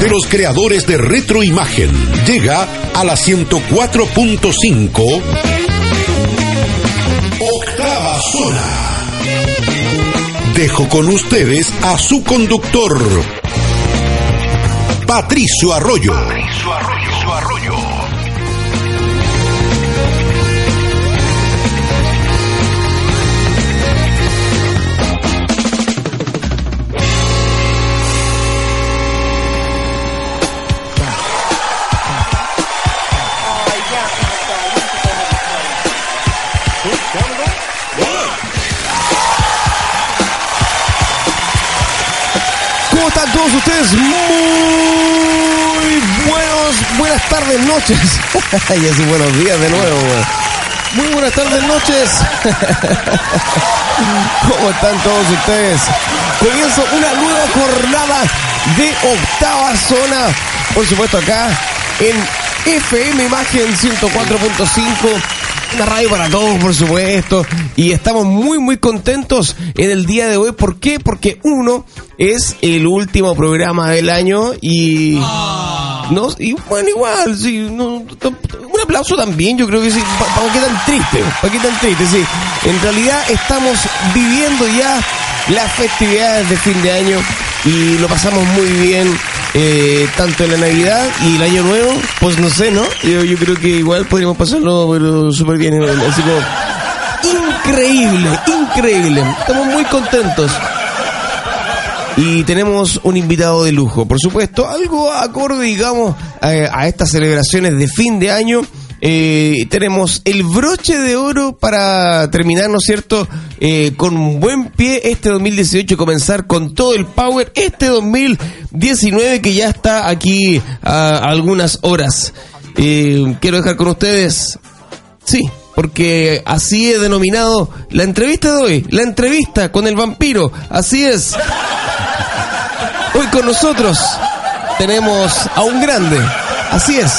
De los creadores de Retroimagen llega a la 104.5 Octava Zona. Dejo con ustedes a su conductor, Patricio Arroyo. Patricio Arroyo. Todos ustedes? Muy buenos, buenas tardes, noches. y así buenos días de nuevo. Muy buenas tardes, noches. ¿Cómo están todos ustedes? Comienza una nueva jornada de octava zona. Por supuesto acá en FM Imagen 104.5. Una radio para todos, por supuesto. Y estamos muy, muy contentos en el día de hoy. ¿Por qué? Porque uno es el último programa del año y... No, y bueno, igual, sí, no, un aplauso también, yo creo que sí. ¿Para qué tan triste? ¿Para qué tan triste? Sí. En realidad estamos viviendo ya las festividades de fin de año y lo pasamos muy bien, eh, tanto en la Navidad y el Año Nuevo, pues no sé, ¿no? Yo, yo creo que igual podríamos pasarlo, pero súper bien, ¿no? así como... Increíble, increíble. Estamos muy contentos. Y tenemos un invitado de lujo, por supuesto, algo acorde, digamos, a, a estas celebraciones de fin de año. Eh, tenemos el broche de oro para terminar, ¿no es cierto?, Eh, con un buen pie este 2018 y comenzar con todo el power este 2019 que ya está aquí a algunas horas. Eh, quiero dejar con ustedes Sí, porque así he denominado la entrevista de hoy, la entrevista con el vampiro, así es. Hoy con nosotros tenemos a un grande, así es.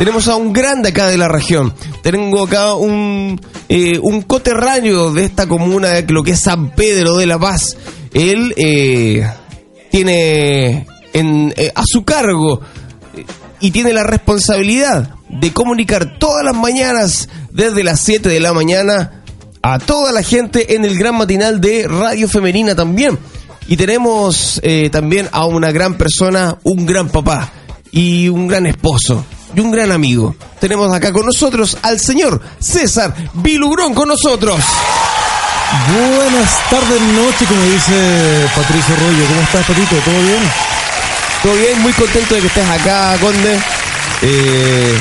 Tenemos a un grande acá de la región. Tengo acá un, eh, un coterráneo de esta comuna, lo que es San Pedro de la Paz. Él eh, tiene en, eh, a su cargo y tiene la responsabilidad de comunicar todas las mañanas desde las 7 de la mañana a toda la gente en el gran matinal de Radio Femenina también. Y tenemos eh, también a una gran persona, un gran papá y un gran esposo y un gran amigo. Tenemos acá con nosotros al señor César Vilugrón con nosotros. Buenas tardes, noche, como dice Patricio Rollo. ¿Cómo estás, Patito? ¿Todo bien? Todo bien, muy contento de que estés acá, Conde. Eh,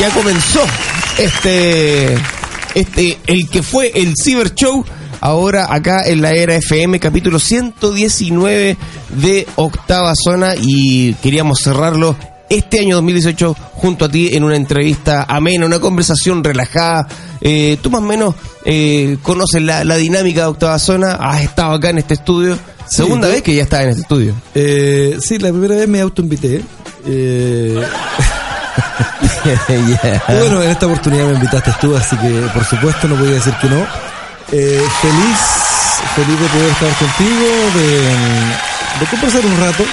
ya comenzó este, este, el que fue el Cyber Show, ahora acá en la era FM, capítulo 119 de Octava Zona y queríamos cerrarlo este año 2018 junto a ti en una entrevista amena, una conversación relajada. Eh, tú más o menos eh, conoces la, la dinámica de Octava Zona, has estado acá en este estudio. Segunda vez que ya estás en este estudio. Eh, sí, la primera vez me autoinvité. Eh, y bueno, en esta oportunidad me invitaste tú, así que por supuesto no podía decir que no. Eh, feliz, feliz de poder estar contigo, de, de conversar un rato.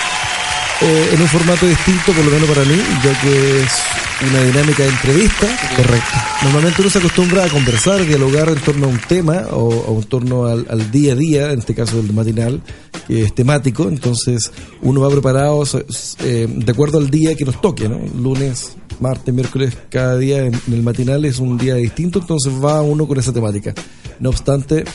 Eh, en un formato distinto, por lo menos para mí, ya que es una dinámica de entrevista. Correcto. Normalmente uno se acostumbra a conversar, dialogar en torno a un tema o, en torno al, al día a día, en este caso del matinal, que es temático, entonces uno va preparado eh, de acuerdo al día que nos toque, ¿no? Lunes, martes, miércoles, cada día en, en el matinal es un día distinto, entonces va uno con esa temática. No obstante,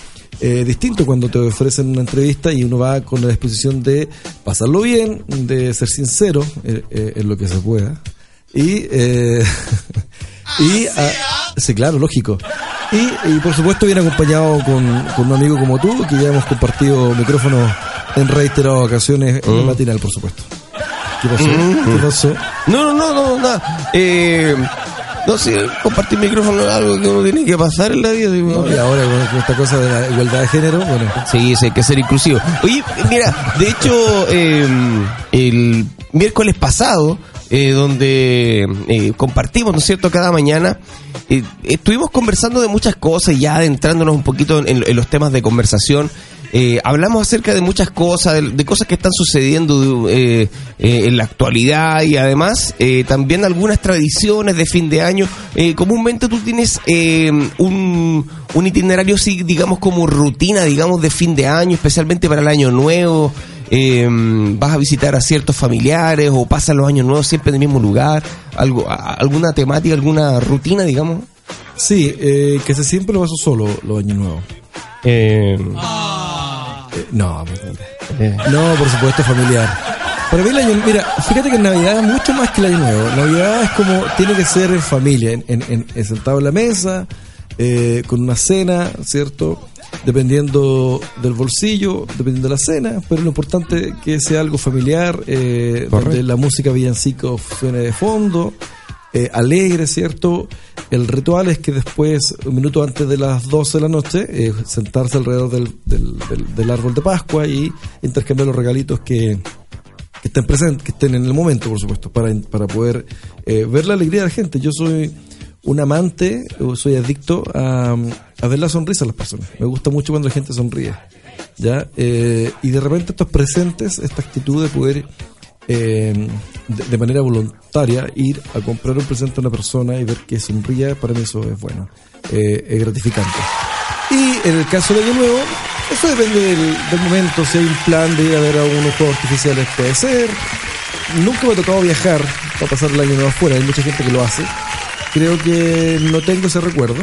eh, distinto cuando te ofrecen una entrevista y uno va con la disposición de pasarlo bien, de ser sincero eh, eh, en lo que se pueda. Y, eh, y ah, sí, claro, lógico. Y, y por supuesto viene acompañado con, con un amigo como tú, que ya hemos compartido micrófonos en reiteradas ocasiones en el matinal, por supuesto. ¿Qué pasó? ¿Qué pasó? No, no, no, no, nada. Eh, no sé, compartir micrófono es algo que uno tiene que pasar en la vida. No, y ahora con, esta cosa de la igualdad de género, bueno, Sí, sí, hay que ser inclusivo. Oye, mira, de hecho, eh, el miércoles pasado, eh, donde eh, compartimos, ¿no es cierto?, cada mañana, eh, estuvimos conversando de muchas cosas, ya adentrándonos un poquito en, en los temas de conversación. Eh, hablamos acerca de muchas cosas, de, cosas que están sucediendo eh, eh, en la actualidad y además eh, también algunas tradiciones de fin de año. Eh, comúnmente tú tienes eh, un, un itinerario, sí, digamos, como rutina, digamos, de fin de año, especialmente para el año nuevo. Vas a visitar a ciertos familiares o pasas los años nuevos siempre en el mismo lugar. Algo, alguna temática, alguna rutina, digamos. Sí, eh, que se siempre lo paso solo los años nuevos. Eh, Eh, no, no, por supuesto familiar. Para mí el año, mira, fíjate que Navidad es mucho más que el año nuevo. Navidad es como, tiene que ser en familia, en, en- en- en sentado en la mesa, eh, con una cena, ¿cierto? Dependiendo del bolsillo, dependiendo de la cena, pero lo importante es que sea algo familiar, eh, donde la música villancico suene de fondo, eh, alegre, ¿cierto? El ritual es que después, un minuto antes de las 12 de la noche, eh, sentarse alrededor del, del- del- del árbol de Pascua y intercambiar los regalitos que, que estén presentes, que estén en el momento, por supuesto, para, para poder eh, ver la alegría de la gente. Yo soy un amante, soy adicto a, a ver la sonrisa de las personas. Me gusta mucho cuando la gente sonríe. ¿ya? Eh, y de repente estos presentes, esta actitud de poder eh, de, de manera voluntaria ir a comprar un presente a una persona y ver que sonría, para mí eso es bueno, eh, es gratificante. Y en el caso del Año Nuevo, eso depende del, del momento, si hay un plan de ir a ver a unos juegos artificiales puede ser. Nunca me ha tocado viajar para pasar el Año Nuevo afuera, hay mucha gente que lo hace. Creo que no tengo ese recuerdo.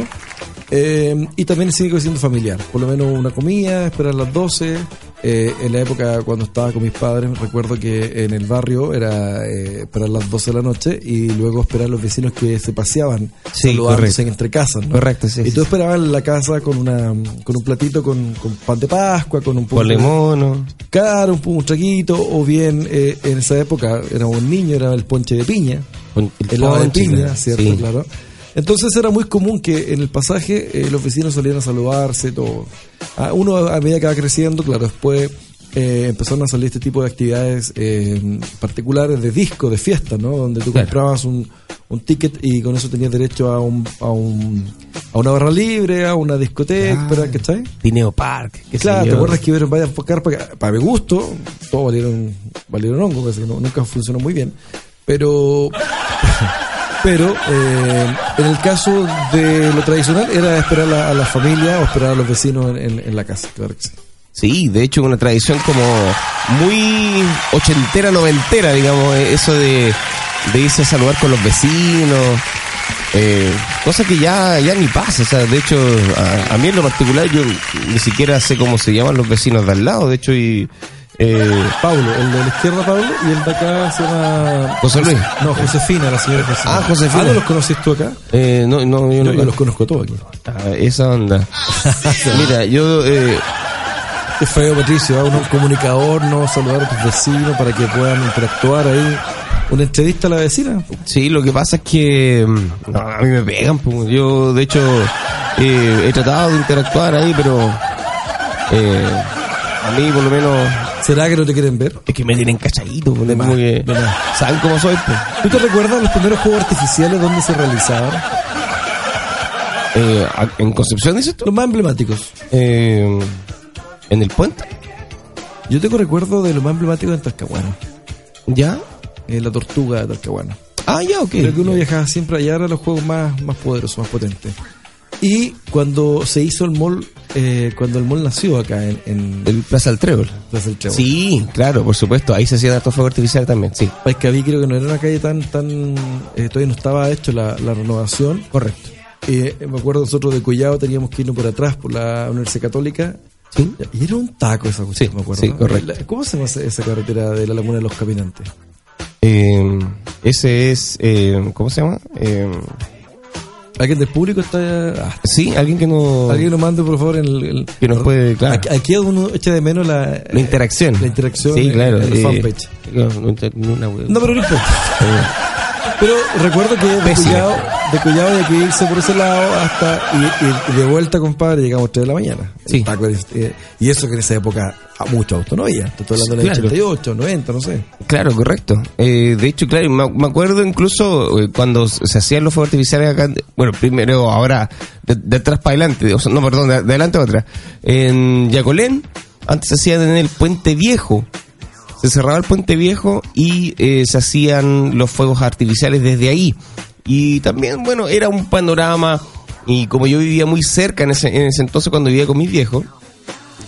Eh, y también sigue siendo familiar, por lo menos una comida, esperar las 12. Eh, en la época cuando estaba con mis padres, recuerdo que en el barrio era eh, esperar las 12 de la noche y luego esperar a los vecinos que se paseaban Sí, saludándose correcto. entre casas. ¿no? Correcto, sí, Y tú sí. esperabas en la casa con una con un platito con, con pan de Pascua, con un poco de- mono. Claro, un, un traguito, o bien eh, en esa época era un niño, era el ponche de piña, el helado de piña. ¿cierto? Claro. Entonces era muy común que en el pasaje eh, los vecinos salieran a saludarse, todo. Ah, uno a medida que va creciendo, claro, después eh, empezaron a salir este tipo de actividades eh, particulares de disco, de fiesta, ¿no? Donde tú Claro. comprabas un, un ticket y con eso tenías derecho a un, a un a una barra libre, a una discoteca. ¿verdad? ¿cachai? Tineo Park. qué Claro. ¿te acuerdas que hubieron varias carpas que, para mi gusto, todos valieron, valieron hongo, que no- nunca funcionó muy bien. Pero, pero eh, en el caso de lo tradicional era esperar a a la familia o esperar a los vecinos en, en- en la casa, claro que sí. Sí, de hecho una tradición como muy ochentera, noventera, digamos, eh, eso de, de irse a saludar con los vecinos, eh, cosa que ya, ya ni pasa, o sea, de hecho, a, a mí en lo particular yo ni siquiera sé cómo se llaman los vecinos de al lado, de hecho, y... Eh, Pablo, el de la izquierda Pablo y el de acá se llama... José Luis. No, Josefina, la señora Josefina. Ah, Josefina. Ah, ¿no los conoces tú acá? eh, no, no, yo Yo, no- yo los conozco todos aquí. Ah, esa onda. Mira, yo... Eh, feo, Patricio, uno un comunicador, no saludar a tus vecinos para que puedan interactuar ahí. Una entrevista a la vecina. Sí, lo que pasa es que mm, no, a mí me pegan. pues. Yo, de hecho, eh, he tratado de interactuar ahí, pero eh, a mí, por lo menos, ¿Será que no te quieren ver? es que me tienen cachadito. pues, De como más, que. ¿Saben cómo soy? Pues? ¿Tú te recuerdas los primeros juegos artificiales donde se realizaban? Eh, a- ¿En Concepción dices tú? Los más emblemáticos. Eh, ¿En el puente? Yo tengo recuerdo de los más emblemáticos en Talcahuano. ¿Ya? En la tortuga de Talcahuano. Ah, ya, ok. Creo que uno viajaba siempre allá, eran los juegos más, más poderosos, más potentes. Y cuando se hizo el mall, eh, cuando el mall nació acá en, en El Plaza del Trébol. Plaza del Trébol. Sí, claro, por supuesto. Ahí se hacían hartos fuegos artificiales también, sí. Paiscaví creo que no era una calle tan, tan, eh, todavía no estaba hecho la, la renovación. Correcto. Eh, me acuerdo nosotros de Collado teníamos que irnos por atrás por la Universidad Católica. Sí. Y era un taco esa cuestión, Sí, me acuerdo. sí, correcto. ¿Cómo se llama esa- esa carretera de la Laguna de los Caminantes? Eh, ese es, eh, ¿cómo se llama? Eh, ¿Alguien del público está...? ah, sí, alguien que no... Alguien nos mande, por favor, en el... el- Que nos puede, claro. Aquí, uno echa de menos la... La interacción. La interacción Sí, en- claro. en el eh, fanpage. no, no una wea. No, pero no importa. Eh, Pero recuerdo que de. Collado, había que irse por ese lado hasta y, y de vuelta, compadre, llegamos a 3 de la mañana. Sí. Eh, y eso que en esa época a mucho auto no había. Te estoy hablando del Claro. 88, 90, no sé. Claro, correcto. Eh, de hecho, claro, me, me acuerdo incluso eh, cuando se hacían los fuegos artificiales acá, en- bueno, primero ahora de, de atrás para adelante, o sea, no, perdón, de, de adelante para atrás. En Yacolén, antes se hacían en el Puente Viejo. Se cerraba el Puente Viejo y eh, se hacían los fuegos artificiales desde ahí. Y también, bueno, era un panorama, y como yo vivía muy cerca en ese, en ese entonces cuando vivía con mis viejos,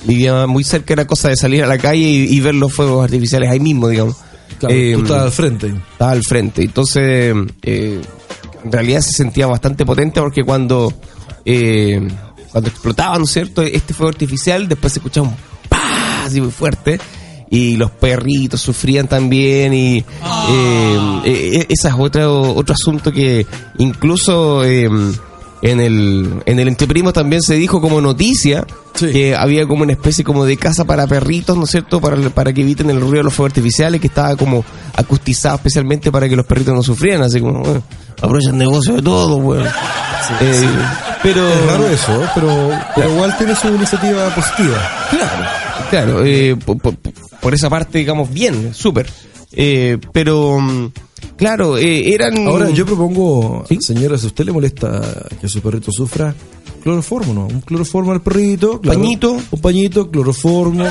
vivía muy cerca, era cosa de salir a la calle y, y ver los fuegos artificiales ahí mismo, digamos. Claro, Eh, tú estabas al frente. estaba al frente. Entonces, eh, en realidad se sentía bastante potente porque cuando, eh, cuando explotaba, ¿no es cierto? Este fuego artificial, después se escuchaba un ¡pah! así muy fuerte. Y los perritos sufrían también y eh, eh, ese es otro, otro asunto que incluso eh, en el en el entreprimo también se dijo como noticia Sí. que había como una especie como de casa para perritos, ¿no es cierto? Para, para que eviten el ruido de los fuegos artificiales, que estaba como acustizado especialmente para que los perritos no sufrieran, así como, bueno, aprovechan negocio de todo, weón. Eh, Pero... Es raro eso, ¿eh? pero, pero igual tiene su iniciativa positiva. Claro, claro, eh, por, por- por esa parte, digamos, bien, súper. Eh, pero, mm, claro, eh, eran... Ahora yo propongo, ¿Sí? señora, si a usted le molesta que su perrito sufra, cloroformo, ¿no? Un cloroformo al perrito. claro. Pañito. Un pañito, cloroformo.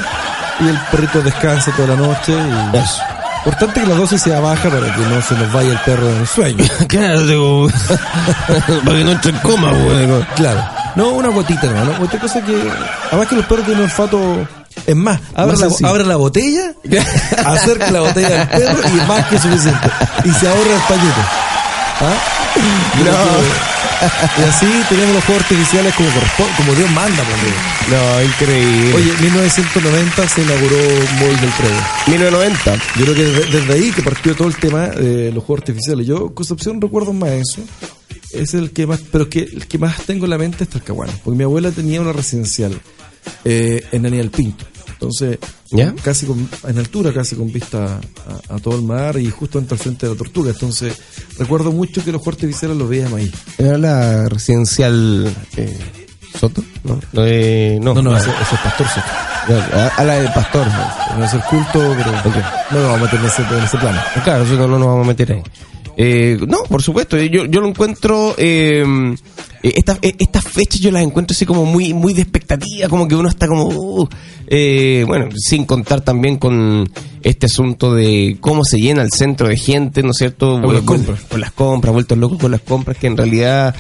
Y el perrito descansa toda la noche. Y... Eso. Importante que la dosis sea baja para que no se nos vaya el perro en el sueño. Claro, digo, para que no entre en coma, weón. Claro. No, una gotita, no, ¿no? Otra cosa que. Además que los perros tienen olfato. Es más, abre, Más la, sencillo. abre la botella, acerca la botella al perro y es más que suficiente. Y se ahorra el pañito. ¿Ah? Y así tenemos los juegos artificiales como como Dios manda, por Dios. No, increíble. Oye, en 1990 se inauguró Mall del Predio. 1990. Yo creo que desde, desde ahí que partió todo el tema de los juegos artificiales. Yo, Concepción, recuerdo más eso. Es el que más, pero que el que más tengo en la mente es Talcahuano. Porque mi abuela tenía una residencial eh, en Daniel Pinto. Entonces, ¿Ya? casi con- en altura, casi con vista a, a todo el mar y justamente al frente de la tortuga. Entonces, recuerdo mucho que los juegos artificiales los veíamos ahí. Era la residencial eh, Soto, ¿no? Eh, no, No, no, no, ese, ese es Pastor Soto. a, a la del pastor. ¿no? No es el culto, pero no nos vamos a meter en ese, en ese plano. Claro, eso no, no nos vamos a meter ahí. Eh, no, por supuesto, yo, yo lo encuentro, eh, eh, estas eh, estas fechas yo las encuentro así como muy muy de expectativa, como que uno está como, uh, eh, bueno, sin contar también con este asunto de cómo se llena el centro de gente, ¿no es cierto? Con las compras. Con las compras, vueltos locos con las compras, que en realidad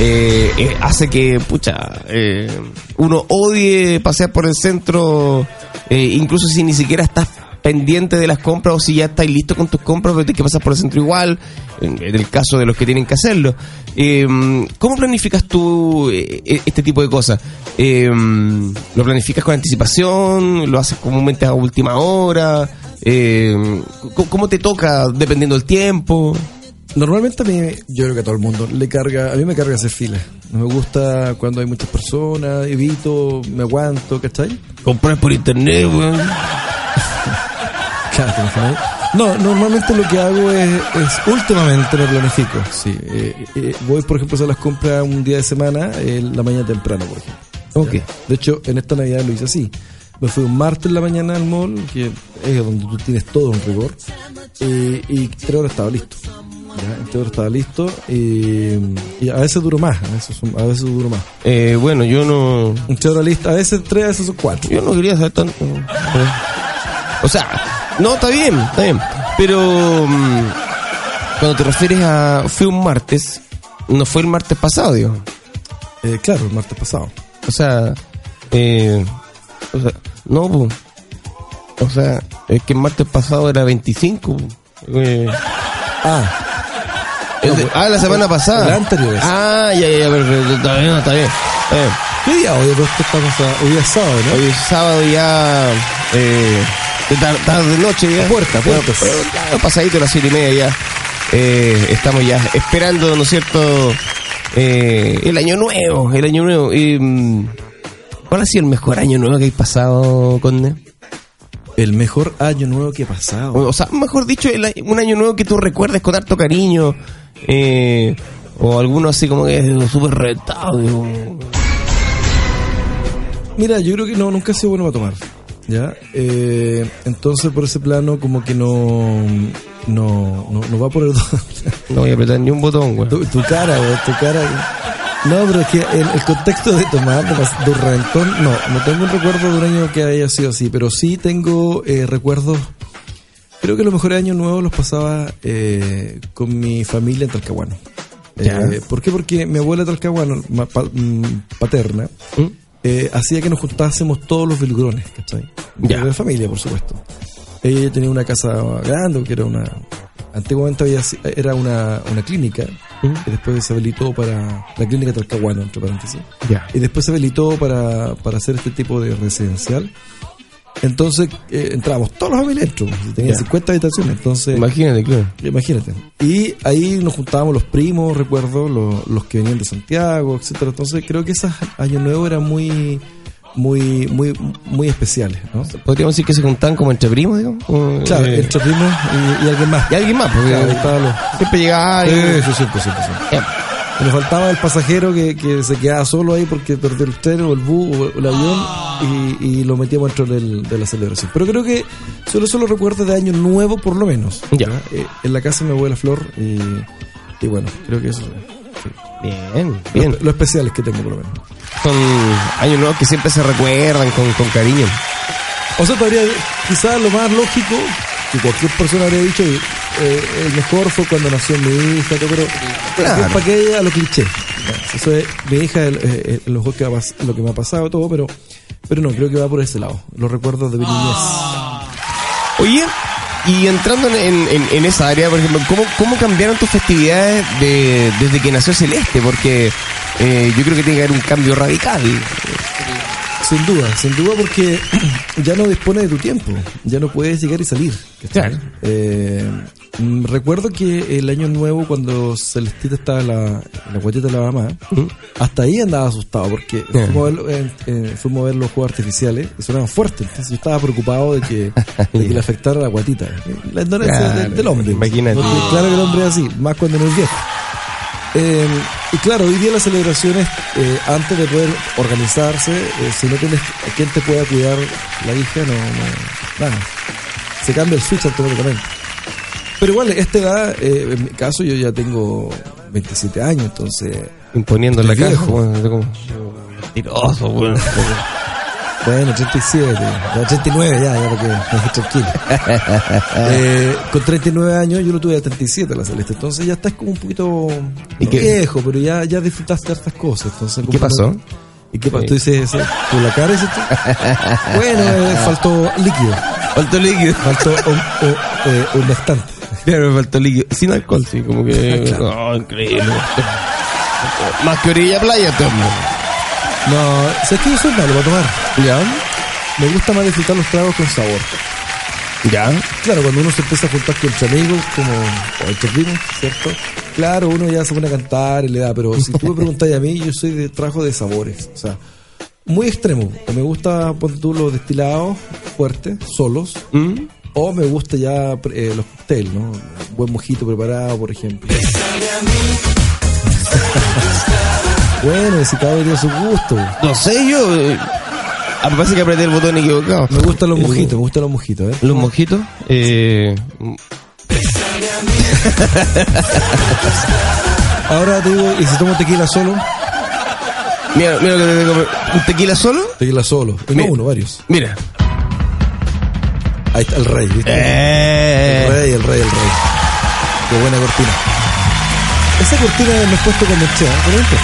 eh, eh, hace que, pucha, eh, uno odie pasear por el centro, eh, incluso si ni siquiera estás pendiente de las compras o si ya estáis listo con tus compras, pero tienes que pasar por el centro igual, en, en el caso de los que tienen que hacerlo. Eh, ¿Cómo planificas tú eh, eh, este tipo de cosas? Eh, ¿Lo planificas con anticipación? ¿Lo haces comúnmente a última hora? Eh, ¿cómo, te toca dependiendo del tiempo? Normalmente a mí, yo creo que a todo el mundo le carga, a mí me carga hacer fila. No me gusta cuando hay muchas personas, evito, me aguanto, ¿cachai? Comprar por internet, weón. No, normalmente lo que hago es, es últimamente me planifico. Sí, eh, eh, voy, por ejemplo, a hacer las compras un día de semana, en la mañana temprano, por ejemplo. Ok. De hecho, en esta Navidad lo hice así. Me fui un martes en la mañana al mall, que es donde tú tienes todo en rigor, eh, y tres horas estaba listo. ¿ya? Horas estaba listo, eh, y a veces duro más, a veces, a veces duro más. Eh, bueno, yo no... Horas listo, a veces tres, a veces son cuatro. Yo no quería saber tanto. Eh, O sea, no, está bien, está bien. Pero mm, cuando te refieres a fue un martes, no fue el martes pasado, digo. Eh, claro, el martes pasado. O sea, eh, o sea, no, po. o sea, es que el martes pasado era 25. Eh, Ah, de- ah, la semana pasada. el anterior. Ah, ya, ya, ya, perfecto, está bien, está bien. está bien. ¿qué día hoy? Estamos a- hoy es sábado, ¿no? Hoy es sábado ya, eh, de tar- tarde, noche ya. Puerta, a Bueno, pasadito las siete y media ya. Eh, estamos ya esperando, ¿no es cierto? Eh, el año nuevo, el año nuevo. Y, mm, ¿Cuál ha sido el mejor año nuevo que hay pasado, Conde? El mejor año nuevo que ha pasado. O, o sea, mejor dicho, el un año nuevo que tú recuerdes con harto cariño. eh, o alguno así como que es súper digo. Mira, yo creo que no, nunca he sido bueno para tomar. ¿Ya? Eh, entonces, por ese plano, como que no. No, no, no va por el. No voy a apretar ni un botón, güey. tu, tu cara, güey, tu cara. No, pero es que el, el contexto de tomar, de, reventón, no, no tengo un recuerdo de un año que haya sido así, pero sí tengo eh, recuerdos. Creo que los mejores años nuevos los pasaba eh, con mi familia en Talcahuano. Ya. Eh, ¿Por qué? Porque mi abuela Talcahuano, ma- pa- mm, paterna, ¿Mm? Eh, hacía que nos juntásemos todos los vilgrones, ¿cachai? De Ya. la familia, por supuesto. Ella tenía una casa grande, que era una... Antiguamente había, era una, una clínica, ¿Mm? y después se habilitó para la clínica Talcahuano, entre paréntesis. Ya. Y después se habilitó para, para hacer este tipo de residencial. Entonces eh, entrábamos todos los familias dentro, tenía Ya. 50 habitaciones, entonces... Imagínate, claro. Imagínate. Y ahí nos juntábamos los primos, recuerdo, los, los que venían de Santiago, etcétera. Entonces creo que esos años nuevos eran muy, muy, muy, muy especiales, ¿no? Podríamos decir que se juntaban como entre primos, digamos. Claro, eh, entre primos y, y alguien más. y alguien más, porque Claro, los- siempre llegaba Sí, sí, siempre, siempre, siempre. Nos faltaba el pasajero que, que se quedaba solo ahí porque perdió el tren o el bus o el avión y, y lo metíamos dentro del- de la celebración. Pero creo que solo solo recuerdo de año nuevo por lo menos. Ya. Eh, en la casa de mi abuela Flor y, y bueno, creo que eso sí. Bien, bien. Lo, lo especial es que tengo por lo menos. Son años nuevos que siempre se recuerdan con, con cariño. O sea, todavía quizás lo más lógico que cualquier persona habría dicho, eh, el mejor fue cuando nació mi hija, pero Claro. para que a lo cliché. Eso es, mi hija es lo que ha lo que me ha pasado, todo, pero pero no, creo que va por ese lado. Los recuerdos de mi niñez. Oye, y entrando en, en- esa área, por ejemplo, ¿cómo, cómo cambiaron tus festividades de- desde que nació Celeste? Porque eh, yo creo que tiene que haber un cambio radical. Sin duda, sin duda porque ya no dispone de tu tiempo, ya no puedes llegar y salir. Claro. Eh, recuerdo que el año nuevo cuando Celestita estaba en la, en la de la mamá, hasta ahí andaba asustado porque fuimos, a ver, eh, eh, fuimos a ver los juegos artificiales y sonaban fuertes, entonces yo estaba preocupado de que, de que le afectara la guatita, la ignorancia Claro, del, del hombre. imagínate. Claro que el hombre es así, más cuando no es viejo. Eh, y claro, hoy día las celebraciones, eh, antes de poder organizarse, eh, si no tienes a quien te pueda cuidar la hija, no, no, nada. Se cambia el switch automáticamente. Pero igual, esta edad, eh, en mi caso, yo ya tengo 27 años, entonces, Imponiendo la caja. bueno, como- Mentiroso, weón. bueno, 37, ya 39 ya, ya porque me dejé tranquilo. Eh, con 39 años yo lo tuve a 37 la Celeste, entonces ya estás como un poquito ¿Y no qué? viejo, pero ya, ya disfrutaste hartas cosas. Entonces, ¿Y qué pasó? ¿Y qué pasó? Sí. ¿Tú dices eso? ¿Por la cara dices tú? bueno, eh, faltó líquido. Faltó líquido. Faltó un, un, eh, humectante. Claro, me faltó líquido. Sin alcohol, sí, como que. Claro. No, increíble. Más que orilla playa, este hombre. No, ¿sabes que yo soy malo para tomar? ¿Ya? Me gusta más disfrutar los tragos con sabor. ¿Ya? Claro, cuando uno se empieza a juntar con amigos, como o entre primos, ¿cierto? Claro, uno ya se pone a cantar y le da, pero si tú me preguntas a mí, yo soy de trajo de sabores, o sea, muy extremo. Me gusta, ponte tú, los destilados fuertes, solos, ¿Mm? O me gusta ya eh, los cócteles, ¿no? Un buen mojito preparado, por ejemplo. bueno, si cada uno tiene su gusto. No sé, yo. eh, me parece que apreté el botón equivocado. Me gustan los Eh, mojitos, me gustan los mojitos, ¿eh? Los mojitos. Eh, Ahora te digo, ¿y si tomo tequila solo? mira, mira lo que te tengo. ¿Un tequila solo? Tequila solo. Mira. uno, varios. Mira. Ahí está el rey, ¿viste? El Eh. rey, el rey, el rey. Qué buena cortina. Esa cortina me he puesto con Mechea, ¿correcto?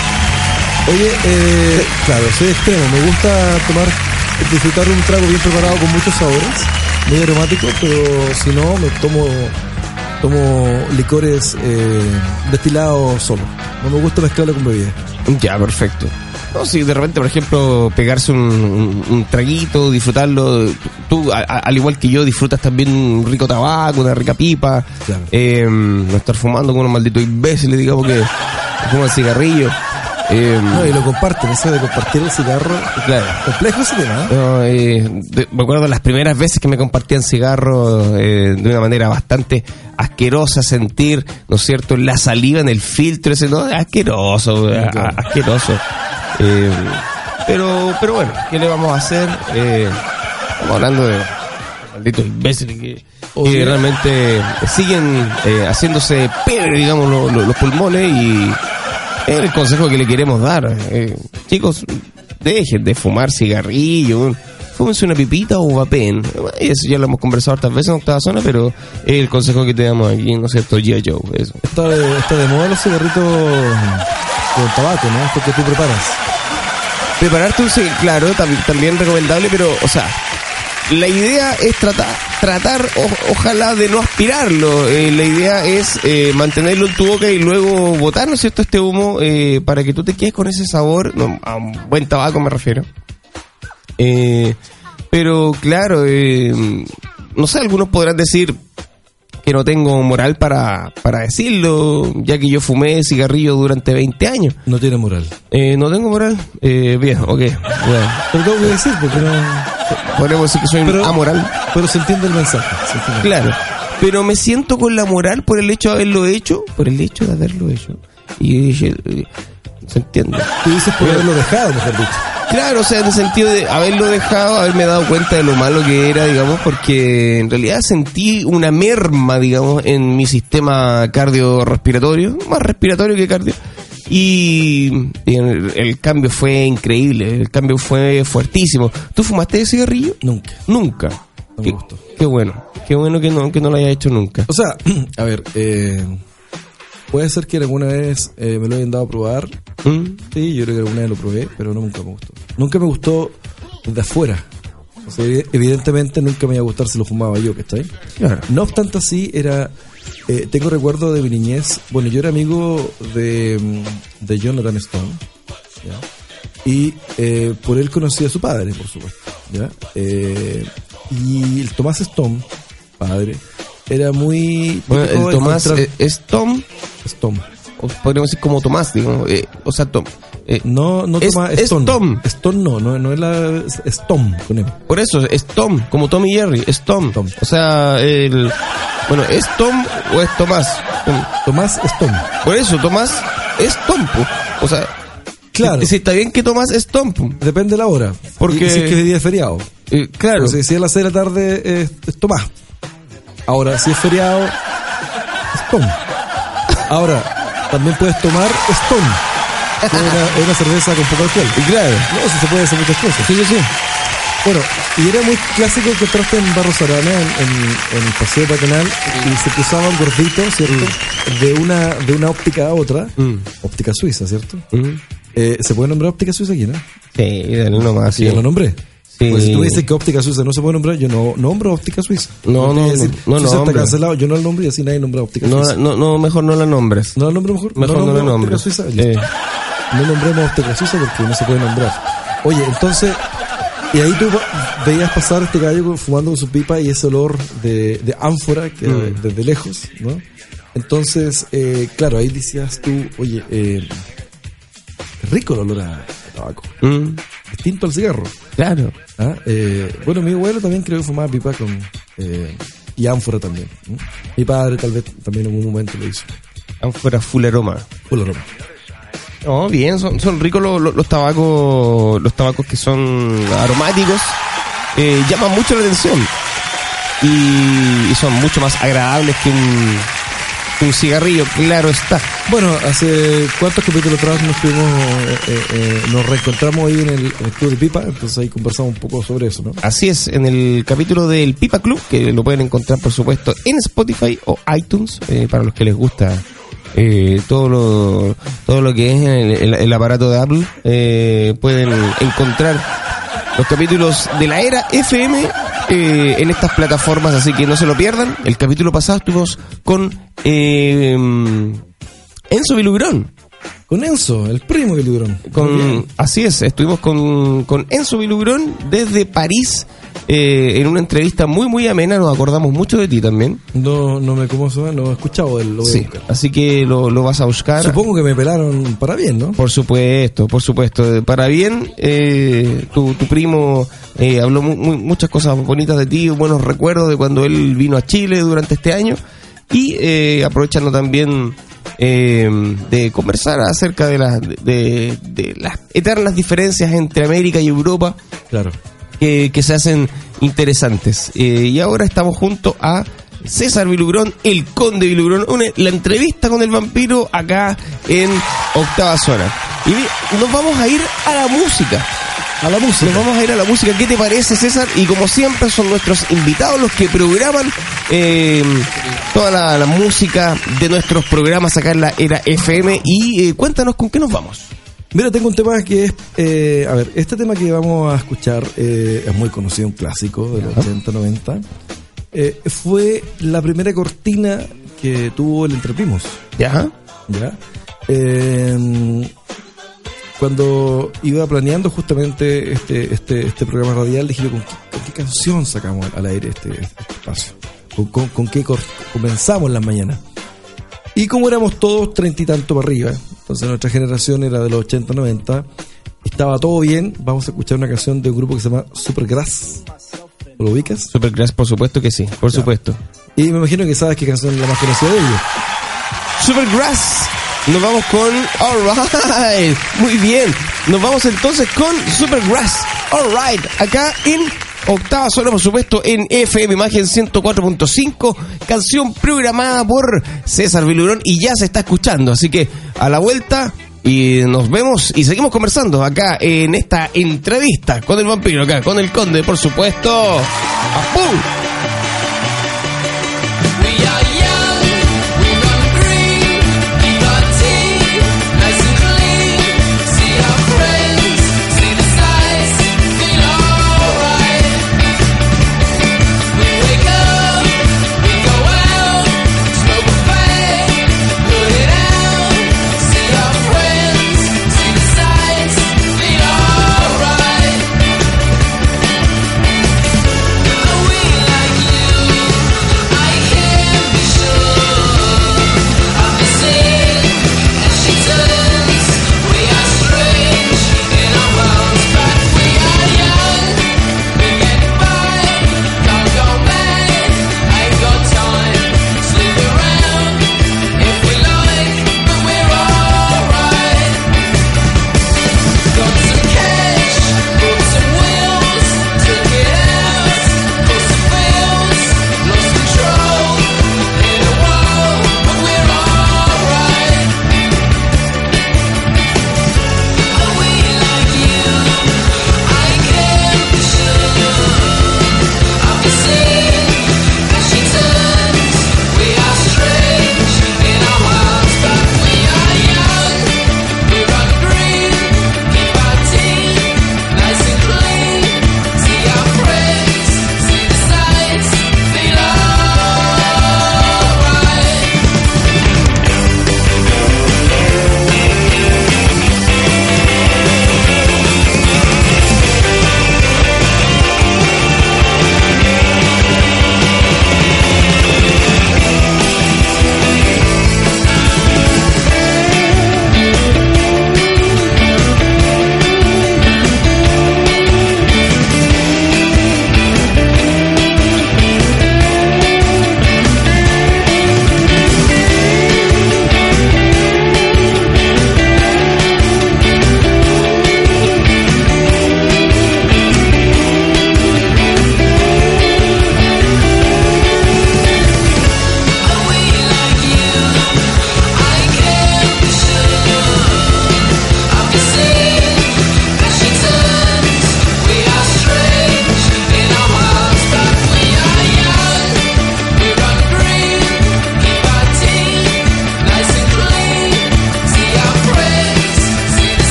Oye, eh, claro, soy extremo. Me gusta tomar, disfrutar un trago bien preparado con muchos sabores, muy aromático, pero si no, me tomo tomo licores eh, destilados solo. No me gusta mezclarlo con bebida. Ya, perfecto. No, si de repente, por ejemplo, pegarse un, un- un traguito, disfrutarlo, tú, a- a- al igual que yo, disfrutas también un rico tabaco, una rica pipa, Claro. eh, no estar fumando con unos malditos imbéciles, digamos que fuman cigarrillo. Eh, No, y lo comparten, eso de compartir el cigarro. claro. Complejo ese tema, ¿eh? No, eh, de- me acuerdo las primeras veces que me compartían cigarros eh, de una manera bastante asquerosa, sentir, ¿no es cierto?, la saliva en el filtro, ese, ¿no? Asqueroso, a- asqueroso. Eh, pero, pero bueno, ¿qué le vamos a hacer? Eh, estamos hablando de malditos imbéciles que, que Oye. realmente siguen eh, haciéndose pebre, digamos, lo- lo- los pulmones y es el consejo que le queremos dar. Eh, chicos, dejen de fumar cigarrillo. Fúmense una pipita o vapen. Y Eso ya lo hemos conversado hartas veces en Octava Zona, pero es el consejo que te damos aquí, ¿no es cierto? G.I. Joe, eso. Está de, está de moda los cigarritos con tabaco, ¿no? Porque tú preparas. Prepararte un cigarrillo, claro, tam- también recomendable, pero, o sea, la idea es tratar, tratar o- ojalá de no aspirarlo. Eh, la idea es eh, mantenerlo en tu boca y luego botar, ¿no es cierto?, este humo eh, para que tú te quedes con ese sabor, no, a un buen tabaco me refiero. Eh, pero claro, eh, no sé, algunos podrán decir que no tengo moral para, para decirlo, ya que yo fumé cigarrillo durante 20 años. No tiene moral. Eh, no tengo moral. Eh, bien, ok. Bueno, Pero tengo que decir, porque no. podemos decir que soy Pero- amoral. Pero se entiende el mensaje. se entiende. Claro. Pero me siento con la moral por el hecho de haberlo hecho, por el hecho de haberlo hecho. Y dije, eh, se entiende. Tú dices por haberlo dejado, mejor dicho. Claro, o sea, en el sentido de haberlo dejado, haberme dado cuenta de lo malo que era, digamos, porque en realidad sentí una merma, digamos, en mi sistema cardiorrespiratorio, más respiratorio que cardio. Y, y el, el cambio fue increíble, el cambio fue fuertísimo. ¿Tú fumaste cigarrillo? Nunca. Nunca. No me qué, gustó. qué bueno, qué bueno que no, que no lo haya hecho nunca. O sea, a ver, eh, puede ser que alguna vez eh, me lo hayan dado a probar. ¿Mm? Sí, yo creo que alguna vez lo probé, pero no, nunca me gustó. Nunca me gustó desde afuera. O sea, evi- evidentemente nunca me iba a gustar si lo fumaba yo, ¿cachai? Claro. No obstante así, era... eh, tengo recuerdo de mi niñez. Bueno, yo era amigo de, mm, de Jonathan Stone. ¿ya? Y eh, por él conocí a su padre, por supuesto. ¿ya? Y el Tomás Stone, padre, era muy... Bueno, el Tomás encontrar- eh, es Tom, Stone. o podríamos decir como Tomás, digamos, eh, o sea, Tom. eh, No, no Es- Tomás, es Stone. Tom. Stone no, no, no es la... Es, es Tom, con M. Por eso, es Tom, como Tom y Jerry, es Tom. Tom. O sea, el... Bueno, ¿es Tom o es Tomás? Tom. Tomás Stone. Por eso, Tomás es Tom. O sea, Claro. si, si está bien que Tomás es Tom. Depende de la hora. Porque- si es que es día de feriado. Eh, claro. Entonces, si es a las 6 de la tarde, es, es Tomás. Ahora, si es feriado, Tom. Ahora, también puedes tomar Stone. que Es una, es una cerveza con poco alcohol. Y claro. No, si se puede hacer muchas cosas. Sí, sí, sí. Bueno, y era muy clásico encontrarte en Barros Arana, en, en, en el paseo peatonal, y se cruzaban gorditos, ¿cierto? De una de una óptica a otra. Mm. Óptica suiza, ¿cierto? Mm. Eh, ¿Se puede nombrar óptica suiza aquí, no? Sí, dale nomás. Sí. ya lo nombré. Sí. Pues si tú me dices que óptica suiza no se puede nombrar, yo no nombro óptica suiza. No, Porque no, decir, no, no está cancelado, yo no lo nombré y así nadie nombra óptica No, suiza. no, no, mejor no la nombres. ¿No lo nombro mejor? Mejor no, nombro la nombres. suiza. Eh. No nombremos óptica suiza porque no se puede nombrar. Oye, entonces, y ahí tú veías pasar este gallo fumando con su pipa y ese olor de, de ánfora que Mm. desde lejos, ¿no? Entonces, eh, claro, ahí decías tú, oye, eh, rico el olor a tabaco, mm, distinto al cigarro. claro. ¿ah? Eh, bueno, mi abuelo también creo que fumaba pipa con eh, y ánfora también. Mi padre tal vez también en algún momento lo hizo. Fuera full aroma. Full aroma. No, bien, son, son ricos los, los, los tabacos, los tabacos que son aromáticos, eh, llaman mucho la atención y, y son mucho más agradables que un, un cigarrillo, claro está. Bueno, hace cuántos capítulos atrás nos tuvimos, eh, eh, eh, nos reencontramos ahí en el, en el Club de Pipa, entonces ahí conversamos un poco sobre eso, ¿no? Así es, en el capítulo del Pipa Club, que lo pueden encontrar por supuesto en Spotify o iTunes, eh, para los que les gusta eh, todo lo todo lo que es el, el- el aparato de Apple, eh, pueden encontrar los capítulos de la era FM eh, en estas plataformas, así que no se lo pierdan. El capítulo pasado estuvimos con eh, Enzo Vilugrón. Con Enzo, el primo. Muy Con, así es, estuvimos con, con Enzo Vilugrón desde París eh, en una entrevista muy, muy amena. Nos acordamos mucho de ti también. No, no me como no he escuchado lo sí, así que lo, lo, vas a buscar. Supongo que me pelaron para bien, ¿no? Por supuesto, por supuesto. Para bien, eh, tu, tu primo eh, habló muchas cosas bonitas de ti, buenos recuerdos de cuando él vino a Chile durante este año y eh, aprovechando también eh, de conversar acerca de las, de, las eternas diferencias entre América y Europa. Claro. Que, que se hacen interesantes. Eh, y ahora estamos junto a César Vilugrón, el conde Vilugrón, la entrevista con el vampiro acá en Octava Zona. Y nos vamos a ir a la música. A la música. Nos vamos a ir a la música. ¿Qué te parece, César? Y como siempre, son nuestros invitados los que programan eh, toda la, música de nuestros programas acá en la era FM. Y eh, cuéntanos con qué nos vamos. Mira, tengo un tema que es. Eh, a ver, este tema que vamos a escuchar es muy conocido, un clásico de los 80-90. fue la primera cortina que tuvo el Entreprimos. ¿Ya? ¿Ya? cuando iba planeando justamente este, este, este programa radial, dije yo, ¿con qué, canción sacamos al aire este, este espacio? ¿Con, qué comenzamos las mañanas? Y como éramos todos treinta y tanto para arriba, entonces nuestra generación era de los 80, 90, estaba todo bien, vamos a escuchar una canción de un grupo que se llama Supergrass. ¿Lo ubicas? Supergrass, por supuesto que sí, por supuesto. Y me imagino que sabes qué canción es la más conocida de ellos. Supergrass. Nos vamos con Alright. Muy bien. Nos vamos entonces con Supergrass. Alright. Acá en octava zona, por supuesto, en FM Imagen 104.5. Canción programada por César Vilurón y ya se está escuchando. Así que a la vuelta y nos vemos y seguimos conversando acá en esta entrevista con el vampiro, acá con el conde, por supuesto.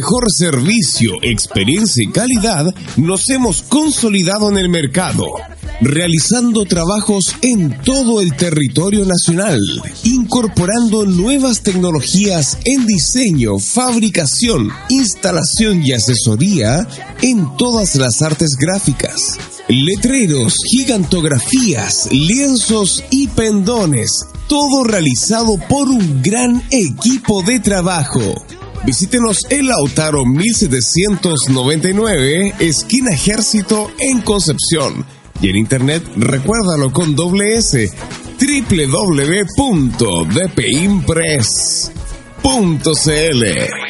Mejor servicio, experiencia y calidad, nos hemos consolidado en el mercado, realizando trabajos en todo el territorio nacional, incorporando nuevas tecnologías en diseño, fabricación, instalación y asesoría en todas las artes gráficas. Letreros, gigantografías, lienzos y pendones todo realizado por un gran equipo de trabajo. Visítenos en Lautaro 1799, esquina Ejército en Concepción. Y en internet recuérdalo con doble S www.dpimpress.cl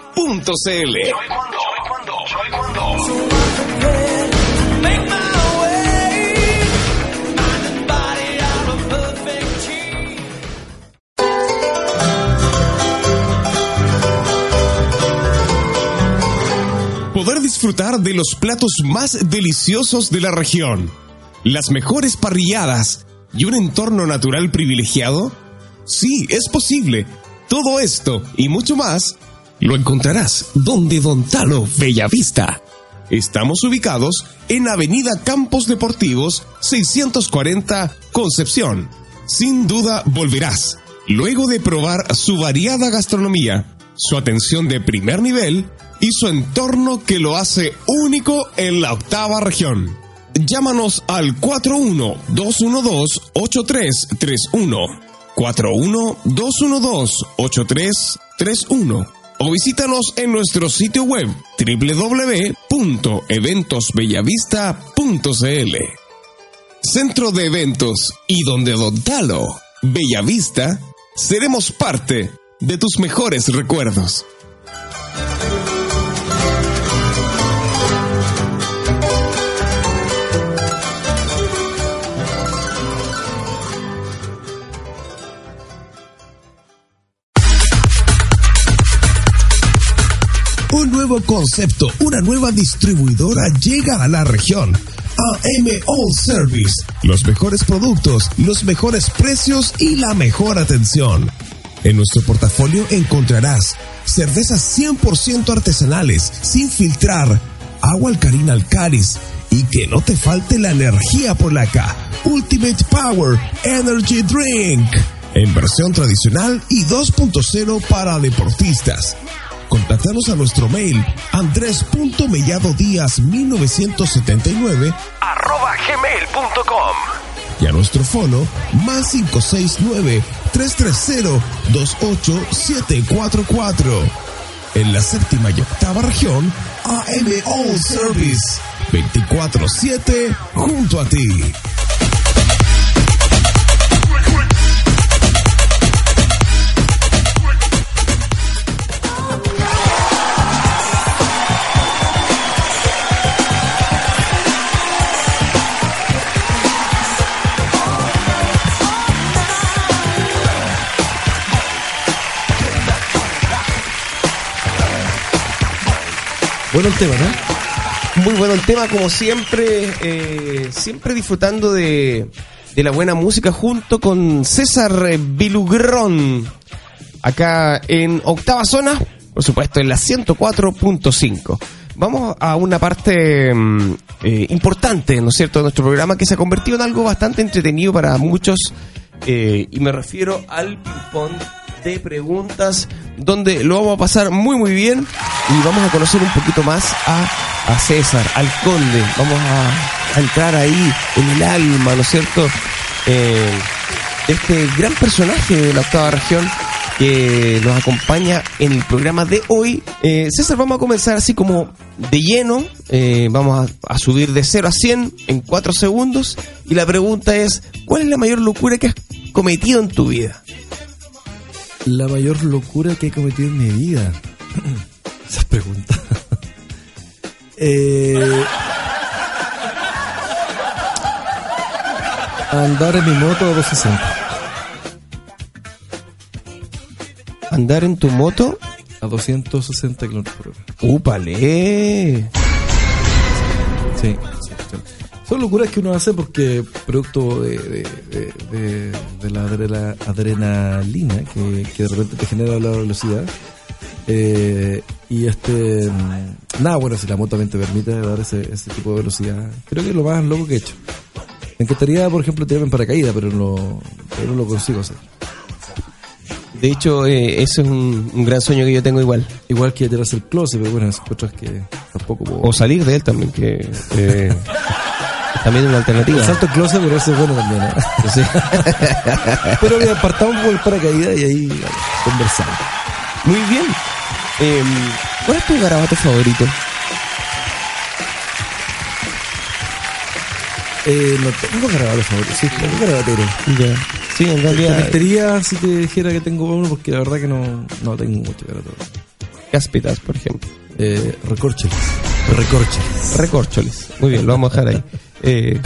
Poder disfrutar de los platos más deliciosos de la región, las mejores parrilladas y un entorno natural privilegiado? Sí, es posible. Todo esto y mucho más lo encontrarás donde Don Talo Bellavista. Estamos ubicados en Avenida Campos Deportivos 640 Concepción. Sin duda volverás, luego de probar su variada gastronomía, su atención de primer nivel y su entorno que lo hace único en la octava región. Llámanos al 41-212-8331. 41-212-8331 o visítanos en nuestro sitio web www.eventosbellavista.cl. Centro de Eventos y donde Don Talo, Bellavista, seremos parte de tus mejores recuerdos. Nuevo concepto, una nueva distribuidora llega a la región. AM All Service. Los mejores productos, los mejores precios y la mejor atención. En nuestro portafolio encontrarás cervezas 100% artesanales, sin filtrar, agua alcalina Alcaris y que no te falte la energía polaca. Ultimate Power Energy Drink. En versión tradicional y 2.0 para deportistas. Contáctanos a nuestro mail andrés.melladodías1979 arroba gmail.com y a nuestro fono más 569-330-28744. En la séptima y octava región, AM All Service 24-7 junto a ti. Bueno el tema, ¿no? Muy bueno el tema, como siempre, eh, siempre disfrutando de, de la buena música junto con César Vilugrón, acá en Octava Zona, por supuesto, en la 104.5. Vamos a una parte mm, eh, importante, ¿no es cierto?, de nuestro programa que se ha convertido en algo bastante entretenido para muchos. eh, y me refiero al ping-pong de preguntas, donde lo vamos a pasar muy, muy bien. Y vamos a conocer un poquito más a, a César, al conde. Vamos a, entrar ahí en el alma, ¿no es cierto?, eh, este gran personaje de la octava región que nos acompaña en el programa de hoy. Eh, César, vamos a comenzar así como de lleno. Eh, vamos a, a subir de 0 a 100 en 4 segundos. Y la pregunta es, ¿cuál es la mayor locura que has cometido en tu vida? La mayor locura que he cometido en mi vida. Esa pregunta. eh, andar en mi moto a 260. Andar en tu moto. A 260 kilómetros por hora. ¡Úpale! Sí. Son locuras que uno hace porque producto de, de, de- de- de la adrena- adrenalina que, que de repente te genera la velocidad. Eh, y este. mm, Nada, bueno, si la moto también te permite dar ese, ese tipo de velocidad, creo que es lo más loco que he hecho. Me encantaría, por ejemplo, tirarme en paracaídas, pero no, pero no lo consigo hacer. De hecho, eh, eso es un, un gran sueño que yo tengo igual. Igual que tirarse el closet, pero bueno, esas cosas que tampoco puedo. O salir de él también, que eh, también una alternativa. El salto al closet, pero eso es bueno también. ¿eh? Sí. pero mira, partamos por el paracaídas y ahí conversamos. Muy bien. Eh, ¿Cuál es tu garabato favorito? Eh, no tengo garabatos favoritos, sí, tengo garabatero. Ya. Sí, en Te realidad. mentiría si te dijera que tengo uno, porque la verdad que no, no tengo mucho garabatero. Cáspitas, por ejemplo. Eh, recorcheles. Recorcheles. Recorcholis. Muy bien, lo vamos a dejar ahí. Eh,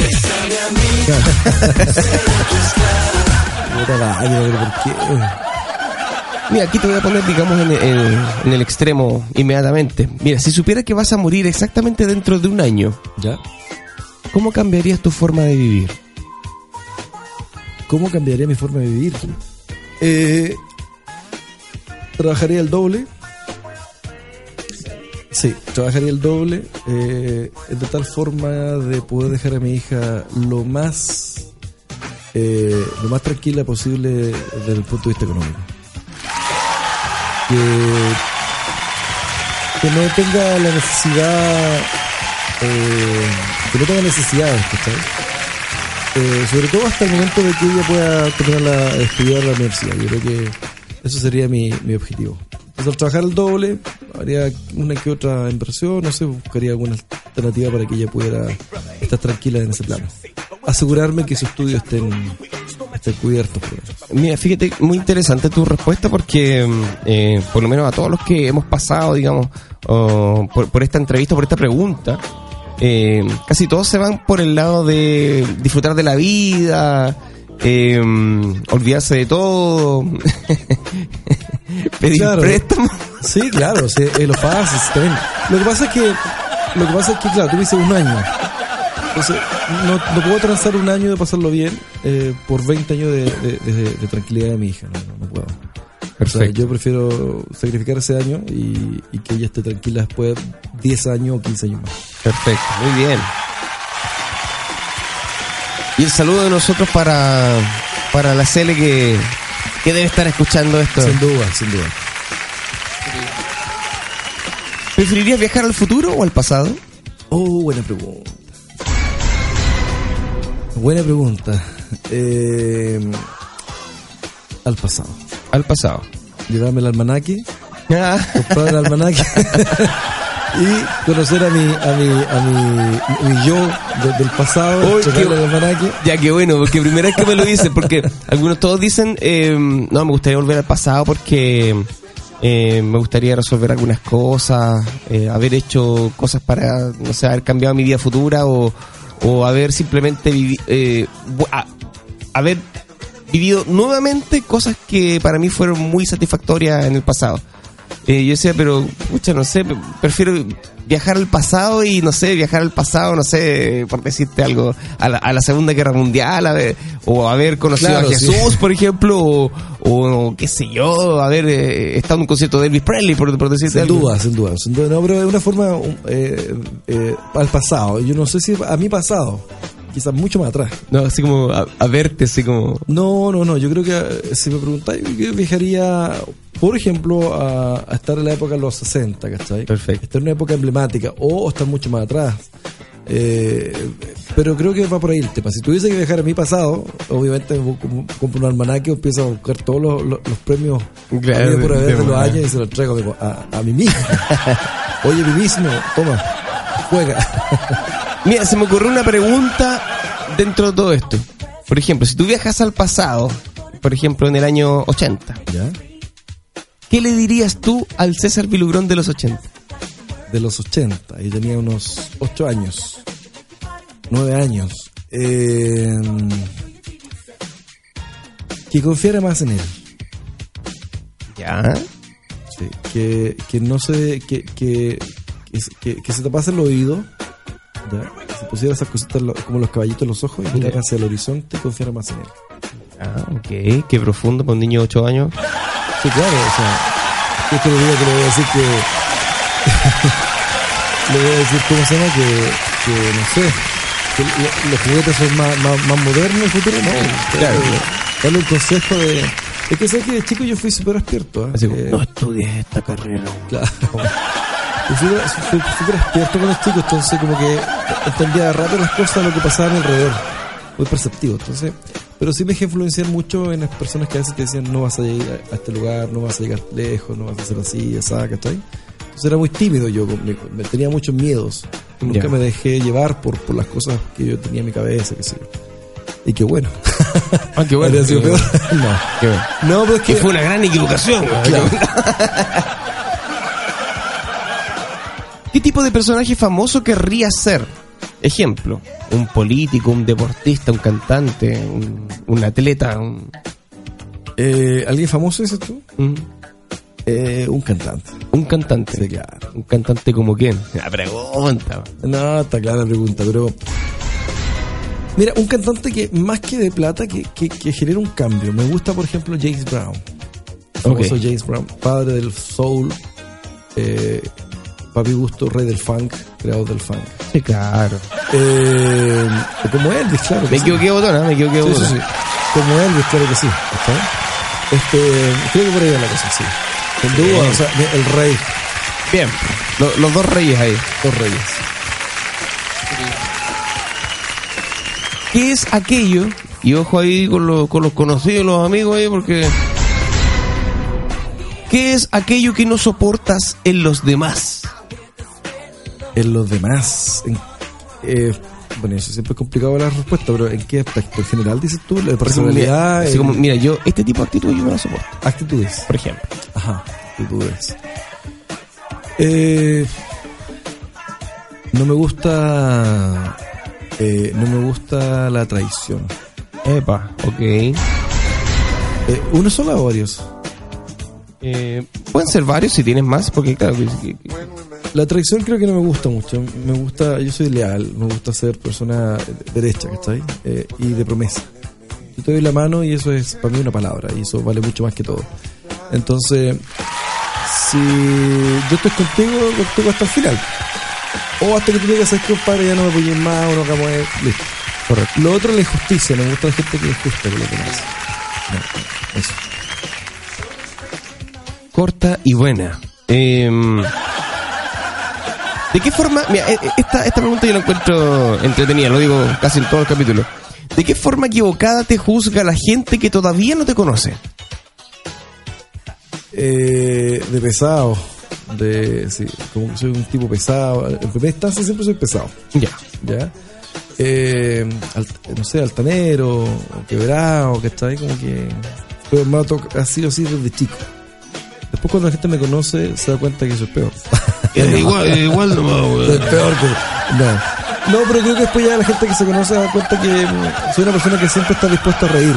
mira, aquí te voy a poner, digamos, en, en- en el extremo inmediatamente. Mira, si supieras que vas a morir exactamente dentro de un año, ¿Ya? ¿cómo cambiarías tu forma de vivir? ¿Cómo cambiaría mi forma de vivir? Eh, trabajaría el doble. Sí, trabajaría el doble eh, de tal forma de poder dejar a mi hija lo más eh, lo más tranquila posible desde el punto de vista económico. Que, no tenga la necesidad eh, que no tenga necesidades, ¿cachai? Eh, sobre todo hasta el momento de que ella pueda terminar la, estudiar la universidad. Yo creo que eso sería mi, mi objetivo. Entonces, al trabajar el doble, haría una que otra inversión, no sé, buscaría alguna alternativa para que ella pudiera estar tranquila en ese plano. Asegurarme que estén cubiertos. por lo menos. Mira, fíjate, muy interesante tu respuesta porque, mm, eh, por lo menos a todos los que hemos pasado, digamos, por, por esta entrevista, por esta pregunta, eh, casi todos se van por el lado de disfrutar de la vida, eh, olvidarse de todo, pedir Claro. préstamo. Sí, claro, sí, es lo fácil. también. Lo que pasa es que, lo que pasa es que, claro, tú dices un año. Entonces, no, no puedo transar un año de pasarlo bien eh, por 20 años de, de- de- de tranquilidad de mi hija. No, no, no puedo. O sea, Perfecto. yo prefiero sacrificar ese año y, y que ella esté tranquila después 10 años o 15 años más. Perfecto, muy bien. Y el saludo de nosotros para, para la Cele que, que debe estar escuchando esto. Sin duda, sin duda. ¿Preferirías viajar al futuro o al pasado? Oh, buena pregunta. Buena pregunta. Eh, al pasado. Al pasado. Llevarme el almanaque Ah, comprar el almanaque y conocer a mi a mi a mi, mi yo de- del pasado qué- ya que bueno, porque primera vez que me lo dicen, porque algunos todos dicen, eh, no, me gustaría volver al pasado porque eh, me gustaría resolver algunas cosas, eh, haber hecho cosas para, no sé, haber cambiado mi vida futura o, o haber simplemente vivi- eh, a- haber vivido nuevamente cosas que para mí fueron muy satisfactorias en el pasado. Eh, yo decía, pero, pucha, no sé, prefiero viajar al pasado y, no sé, viajar al pasado, no sé, por decirte algo, a la, a la Segunda Guerra Mundial, a ver, o haber conocido Claro, a Jesús, por ejemplo, o, o qué sé yo, haber eh, estado en un concierto de Elvis Presley, por, por decirte Sin algo. duda, sin duda, sin duda. No, pero es una forma um, eh, eh, al pasado. Yo no sé si a mi pasado, quizás mucho más atrás. No, así como a, a verte, así como... No, no, no. Yo creo que eh, si me preguntáis, yo viajaría, por ejemplo, a, a estar en la época de los 60, ¿cachai? Perfecto. Estar en una época emblemática o estar mucho más atrás. Eh, pero creo que va por ahí el tema. Si tuviese que viajar a mi pasado, obviamente me com- compro un almanaque, empiezo a buscar todos los, los- los premios Claro, por haber de los años y se los traigo digo, a, a mí mismo. Oye, mí mismo, toma, juega. Mira, se me ocurrió una pregunta dentro de todo esto. Por ejemplo, si tú viajas al pasado, por ejemplo, en el año 80, ¿Ya? ¿qué le dirías tú al César Vilugrón de los 80? de los 80 y tenía unos 8 años, 9 años. Eh, que confiara más en él. ¿Ya? sí, que, que no se. Que, que, que, se- que- que se tapase el oído. ¿Ya? Que se pusiera esas cositas como los caballitos en los ojos y mirar hacia el horizonte y confiara más en él. Ah, ok. Qué profundo para un niño de 8 años. Sí, claro, o sea. ¿Qué te lo digo que le voy a decir que. le voy a decir, ¿cómo se llama? Que, que no sé. Que lo- los juguetes son más, más, más modernos en el futuro, no. Claro. Darle un consejo de. Es que sé que de chico yo fui súper despierto. ¿eh? Así como, Eh, no estudies esta carrera. Claro. Fui súper despierto con los chicos, entonces como que entendía rápido las cosas, lo que pasaba alrededor. Muy perceptivo, entonces. Pero sí me dejé influenciar mucho en las personas que a veces te decían no vas a llegar a este lugar, no vas a llegar lejos, no vas a hacer así, esa, ¿cachai? Entonces era muy tímido yo, me, me- tenía muchos miedos. Nunca Ya. me dejé llevar por, por las cosas que yo tenía en mi cabeza, qué sé yo. Y qué bueno. Ah, qué bueno. Qué bueno. no. Qué bueno. No, pero es Que que. fue una gran equivocación. güey. Claro. ¿Qué tipo de personaje famoso querrías ser? Ejemplo, un político, un deportista, un cantante, un, un atleta, un, Eh, ¿Alguien famoso dices tú? un, Eh, un cantante. un cantante. Sí, claro. Un cantante como quién? La pregunta. No, está clara la pregunta, pero. Mira, un cantante que más que de plata, que, que, que genera un cambio. Me gusta, por ejemplo, James Brown. El famoso. James Brown, padre del soul, eh, papi gusto, rey del funk, creador del funk. Sí, claro. Eh, como Elvis, claro. que Me sí. equivoqué, botona, me equivoqué, Sí, botona. sí. Como Elvis, claro que sí. ¿cachai? Este, creo que por ahí va la cosa, sí. Sin duda, o sea, el rey, Bien, Lo- los dos reyes ahí. los reyes. ¿Qué es aquello? Y ojo ahí con, con los conocidos, los amigos ahí, porque... ¿Qué es aquello que no soportas en los demás? En los demás. en- eh, bueno, eso siempre es complicado la respuesta, pero ¿en qué aspecto? ¿En general dices tú? ¿La personalidad? Así en como, mira, yo, este tipo de actitud yo no la soporto, actitudes. por ejemplo. Ajá, actitudes. Eh, no me gusta. eh, no me gusta la traición. Epa, ok. Eh, ¿Uno solo o varios? Eh, pueden ser varios si tienes más, porque claro, que- que- que- La traición creo que no me gusta mucho. Me gusta, yo soy leal, me gusta ser persona derecha, ¿cachai? Eh, y de promesa. Yo te doy la mano y eso es para mí una palabra y eso vale mucho más que todo. Entonces, si yo estoy contigo, contigo hasta el final. O hasta que tú digas, ¿sabes qué, compadre? Ya no me apoyes más o no hagamos esto". Listo. Correcto. Lo otro es la injusticia. No me gusta la gente que es justa con lo que hace. No, eso. Corta y buena. Em, ¿De qué forma? Mira, eh, eh, esta, esta pregunta yo la encuentro entretenida, lo digo casi en todos los capítulos. ¿De qué forma equivocada te juzga la gente que todavía no te conoce? Eh, de pesado. De, sí, como que soy un tipo pesado. En primera instancia siempre soy pesado. Ya. ¿Ya? Eh, alt- no sé, altanero, quebrado, que está ahí como que. Pero me ha, toc- ha sido así desde chico. Después cuando la gente me conoce se da cuenta que eso es peor. igual, igual es peor que. No. No, pero creo que después ya la gente que se conoce se da cuenta que mm, soy una persona que siempre está dispuesta a reír.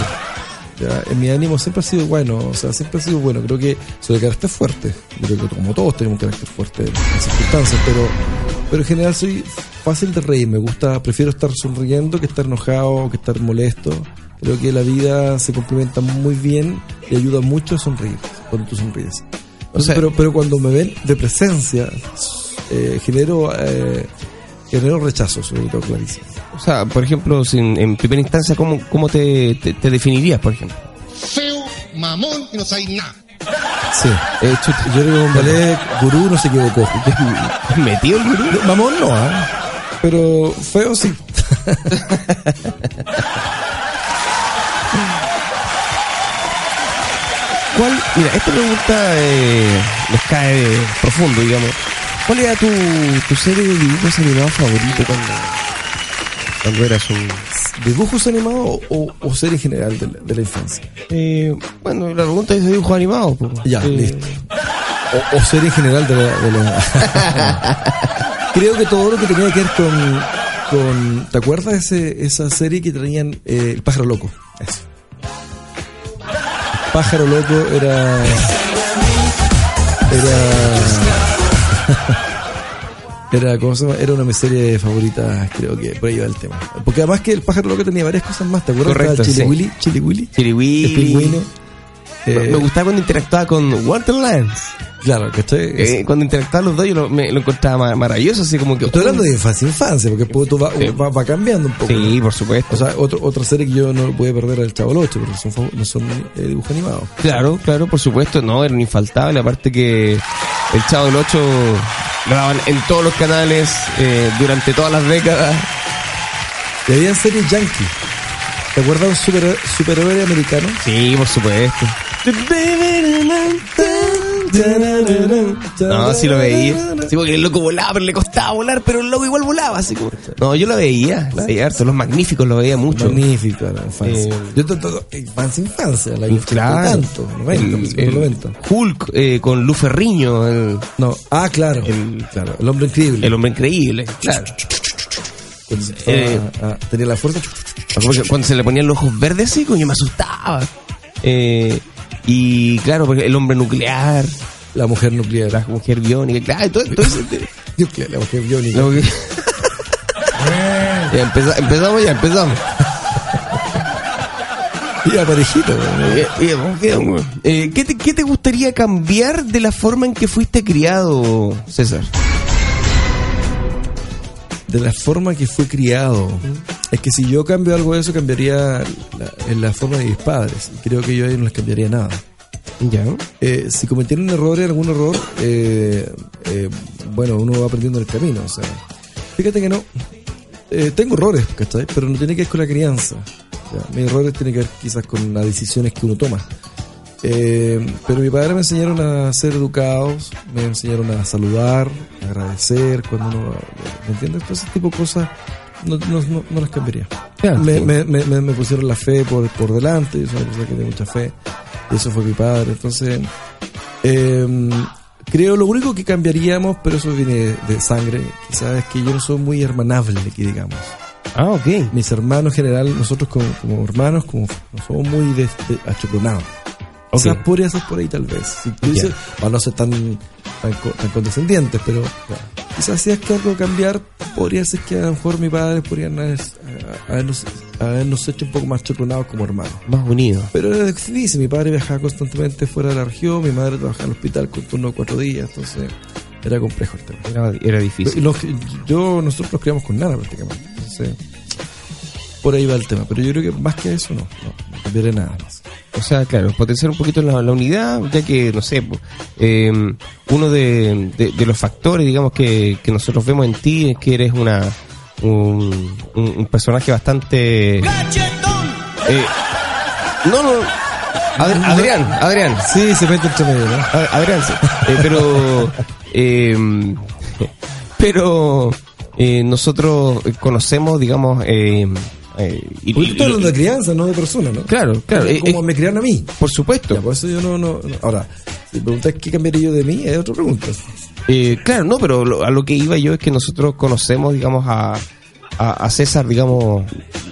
Ya, en mi ánimo siempre ha sido bueno, o sea, siempre ha sido bueno. Creo que soy de carácter fuerte. Yo creo que como todos tenemos un carácter fuerte en circunstancias, pero pero en general soy fácil de reír. Me gusta, prefiero estar sonriendo que estar enojado que estar molesto. Creo que la vida se complementa muy bien y ayuda mucho a sonreír cuando tú sonríes. O sea- pero, pero cuando me ven de presencia, eh, genero, eh, genero rechazo, sobre todo, clarísimo. O sea, por ejemplo, sin- en primera instancia, ¿cómo, cómo te, te- te definirías, por ejemplo? feo, mamón y no sabéis nada. Sí. Eh, chuta, Yo creo que con ballet gurú no se equivocó. ¿Metido el gurú? Mamón no, ¿ah? Pero feo sí. ¿Cuál? Mira, esta pregunta eh, nos cae profundo, digamos. ¿Cuál era tu, tu serie de dibujos animados favorito cuando, cuando eras un... ¿Dibujos animados o, o serie en general de la, de la infancia? Eh, bueno, la pregunta es de dibujos animados. pues. Ya, Eh, listo. O, o serie en general de la... de la- Creo que todo lo que tenía que ver con... con ¿Te acuerdas de ese, esa serie que tenían eh, El pájaro loco? Eso. Pájaro loco era... Era... Era, ¿cómo se llama? Era una de mis series favoritas, creo que por ahí va el tema. Porque además que el pájaro loco tenía varias cosas más, ¿te acuerdas? Correcto, Estaba Chili sí. Willy, Chili Willy, el pingüino. Me- Eh, me gustaba cuando interactuaba con Waterlands. Claro, que estoy... Eh, cuando interactuaban los dos yo lo, me- lo encontraba ma- maravilloso, así como que... Estoy hablando de infancia, infancia, porque después tú va, Sí. va, va cambiando un poco. Sí, por supuesto. O sea, otro, otra serie que yo no pude perder era el Chavo 8, pero son, no son eh, dibujos animados. Claro, claro, por supuesto, no, era un infaltable, aparte que el Chavo del 8 lo daban en todos los canales eh, durante todas las décadas. Y había series yankee. ¿Te acuerdas de un super, superhéroe americano? Sí, por supuesto. No, sí lo veía. Sí, porque el loco volaba, pero le costaba volar, pero el loco igual volaba, así como... No, yo lo veía, la veía harto, los magníficos lo veía mucho. Magnífico, la infancia. Eh, yo todo, infancia, infancia, la infancia claro, tanto, 90, el- principios el de 90. Hulk eh, con Lu Ferriño, el, No, ah, claro, El- claro, el hombre increíble. el hombre increíble, claro. Eh, a- a- tenía la fuerza. Cuando se le ponían los ojos verdes así, coño, me asustaba. Eh, y claro, porque el hombre nuclear, La mujer nuclear. la mujer biónica, claro, todo, todo ese- Nuclear, la mujer biónica. lo que- Ya empeza- empezamos ya, empezamos. Iba parejito. Eh, eh. Eh, ¿qué, te, ¿Qué te gustaría cambiar de la forma en que fuiste criado, César? de la forma que fue criado. Es que si yo cambio algo de eso, cambiaría la, en la forma de mis padres. Creo que yo ahí no les cambiaría nada. Ya. Eh, si cometieron errores, algún error, eh, eh, bueno, uno va aprendiendo en el camino. O sea, fíjate que no. eh, tengo errores, ¿cachai? Pero no tiene que ver con la crianza. O sea, mis errores tienen que ver quizás con las decisiones que uno toma. Eh, pero mi padre me enseñaron a ser educados, me enseñaron a saludar, a agradecer cuando uno. ¿Me entiendes? Todo ese tipo de cosas no, no, no, no las cambiaría. Me, sí. me, me, me- pusieron la fe por, por delante, yo soy una persona que tiene mucha fe, y eso fue mi padre. Entonces, eh, creo lo único que cambiaríamos, pero eso viene de, de sangre, quizás es que yo no soy muy hermanable, que digamos. Ah, ok. Mis hermanos en general, nosotros como, como hermanos, como no somos muy de, de achoclonados. Ok. Quizás podría ser por ahí tal vez. Si tú dices, para no ser tan, tan, tan condescendientes, pero quizás si es que algo cambiar, podría ser que a lo mejor mi padre podrían haber- habernos, habernos hecho un poco más choclonados como hermanos. Más unido. Pero era difícil, mi padre viajaba constantemente fuera de la región, mi madre trabajaba en el hospital con turno de cuatro días, entonces era complejo el tema. Era, era difícil. los- yo, nosotros nos criamos con nada prácticamente. Entonces, por ahí va el tema. Pero yo creo que más que eso, no, no, no cambiaré nada más. O sea, claro, potenciar un poquito la, la unidad, ya que, no sé, eh, uno de, de- de los factores, digamos, que, que nosotros vemos en ti es que eres una un, un- un personaje bastante... Eh, no, no, Ad- Adrián, Adrián, Sí, se mete entre medio, ¿no? Adrián, sí. Eh, pero, eh, pero eh, nosotros conocemos, digamos, eh, eh, y- Porque tú hablando de crianza, no de persona, ¿no? Claro, claro. eh, Como eh, me criaron a mí. por supuesto. Ya, por eso yo no, no, no. Ahora, si preguntas qué cambiaría yo de mí, es otra pregunta. Eh, claro, no, pero lo- a lo que iba yo es que nosotros conocemos, digamos, a, a, a César, digamos,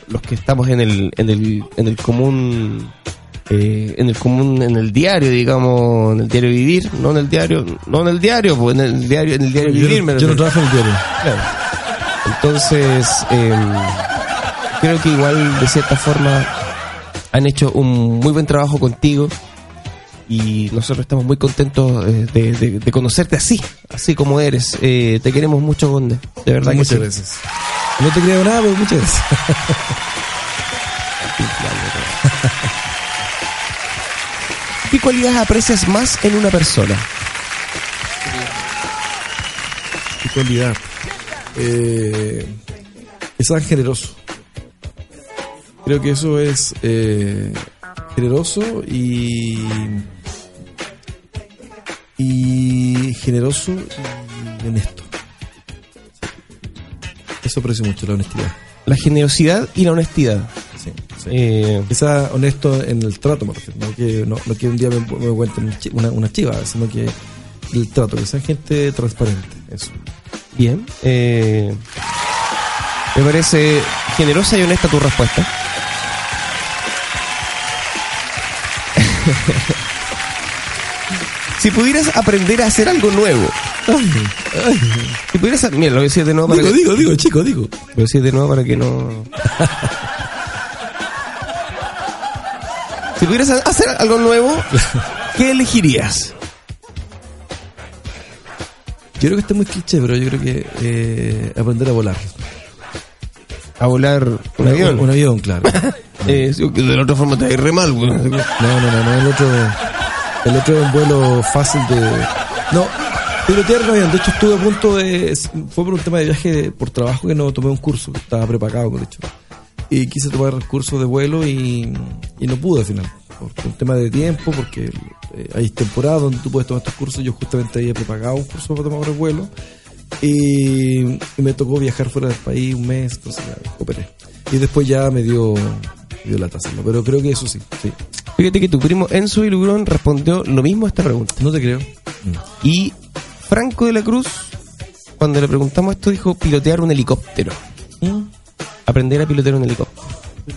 los que estamos en el, en el, en el común eh, en el común, en el diario, digamos, en el diario vivir, no en el diario, no en el diario, pues en el diario, en el diario Yo, vivir. no- me yo no trabajo en el diario. Claro. Entonces, eh, creo que igual de cierta forma han hecho un muy buen trabajo contigo y nosotros estamos muy contentos eh, de, de- de conocerte así, así como eres. Eh, te queremos mucho, Conde, de verdad que muchas sí. gracias. No te creo nada, pero muchas gracias. ¿Qué cualidades aprecias más en una persona? Qué cualidad. Eh, es tan generoso. Creo que eso es eh, generoso y. y generoso y honesto. Eso aprecio mucho, la honestidad. La generosidad y la honestidad. Sí, sí. Eh, honesto en el trato, me refiero. No que, no, no que un día me, me cuenten una, una chiva, sino que el trato, que sean gente transparente. Eso. bien. eh, me parece generosa y honesta tu respuesta. si pudieras aprender a hacer algo nuevo, si pudieras, mira, lo voy a decir de nuevo para Digo, que, digo, digo, chico, digo. lo voy a decir de nuevo para que no. si pudieras hacer algo nuevo, ¿qué elegirías? Yo creo que está muy cliché, pero yo creo que eh, aprender a volar. A volar un avión. Un, avión, claro. Eh, de la otra forma te ir re mal, güey. No, no, no, no, el otro, el otro es un vuelo fácil de... No, pilotear no avión. De hecho, estuve a punto de... Fue por un tema de viaje por trabajo que no tomé un curso, que estaba prepagado, de hecho. Y quise tomar el curso de vuelo y, y no pude al final. Por un tema de tiempo, porque eh, hay temporadas donde tú puedes tomar estos cursos. Yo justamente había prepagado un curso para tomar el vuelo. Y, y me tocó viajar fuera del país un mes, entonces ya, operé. Y después ya me dio, me dio lata hacerlo. Pero creo que eso sí, sí. Fíjate que tu primo Enzo Ilugrón respondió lo mismo a esta pregunta. No te creo. Y Franco de la Cruz, cuando le preguntamos esto, dijo pilotear un helicóptero. Aprender a pilotear un helicóptero.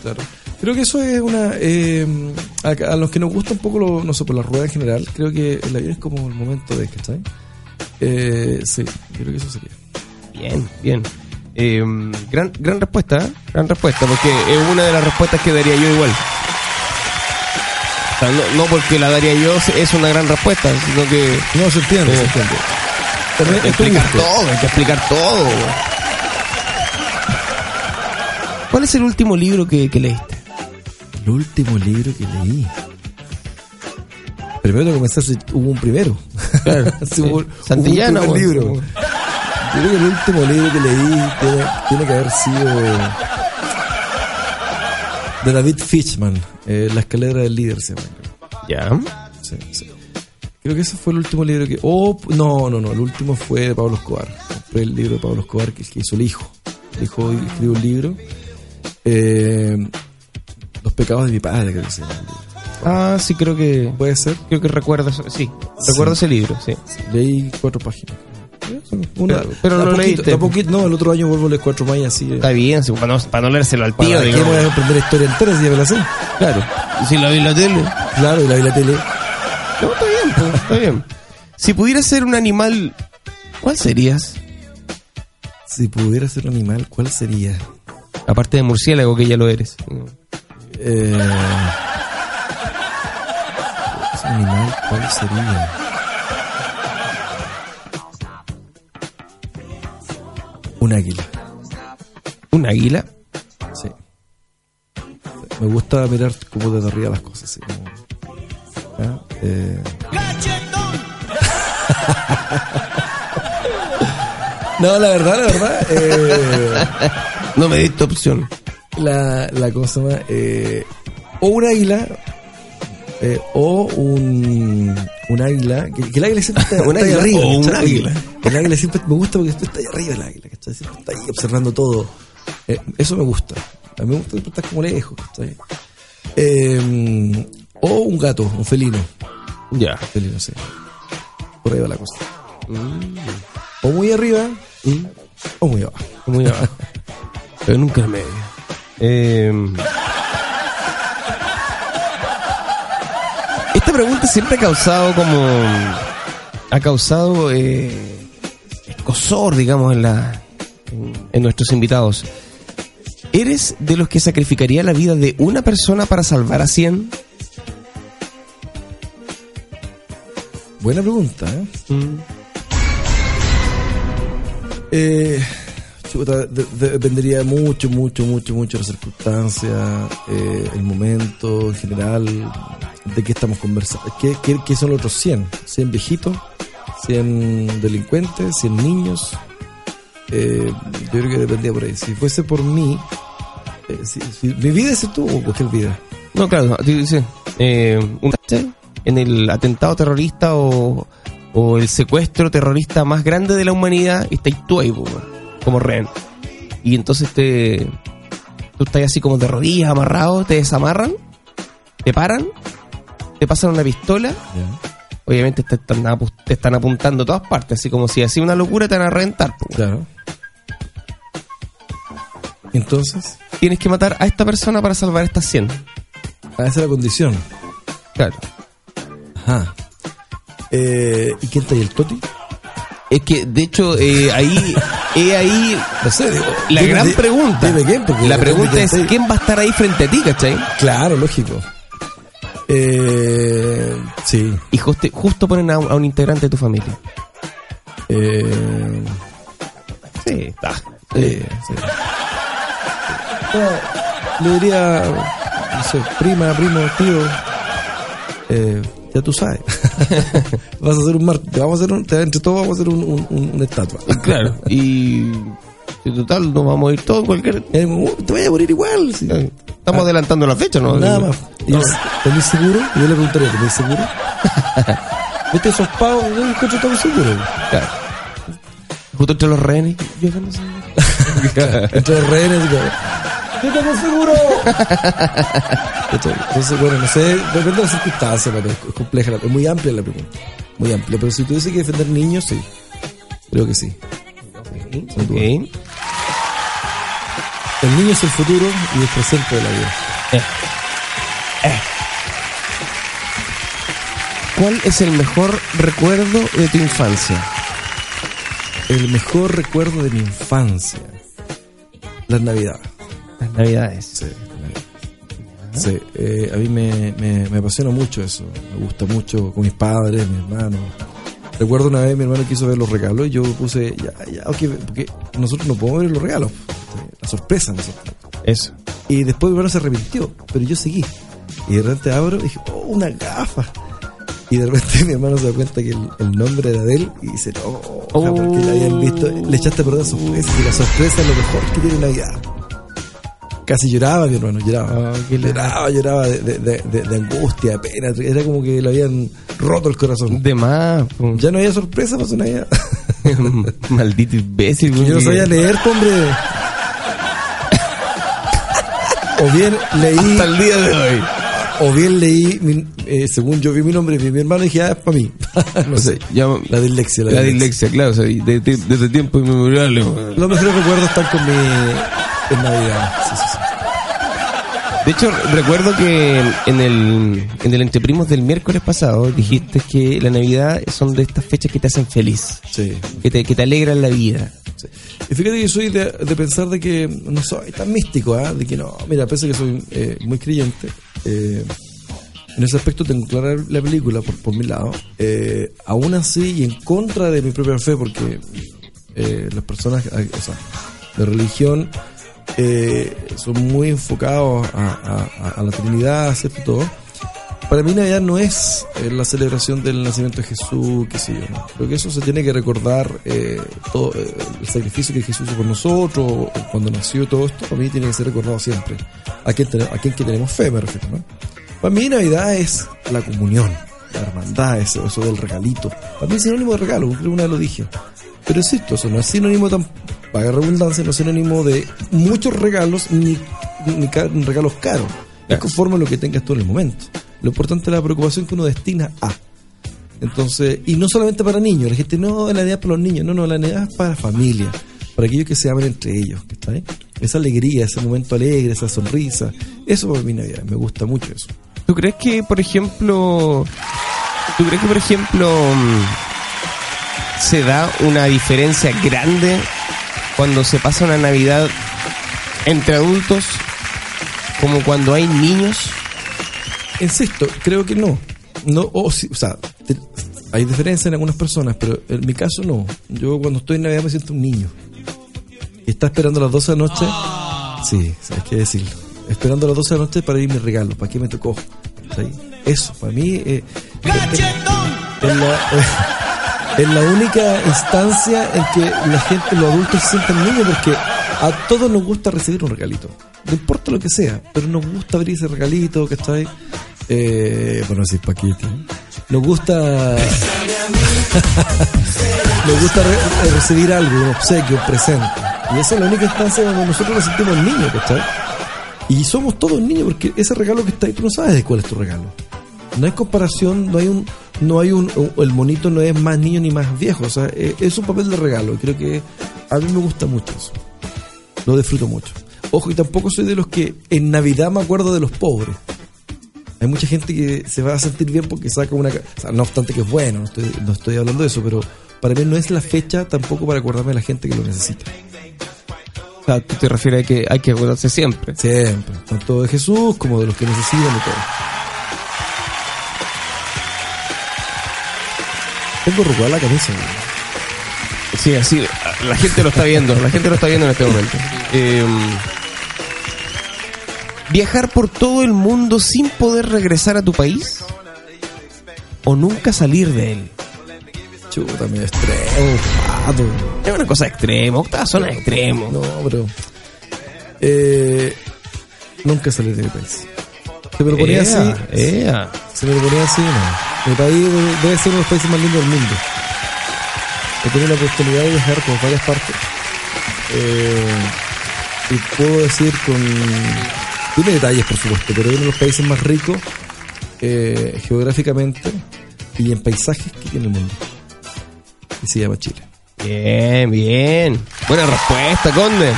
Claro. Creo que eso es una. eh, a, a los que nos gusta un poco, lo, no sé, por la rueda en general, creo que el avión es como el momento de. ¿Cachai? Eh, sí, creo que eso sería. Bien, bien. Eh, gran, gran respuesta, ¿eh? gran respuesta, porque es una de las respuestas que daría yo igual. O sea, no, no porque la daría yo es una gran respuesta, sino que No, se entiende, se Eh, hay Pero que explicar todo, hay que explicar todo. ¿Cuál es el último libro que, que leíste? El último libro que leí. Primero que comenzar, hubo un primero. Claro, Sí, Santillana, un bueno. libro. Yo creo que el último libro que leí tiene, tiene que haber sido de David Fishman, eh, La escalera del líder se llama. Ya. Sí, sí. Creo que ese fue el último libro que. Oh, no, no, no. El último fue de Pablo Escobar. Compré el libro de Pablo Escobar que, que hizo el hijo. El hijo escribió un libro. Eh, Los pecados de mi padre, creo que se llama. el libro. Ah, sí, creo que. Puede ser. Creo que recuerdo, eso- sí, recuerdo ese libro, sí. Leí cuatro páginas. Una, Pero- pero no poquito, leíste. poquito, no, el otro año vuelvo a leer cuatro más así. Está bien, sí, para no, para no leérselo al tío, ¿Para voy a aprender historia entera si ya me la sé? Claro. Y si la vi en la tele. Claro, y la vi en la tele. No, está bien, pues, está bien. Si pudieras ser un animal, ¿cuál serías? Si pudiera ser un animal, ¿cuál sería? Aparte de murciélago, que ya lo eres. Eh, animal, ¿cuál sería? Un águila, ¿Un águila? sí. Me gusta mirar como desde arriba las cosas, ¿Ah? Eh, no, la verdad, la verdad, eh, No me diste opción. la, la cosa más, eh, o un águila, eh, o un, un águila, que, que el águila siempre está, Un está ahí águila arriba. o águila. El águila siempre me gusta porque está ahí arriba el águila, ¿cachai? Siempre está ahí observando todo. Eh, eso me gusta. A mí me gusta estar como lejos, ¿cachai? Eh, o un gato, un felino. Ya. Felino, sí. Por ahí va la cosa. O muy arriba, o muy abajo. Muy abajo. Pero nunca en medio. Eh, esta pregunta siempre ha causado como. Ha causado eh, escosor, digamos, en, la, en, en nuestros invitados. ¿Eres de los que sacrificaría la vida de una persona para salvar a 100? Buena pregunta, ¿eh? Mm. Eh, de- de- dependería mucho, mucho, mucho, mucho de las circunstancias, eh, el momento en general, de qué estamos conversando. ¿Qué, son los otros 100? ¿100 viejitos? ¿100 delincuentes? ¿100 niños? Eh, yo creo que dependía por ahí. Si fuese por mí, eh, si, si- ¿mi vida tú o cualquier vida? No, claro, dice, eh, un- en el atentado terrorista o, el secuestro terrorista más grande de la humanidad estáis tú ahí, weón, como rehén. Y entonces te, tú estás así como de rodillas amarrado, te desamarran, te paran, te pasan una pistola, obviamente te están, apu- te están apuntando a todas partes, así como si hacía una locura te van a reventar. weón. Claro. Entonces, Tienes que matar a esta persona para salvar a estas 100. ah, esa es la condición. Claro. Ajá. Eh, ¿Y quién está ahí, el Toti? Es que, de hecho, eh, ahí, eh, ahí No sé, digo, La dime- gran pregunta. Dime quién, porque la pregunta quién es. ¿quién va a estar ahí frente a ti, cachai? Claro, lógico. Eh, sí. Y justo, justo ponen a un, a un integrante de tu familia. Eh, Sí, está. eh, sí. No, le diría, no sé, prima, primo, tío. Eh, ya tú sabes. Vas a hacer un mar, te vamos a hacer un, te- entre todos vamos a hacer un, un- un- una estatua. Claro. Y. En total, nos vamos a ir todos cualquier. Eh, uh, te vayas a morir igual. sí. Estamos adelantando la fecha, ¿no? Nada más. Y No. es- ¿Tenés seguro? Yo le preguntaría, ¿tenés seguro? ¿Viste esos pavos? Yo no encuentro tan seguro. Claro. Justo entre los rehenes. Yo no sé. Entre los rehenes, claro. ¡Yo tengo seguro! Entonces, bueno, no sé, depende de las circunstancias, pero es compleja, es muy amplia la pregunta. Muy amplia, pero si tuviese que defender niños, sí. Creo que sí. Sin duda. Ok. El niño es el futuro y el presente de la vida. ¿Cuál es el mejor recuerdo de tu infancia? El mejor recuerdo de mi infancia. Las navidades. Navidades. Sí, Sí, eh, a mí me, me, me apasiona mucho eso. Me gusta mucho con mis padres, mis hermanos. Recuerdo una vez mi hermano quiso ver los regalos y yo puse, ya, ya, ok, porque nosotros no podemos ver los regalos. La sorpresa nosotros. Eso. Y después mi hermano se arrepintió, pero yo seguí. Y de repente abro y dije, oh, una gafa. Y de repente mi hermano se da cuenta que el, el nombre era de él y dice, no, Oh. porque le habían visto, le echaste a perder la sorpresa y la sorpresa es lo mejor que tiene Navidad. Casi lloraba mi hermano, lloraba. Ah, lloraba, lloraba de, de, de, angustia, de pena. Era como que le habían roto el corazón. De más. po. Ya no había sorpresa para su Navidad. Maldito imbécil. yo no sabía leer, hombre. O bien leí Hasta el día de hoy. o bien leí, mi- eh, según yo vi mi nombre, vi mi hermano y dije, ah, es para mí. no sé. Ya- La dislexia. La dislexia, claro, o sea, desde tiempo inmemorial. weón. Los mejores recuerdos están con mi en Navidad. Sí, sí. De hecho, recuerdo que en el, en el Entreprimos del miércoles pasado dijiste que la Navidad son de estas fechas que te hacen feliz, Sí, que te, que te alegran la vida. sí. Y fíjate que soy de, de pensar de que no soy tan místico, ¿ah? de que no, mira, pese a que soy eh, muy creyente, eh, en ese aspecto tengo clara la película por, por mi lado, eh, aún así y en contra de mi propia fe, porque eh, las personas, eh, o sea, de religión, eh, son muy enfocados a, a- a- la Trinidad, ¿cierto? Todo. Para mí Navidad no es eh, la celebración del nacimiento de Jesús, qué sé yo, ¿no? Creo que eso se tiene que recordar eh, todo eh, el sacrificio que Jesús hizo por nosotros, cuando nació todo esto, para mí tiene que ser recordado siempre. A quien, a quien que tenemos fe, me refiero, ¿no? Para mí Navidad es la comunión, la hermandad, eso, eso del regalito. Para mí es sinónimo de regalo, creo que una vez lo dije. Pero insisto, eso no es sinónimo tan, paga redundancia, no es sinónimo de muchos regalos ni, regalos caros. Es conforme a lo que tengas tú en el momento. Lo importante es la preocupación que uno destina a. Entonces, y no solamente para niños, la gente no, la es para los niños, no, no, la Navidad es para familia, para aquellos que se aman entre ellos, ¿está bien? Esa alegría, ese momento alegre, esa sonrisa, eso para mí Navidad, me gusta mucho eso. ¿Tú crees que, por ejemplo, tú crees que, por ejemplo, mm, se da una diferencia grande cuando se pasa una Navidad entre adultos como cuando hay niños? Insisto, creo que no. No, o, sea, te- hay diferencia en algunas personas, pero en mi caso no. Yo cuando estoy en Navidad me siento un niño. Y está esperando a las 12 de la noche. Sí, hay que decirlo. Esperando a las 12 de la noche para ir mi regalo. ¿Para qué me tocó? ¿Sí? Eso, para mí. eh, es, es la, es la única instancia en que la gente, los adultos se sientan niños, porque a todos nos gusta recibir un regalito. No importa lo que sea, pero nos gusta abrir ese regalito, que está ahí. Eh, bueno, así paquete. Nos gusta. nos gusta eh, recibir algo, un obsequio, un presente. Y esa es la única instancia donde nosotros nos sentimos niños, ¿cachai? Y somos todos niños porque ese regalo que está ahí, tú no sabes de cuál es tu regalo. No hay comparación, no hay un, no hay un, el monito no es más niño ni más viejo, o sea, eh, es un papel de regalo y creo que a mí me gusta mucho eso. Lo disfruto mucho. Ojo, y tampoco soy de los que en Navidad me acuerdo de los pobres. Hay mucha gente que se va a sentir bien porque saca una... O sea, no obstante que es bueno, no estoy, no estoy hablando de eso, pero para mí no es la fecha tampoco para acordarme de la gente que lo necesita. O sea, tú te refieres a que hay que acordarse siempre. Siempre, tanto de Jesús como de los que necesitan y todo. Tengo arrugada la güey. Sí, así, la gente lo está viendo, la gente lo está viendo en este momento. Eh, ¿Viajar por todo el mundo sin poder regresar a tu país? ¿O nunca salir de él? Chuta, me extremo. Es una cosa extrema, octava zona extremo. No, pero. Eh, nunca salí de mi país. Se me lo ponía así. Ea. Se me lo ponía así, no. Mi país debe- debe ser uno de los países más lindos del mundo. He tenido la oportunidad de viajar por varias partes. Eh, y puedo decir con. Tiene detalles, por supuesto, pero es uno de los países más ricos eh, geográficamente y en paisajes que tiene el mundo. Y se llama Chile. Bien, bien. Buena respuesta, Conde.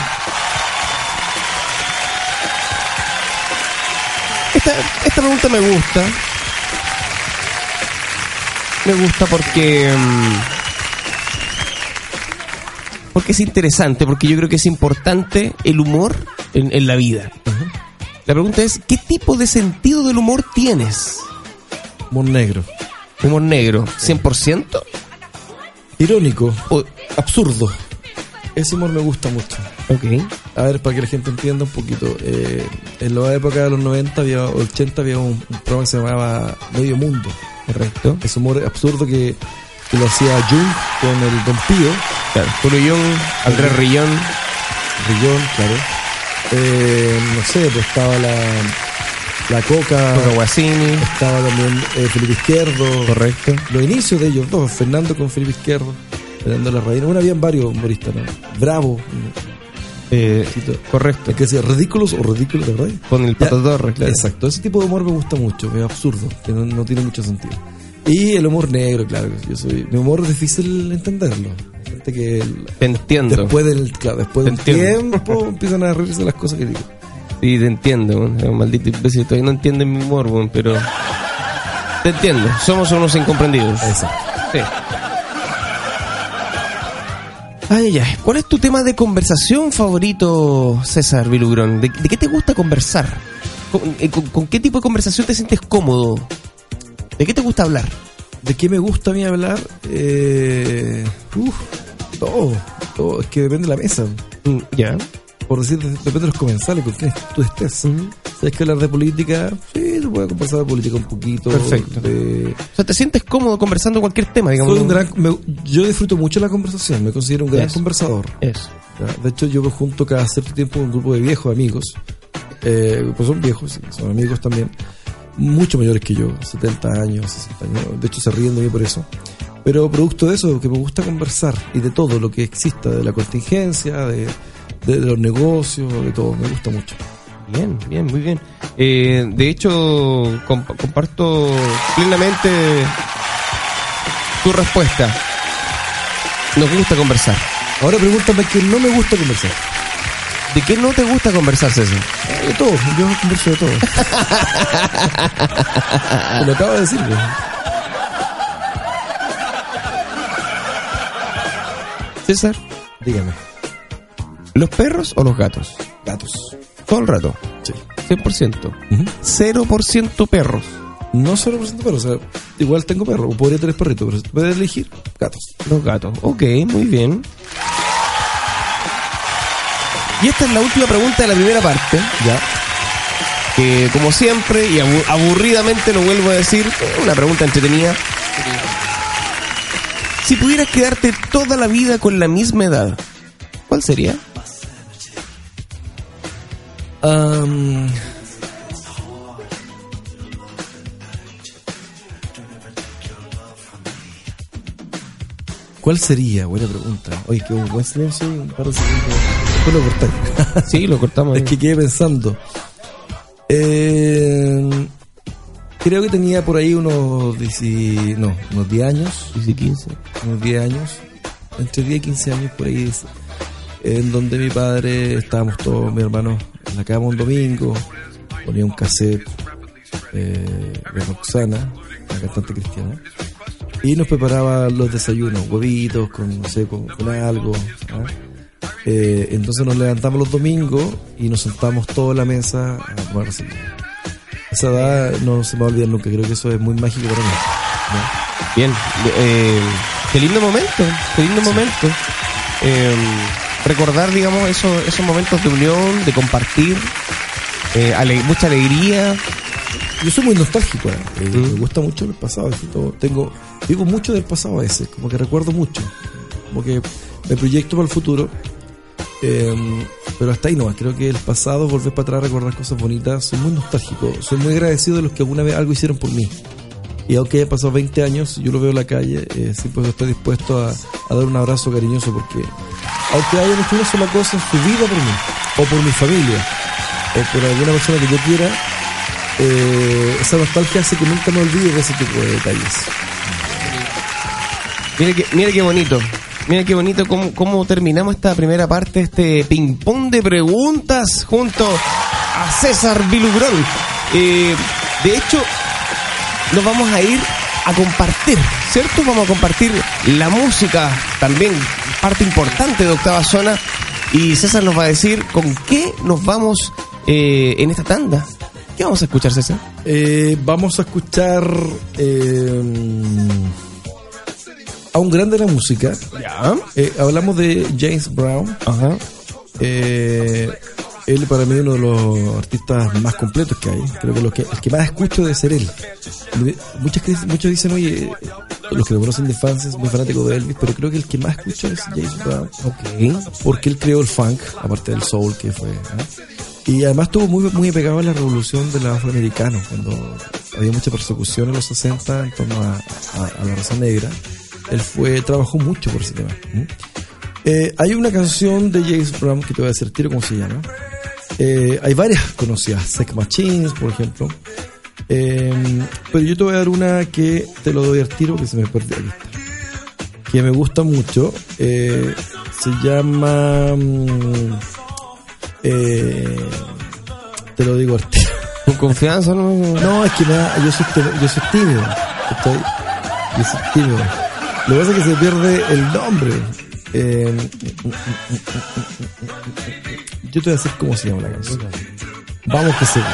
Esta, pregunta me gusta. Me gusta porque... mm, Porque es interesante, porque yo creo que es importante el humor en, en la vida. La pregunta es, ¿qué tipo de sentido del humor tienes? Humor negro. ¿Humor negro? ¿100%? Irónico. O- absurdo. Ese humor me gusta mucho. ok. A ver, para que la gente entienda un poquito. eh, en la época de los 90 había, o 80 había un, un programa que se llamaba Medio Mundo. Correcto. Ese humor absurdo que, que lo hacía Jung con el Don Pío, Claro. Julio Young, Andrés Rillón. Rillón, claro. Eh, no sé, pues estaba la, la Coca, Coca Guasini. estaba también eh, Felipe Izquierdo. Correcto. Los inicios de ellos dos, Fernando con Felipe Izquierdo, Fernando Larraín. Bueno, habían varios humoristas, ¿no? Bravo. Eh, correcto. Es que decía ridículos o ridículos, ¿de verdad? Con el Pato Torres, claro. Exacto, ese tipo de humor me gusta mucho, es absurdo, que no, no tiene mucho sentido. Y el humor negro, claro, yo soy, mi humor es difícil entenderlo. Gente que el- Te entiendo. después del, claro, después de un Te entiendo. tiempo empiezan a reírse las cosas que digo. Sí, te entiendo, un maldito imbécil. Todavía no entienden mi humor, pero... Te entiendo. Somos unos incomprendidos. Exacto. Sí. Ay, ay, ay. ¿Cuál es tu tema de conversación favorito, César Vilugrón? ¿De, de qué te gusta conversar? ¿Con, eh, con- con qué tipo de conversación te sientes cómodo? ¿De qué te gusta hablar? ¿De qué me gusta a mí hablar? Eh, uf, todo, todo, es que depende de la mesa. Mm, Ya. Por decir, depende de los comensales con quienes tú estés. ¿Sabes que hablar de política? Sí, se puede conversar de política un poquito. Perfecto. de- O sea, te sientes cómodo conversando cualquier tema, digamos. Soy un gran, me- yo disfruto mucho la conversación, me considero un gran conversador. Eso. Ya, De hecho, yo me junto cada cierto tiempo con un grupo de viejos amigos. Eh, pues son viejos, son amigos también. Mucho mayores que yo, 70 años, 60 años. De hecho, se ríen de mí por eso. Pero producto de eso, que me gusta conversar y de todo lo que exista, de la contingencia, de, de- de los negocios, de todo. Me gusta mucho. Bien, bien, muy bien. Eh, de hecho, comp- comparto plenamente tu respuesta. Nos gusta conversar. Ahora pregúntame que no me gusta conversar. ¿De qué no te gusta conversar, César? De todo, yo converso de todo. Te lo acabo de decir. César, Dígame. ¿los perros o los gatos? Gatos. Todo el rato. Sí. 100%. Ujú. 0% perros. No solo presento perros, o sea, igual tengo perro, o podría tener perrito, pero puedes elegir, gatos. Los gatos. Ok, muy bien. Y esta es la última pregunta de la primera parte. Ya. Que como siempre y abu- aburridamente lo vuelvo a decir, una pregunta entretenida. Si pudieras quedarte toda la vida con la misma edad, ¿cuál sería? Am, ¿Cuál sería? Buena pregunta. Oye, qué buen silencio y un par de segundos. Después lo cortáis. Sí, lo cortamos. Es que quedé pensando. Eh, creo que tenía por ahí unos, 10 no, unos 10 años. 10 y 15. Unos 10 años. Entre 10 y 15 años por ahí. En donde mi padre, estábamos todos, mi hermano, en la cama un domingo. Ponía un cassette eh, de Roxana, la cantante cristiana. Y nos preparaba los desayunos, huevitos, con, no sé, con, con algo. ¿ah? Eh, entonces nos levantamos los domingos y nos sentamos toda la mesa a tomar. Esa edad no se me va a olvidar nunca, creo que eso es muy mágico para mí. ¿no? Bien, eh, qué lindo momento, qué lindo momento. Eh, recordar, digamos, esos, esos momentos de unión, de compartir, eh, ale- mucha alegría. Yo soy muy nostálgico, ¿eh? Eh, Mm. me gusta mucho el pasado, tengo, vivo mucho del pasado a veces, como que recuerdo mucho, como que me proyecto para el futuro, eh, pero hasta ahí no, creo que el pasado, volver para atrás, recordar cosas bonitas, soy muy nostálgico, soy muy agradecido de los que alguna vez algo hicieron por mí. Y aunque haya pasado 20 años, yo lo veo en la calle, eh, siempre estoy dispuesto a, dar un abrazo cariñoso porque, aunque hayan hecho una sola cosa en su vida por mí, o por mi familia, o por alguna persona que yo quiera, eh, esa nostalgia hace que nunca me olvide de ese tipo de detalles. Mira qué, mira qué bonito. Mira qué bonito cómo, cómo terminamos esta primera parte, este ping-pong de preguntas junto a César Vilugrón. Eh, de hecho, nos vamos a ir a compartir, ¿cierto? Vamos a compartir la música, también parte importante de Octava Zona. Y César nos va a decir con qué nos vamos eh, en esta tanda. ¿Qué vamos a escuchar, César? Eh, vamos a escuchar eh, a un grande de la música. Ya. Eh, hablamos de James Brown. Ajá. Eh, él para mí uno de los artistas más completos que hay. Creo que, lo que el que más escucho debe ser él. Muchas, muchos dicen, oye, los que lo conocen de fans es muy fanático de Elvis, pero creo que el que más escucho es James Brown. Ok. Porque él creó el funk, aparte del soul que fue. ¿no? Y además estuvo muy, muy apegado a la revolución del afroamericano, cuando había mucha persecución en los 60 en torno a, a- a la raza negra. Él fue, trabajó mucho por ese tema. Eh, hay una canción de James Brown que te voy a decir tiro cómo se llama. Eh, hay varias conocidas, Sex Machines, por ejemplo. Eh, pero yo te voy a dar una que te lo doy al tiro que se me perdió. Está. Que me gusta mucho. Eh, se llama. mm, eh, te lo digo al tiro. Con confianza, ¿no? No, es que me da- yo, soy, yo soy tímido. Estoy, yo soy tímido. Lo que pasa es que se pierde el nombre. Eh, yo te voy a decir cómo se llama la canción. Vamos que se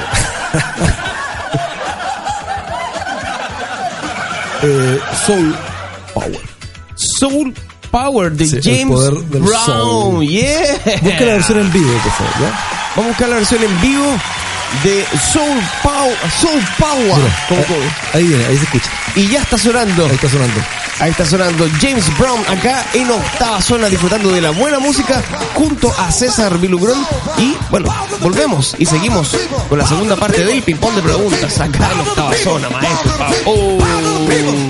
eh, Soul Power. Soul Power de Sí, James Brown. soul. Yeah. Busca la versión en vivo, por favor, ¿ya? Vamos a buscar la versión en vivo de Soul Power. Soul Power. Mira, ahí, ahí viene, ahí se escucha. y ya está sonando. Ahí está sonando. Ahí está sonando James Brown acá en octava zona disfrutando de la buena música junto a César Vilugrón. Y bueno, volvemos y seguimos con la segunda parte del ping-pong de preguntas acá en octava zona, maestro. Oh.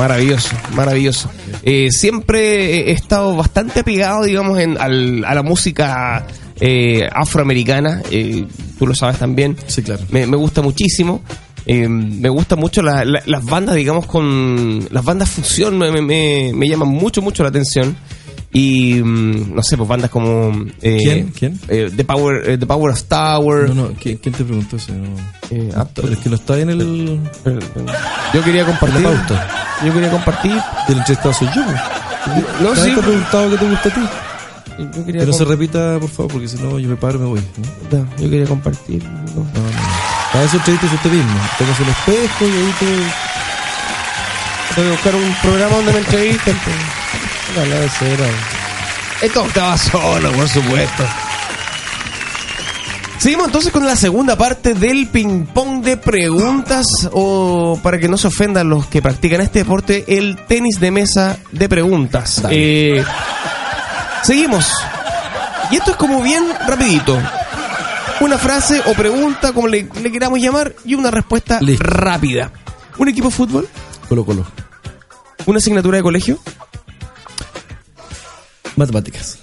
Maravilloso, maravilloso. Eh, siempre he estado bastante pegado, digamos, en, al, a la música eh, afroamericana. Eh, tú lo sabes también. Sí, claro. Me, gusta muchísimo. Eh, me gusta mucho la, la, las bandas, digamos, con. Las bandas fusión me, me, me, llaman mucho, mucho la atención. Y mm, no sé, pues bandas como. eh, ¿Quién? ¿Quién? eh, The, Power, eh, The Power of Tower. No, no, ¿quién, quién te preguntó eso? Eh, ah, Pero es que no está en el. Yo quería compartir. En la pauta. Yo quería compartir. El entrevistado soy yo. No, sí. te ha preguntado qué te gusta a ti. Yo quería, Que no se repita, por favor, porque si no yo me paro y me voy. ¿no? no, yo quería compartir. no. No. Para eso entrevistas usted mismo. Tengas un espejo y ahí te. Tengo que buscar un programa donde me entrevisten. pues. Esto estaba solo, por supuesto. Seguimos entonces con la segunda parte del ping-pong de preguntas o para que no se ofendan los que practican este deporte, el tenis de mesa de preguntas. Eh, seguimos. Y esto es como bien rapidito. Una frase o pregunta, como le, le queramos llamar, y una respuesta Listo. rápida. ¿Un equipo de fútbol? Colo Colo. ¿Una asignatura de colegio? Matemáticas.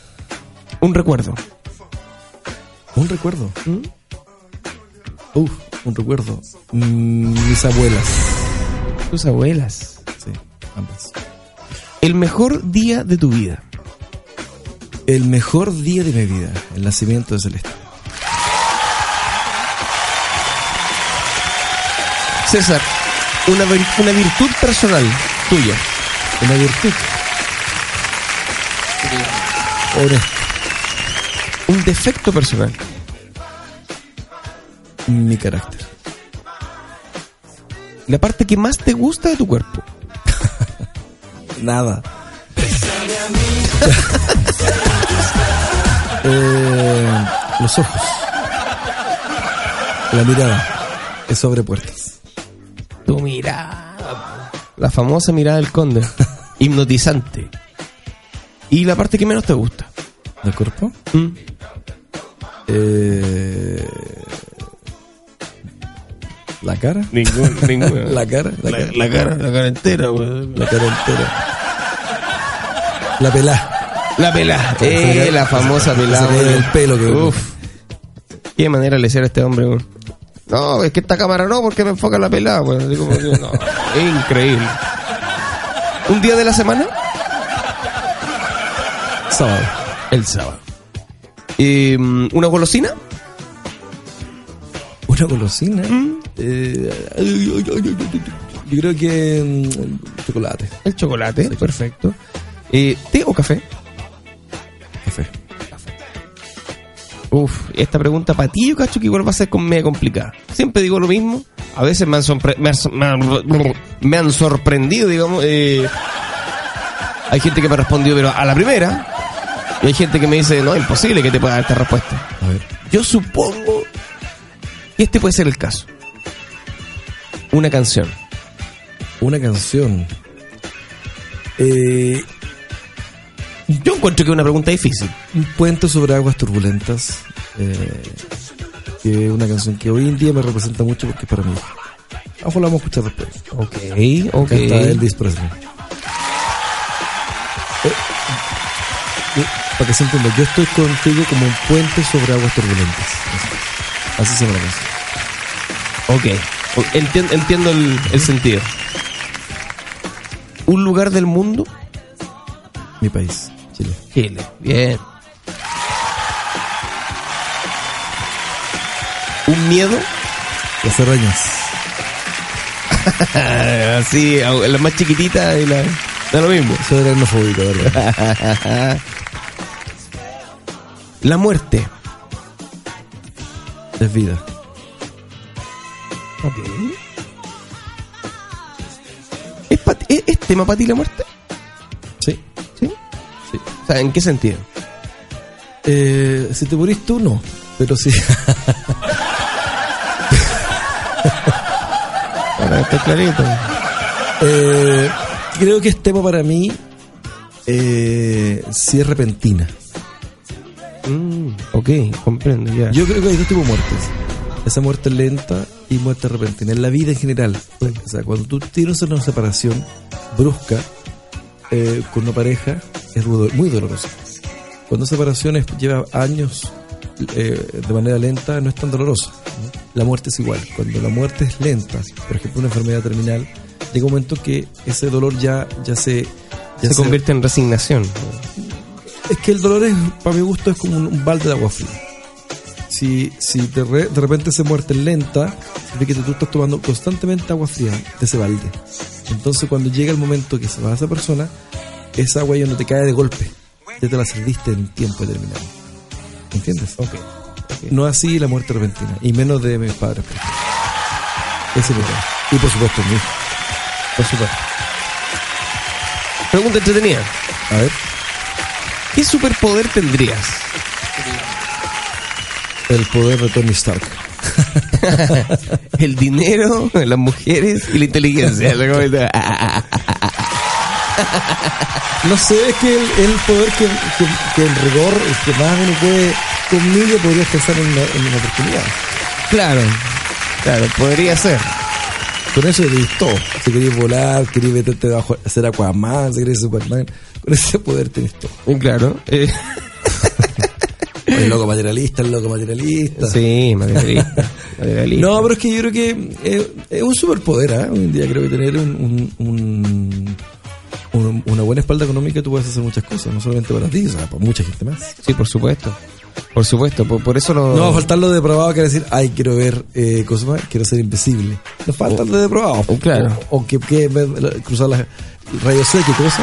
Un recuerdo. Un recuerdo. Uf, un recuerdo. Mm, mis abuelas. Tus abuelas. Sí, ambas. El mejor día de tu vida. El mejor día de mi vida, el nacimiento de Celeste. César, una, una virtud personal tuya. Una virtud. Un defecto personal. Mi carácter. La parte que más te gusta de tu cuerpo. Nada. Eh, los ojos. La mirada. Es sobre puertas. Tu mirada. La famosa mirada del conde. Hipnotizante. Y la parte que menos te gusta. ¿Del cuerpo? Mm. Eh, la cara. Ningún, ninguna. La cara. La, La, cara. la cara, la cara entera, weón. La cara entera. La pelá. La pelá. Eh, la famosa pelá. El pelo que- Uf. Qué manera le hiciera a este hombre. No, es que esta cámara no, porque me enfoca la pelada, weón. Así como que, no, es increíble. ¿Un día de la semana? Sábado. El sábado. Eh, ¿Una golosina? Una golosina. Eh, yo creo que mm, chocolate. El chocolate, perfecto. Eh, ¿Té o café? Café. Uf, esta pregunta para ti yo cacho que igual va a ser con media complicada. Siempre digo lo mismo. A veces me han, me han- me han- me han sorprendido, digamos. eh, hay gente que me ha respondido, pero a la primera. Y hay gente que me dice, no, imposible que te pueda dar esta respuesta. A ver. Yo supongo que este puede ser el caso. Una canción. Una canción. Eh, Yo encuentro que es una pregunta difícil. un puente sobre aguas turbulentas. eh, que es una canción que hoy en día me representa mucho porque es para mí. Ojo, la vamos a escuchar después. Ok, ok. Canta Elvis Presley. Para que se entienda, yo estoy contigo como un puente sobre aguas turbulentas. Así se llama la canción. Ok, entiendo, entiendo el, el sentido. Un lugar del mundo, Mi país, Chile. Chile. Bien. Un miedo, Las arañas. así, la más chiquitita y la. Da lo mismo. Soy aracnofóbico, ¿verdad? La muerte. Es vida. Ok. ¿Es, es- es tema para ti la muerte? Sí. ¿Sí? Sí. O sea, ¿en qué sentido? Eh, si te morís tú, no. Pero sí. Ahora está clarito. Eh, creo que es tema para mí. Eh, si es repentina. Mm, ok, comprendo, ya. Yo creo que hay dos tipos de muertes. Esa muerte lenta y muerte repentina. En la vida en general. O sea, cuando tú tienes una separación brusca eh, con una pareja, es muy dolorosa. Cuando esa separación es- lleva años eh, de manera lenta, no es tan dolorosa. ¿no? La muerte es igual. Cuando la muerte es lenta, por ejemplo, una enfermedad terminal, llega un momento que ese dolor ya, ya se... Ya se convierte en resignación. Es que el dolor, es, para mi gusto, es como un, un balde de agua fría. Si, si de, re- de repente se muerte lenta, significa que tú estás tomando constantemente agua fría de ese balde. Entonces, cuando llega el momento que se va esa persona, esa agua ya no te cae de golpe. Ya te la serviste en tiempo determinado. ¿Entiendes? No así la muerte repentina, y menos de mis padres. Ese es tema. Y por supuesto, mi. Por supuesto. Pregunta entretenida. A ver, ¿Qué superpoder tendrías? el poder de Tony Stark. El dinero, las mujeres y la inteligencia. No sé, es que el, el poder que, que, que en rigor, el que más uno puede conmigo, podría pensar en una, en una oportunidad. claro, claro, podría ser. Con eso le todo. Si querías volar, querías meterte bajo, hacer Aquaman, si querías Superman, ese poder tenés todo. Claro. eh, El loco materialista, el loco materialista. sí, materialista. materialista. No, pero es que yo creo que eh, es un superpoder, ¿ah? Hoy en día creo que tener un, un- un- un- una buena espalda económica tú puedes hacer muchas cosas, no solamente para ti, o sea, para mucha gente más. Sí, por supuesto. Por supuesto, por, por eso lo... No va a faltar lo depravado que decir, ay, quiero ver eh, cosas más, quiero ser invisible. No falta lo depravado. Oh, claro. O, o que, que cruzar las rayos X, cosa,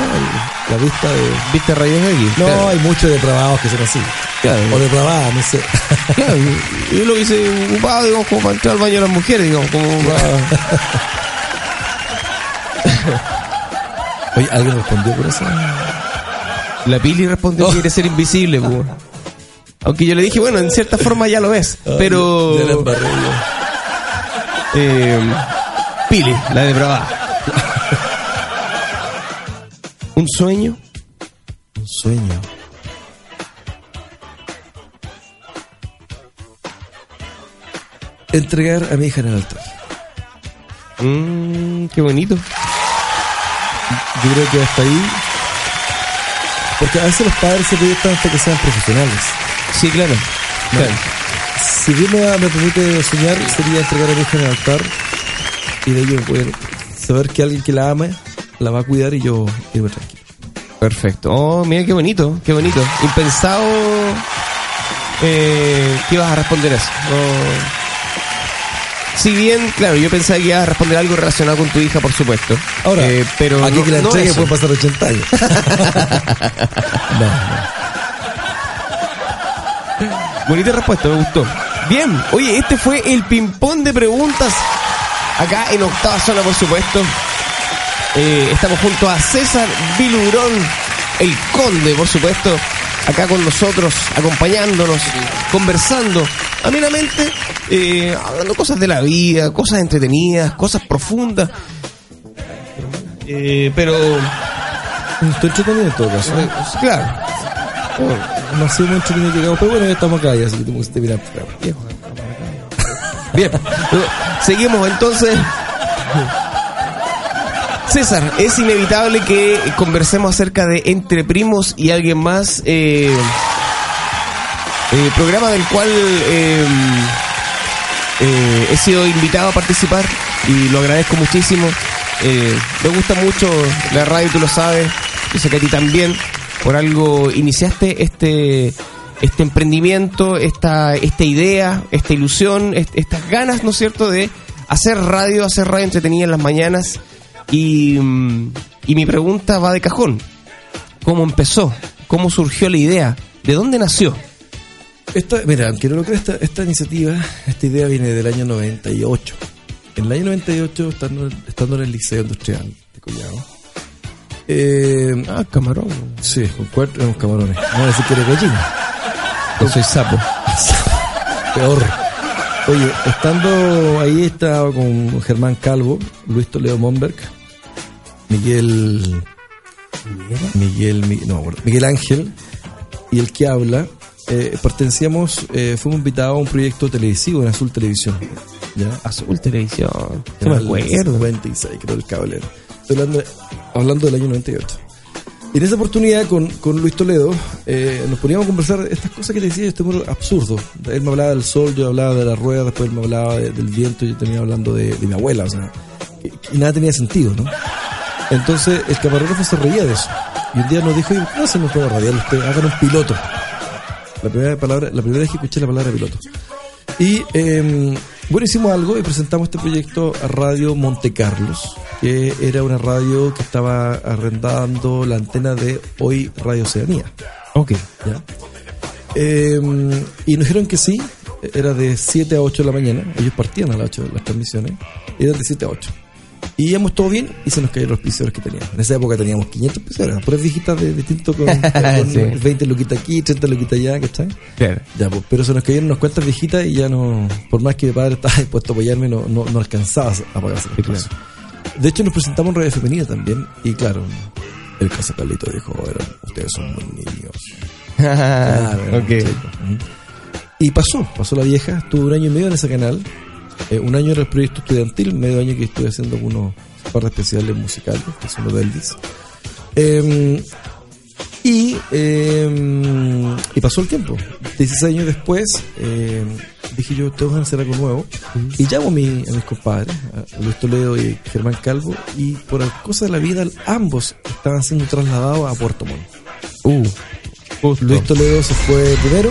la vista de... ¿Viste rayos X? No, Claro. hay muchos depravados que son así. Claro. O depravadas, no sé. Claro, yo lo hice ocupado, digamos, como para entrar al baño de las mujeres, digamos, como para... Oye, ¿alguien respondió por eso? La Pili respondió que quiere ser invisible. Aunque yo le dije, bueno, en cierta forma ya lo es, pero... Ya la embarré. Eh, Pili, la depravada. ¿Un sueño? Un sueño. Entregar a mi hija en el altar. Mmm, qué bonito. Yo creo que hasta ahí. Porque a veces los padres se proyectan hasta que sean profesionales. Sí, claro. Claro. Si Dios me, me permite soñar, sería entregar a mi hija en el altar y de ello poder saber que alguien que la ama la va a cuidar y yo irme tranquilo. Perfecto. Oh, mira qué bonito, qué bonito. Impensado eh, que ibas a responder eso. Si bien, claro, yo pensaba que ibas a responder algo relacionado con tu hija, por supuesto. Ahora, Eh, pero aquí no- que la entregue puede pasar 80 años. no, no. Bonita respuesta, me gustó. Bien, oye, este fue el ping-pong de preguntas. Acá en octava zona, por supuesto. Eh, estamos junto a César Vilurón, el conde, por supuesto. Acá con nosotros, acompañándonos, conversando amenamente, eh, hablando cosas de la vida, cosas entretenidas, cosas profundas. Eh, pero, Estoy entretenido en todo caso. claro, No ha sido muy entretenido que llegamos, pero bueno, ya estamos acá, ya así que tenemos que mirar. Bien, seguimos entonces. César, es inevitable que conversemos acerca de Entre Primos y alguien más, eh, eh, programa del cual eh, eh, he sido invitado a participar y lo agradezco muchísimo. Eh, me gusta mucho la radio, tú lo sabes, yo sé que a ti también, por algo iniciaste este este emprendimiento, esta, esta idea, esta ilusión, est- estas ganas, ¿no es cierto?, de hacer radio, hacer radio entretenida en las mañanas. Y, mm, y mi pregunta va de cajón. ¿Cómo empezó? ¿Cómo surgió la idea? ¿De dónde nació? Esta, mira, aunque no lo creas, esta, esta iniciativa, esta idea viene del año 98. En el año 98, estando, estando en el Liceo Industrial de Collado. Eh, Ah, camarón. sí, con cuatro éramos camarones. No decir que era gallina. Yo soy sapo. Peor. Oye, estando ahí estaba con Germán Calvo, Luis Toledo Monberg, Miguel. Miguel, Mi- no, Miguel Ángel y el que habla, eh, pertenecíamos, eh, fuimos invitados a un proyecto televisivo en Azul Televisión. ¿ya? Azul Televisión. No me acuerdo. 96, creo, el caballero. Estoy hablando, hablando del año 98. Y en esa oportunidad con, con Luis Toledo eh, nos poníamos a conversar estas cosas que te decía, este humor absurdo. Él me hablaba del sol, yo hablaba de la rueda, después él me hablaba de- del viento, yo tenía hablando de, mi abuela, o sea, y, nada tenía sentido, ¿no? Entonces el camarógrafo se reía de eso. Y un día nos dijo, "Oye, no se nos puede radial, usted hagan un piloto. La primera palabra, la primera vez que escuché la palabra piloto. Y eh, bueno, hicimos algo y presentamos este proyecto a Radio Monte Carlos, que era una radio que estaba arrendando la antena de hoy Radio Oceanía. Ok. ¿ya? Eh, y nos dijeron que sí, era de 7 a 8 de la mañana, ellos partían a las 8 las transmisiones, y eran de 7 a 8. Y íbamos todo bien y se nos cayeron los piseros que teníamos. En esa época teníamos 500 piseros, puras viejitas de distinto con, con Sí. 20 luquitas aquí, 30 luquitas allá, ¿cachai? Claro. Ya, pues, pero se nos cayeron unas cuentas viejitas y ya no, por más que mi padre estaba dispuesto a apoyarme, no, no, no alcanzaba a pagarse el precio. De hecho, nos presentamos en Radio Femenina también, y claro, el Casa Carlito dijo, "Eran- ustedes son muy niños. Claro, era ok. un chico. Ujú. Y pasó, pasó la vieja, estuve un año y medio en ese canal. Eh, un año era el proyecto estudiantil, medio año que estuve haciendo unos par de especiales musicales, que son los de Elvis. Eh, y, eh, y pasó el tiempo. 16 años después, eh, dije yo, tengo que hacer algo nuevo. Y llamo a, mi- a mis compadres, a Luis Toledo y Germán Calvo, y por cosas de la vida, ambos estaban siendo trasladados a Puerto Montt. Uh. Luis Toledo se fue primero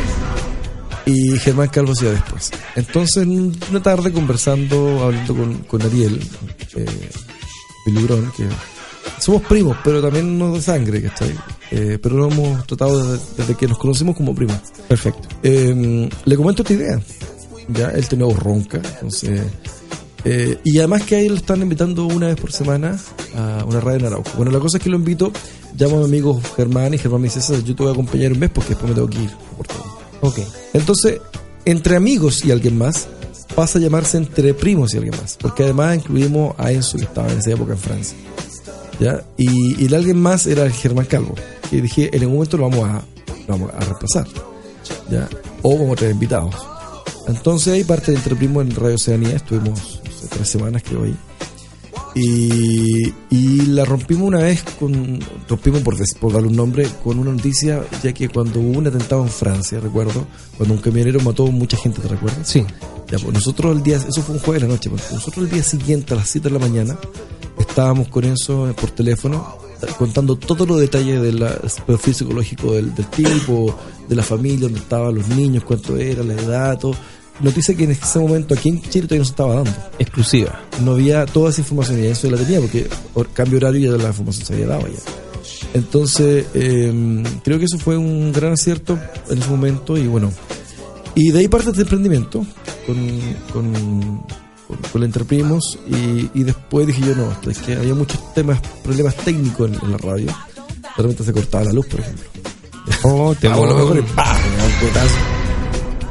y Germán Calvo iba después. Entonces, en una tarde conversando, hablando con, con Ariel, eh, que somos primos, pero también no de sangre, ¿cachai? Eh, pero lo hemos tratado desde, desde que nos conocimos como primos. Perfecto. Eh, le comento esta idea. Ya, él tenía voz ronca, entonces. eh, y además que a él lo están invitando una vez por semana a una radio en Arauco. Bueno, la cosa es que lo invito, llamo a mi amigo Germán y Germán me dice, "César, yo te voy a acompañar un mes porque después me tengo que ir. Puerto Montt". Ok. Entonces, entre amigos y alguien más, pasa a llamarse entre primos y alguien más. Porque además incluimos a Enzo, que estaba en esa época en Francia. ¿Ya? Y, y el alguien más era el Germán Calvo. Y dije, en algún momento lo vamos a, vamos a reemplazar. ¿Ya? O vamos a traer invitados. Entonces ahí parte de Entre Primos en Radio Oceanía. Estuvimos no tres semanas creo ahí. Y, y la rompimos una vez con. Rompimos por, por darle un nombre con una noticia, ya que cuando hubo un atentado en Francia, recuerdo, cuando un camionero mató a mucha gente, ¿te recuerdas? Sí. Ya, pues nosotros el día, eso fue un jueves de la noche, pues, nosotros el día siguiente a las 7 de la mañana estábamos con eso eh, por teléfono eh, contando todos los detalles del perfil psicológico del, del tipo, de la familia, dónde estaban los niños, cuánto era, la edad, todo. Noticia que en ese momento aquí en Chile todavía no se estaba dando. Exclusiva. No había toda esa información y eso la tenía porque por cambio horario ya la información se había dado ya. Entonces, eh, creo que eso fue un gran acierto en ese momento y bueno. Y de ahí parte este emprendimiento con, con, con, con la Entreprimos y, y después dije yo no, es que había muchos temas, problemas técnicos en, en la radio. De repente se cortaba la luz, por ejemplo. Oh, te Ah, bueno, mejor y ¡pah!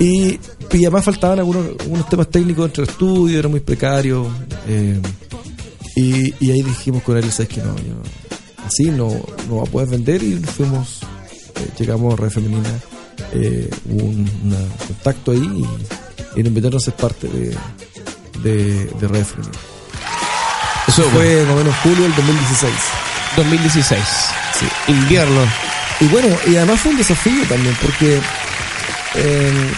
Y, y además faltaban algunos, algunos temas técnicos entre el estudio, era muy precario. eh, y, y ahí dijimos con él, ¿sabes que no? yo- así no, no va a poder vender y fuimos, eh, llegamos a Red Femenina, eh, hubo un una contacto ahí y, y nos invitaron a ser parte de, de, de Red Femenina. Eso fue más o menos julio del 2016. 2016. Sí. Invierno. Y bueno, y además fue un desafío también, porque eh,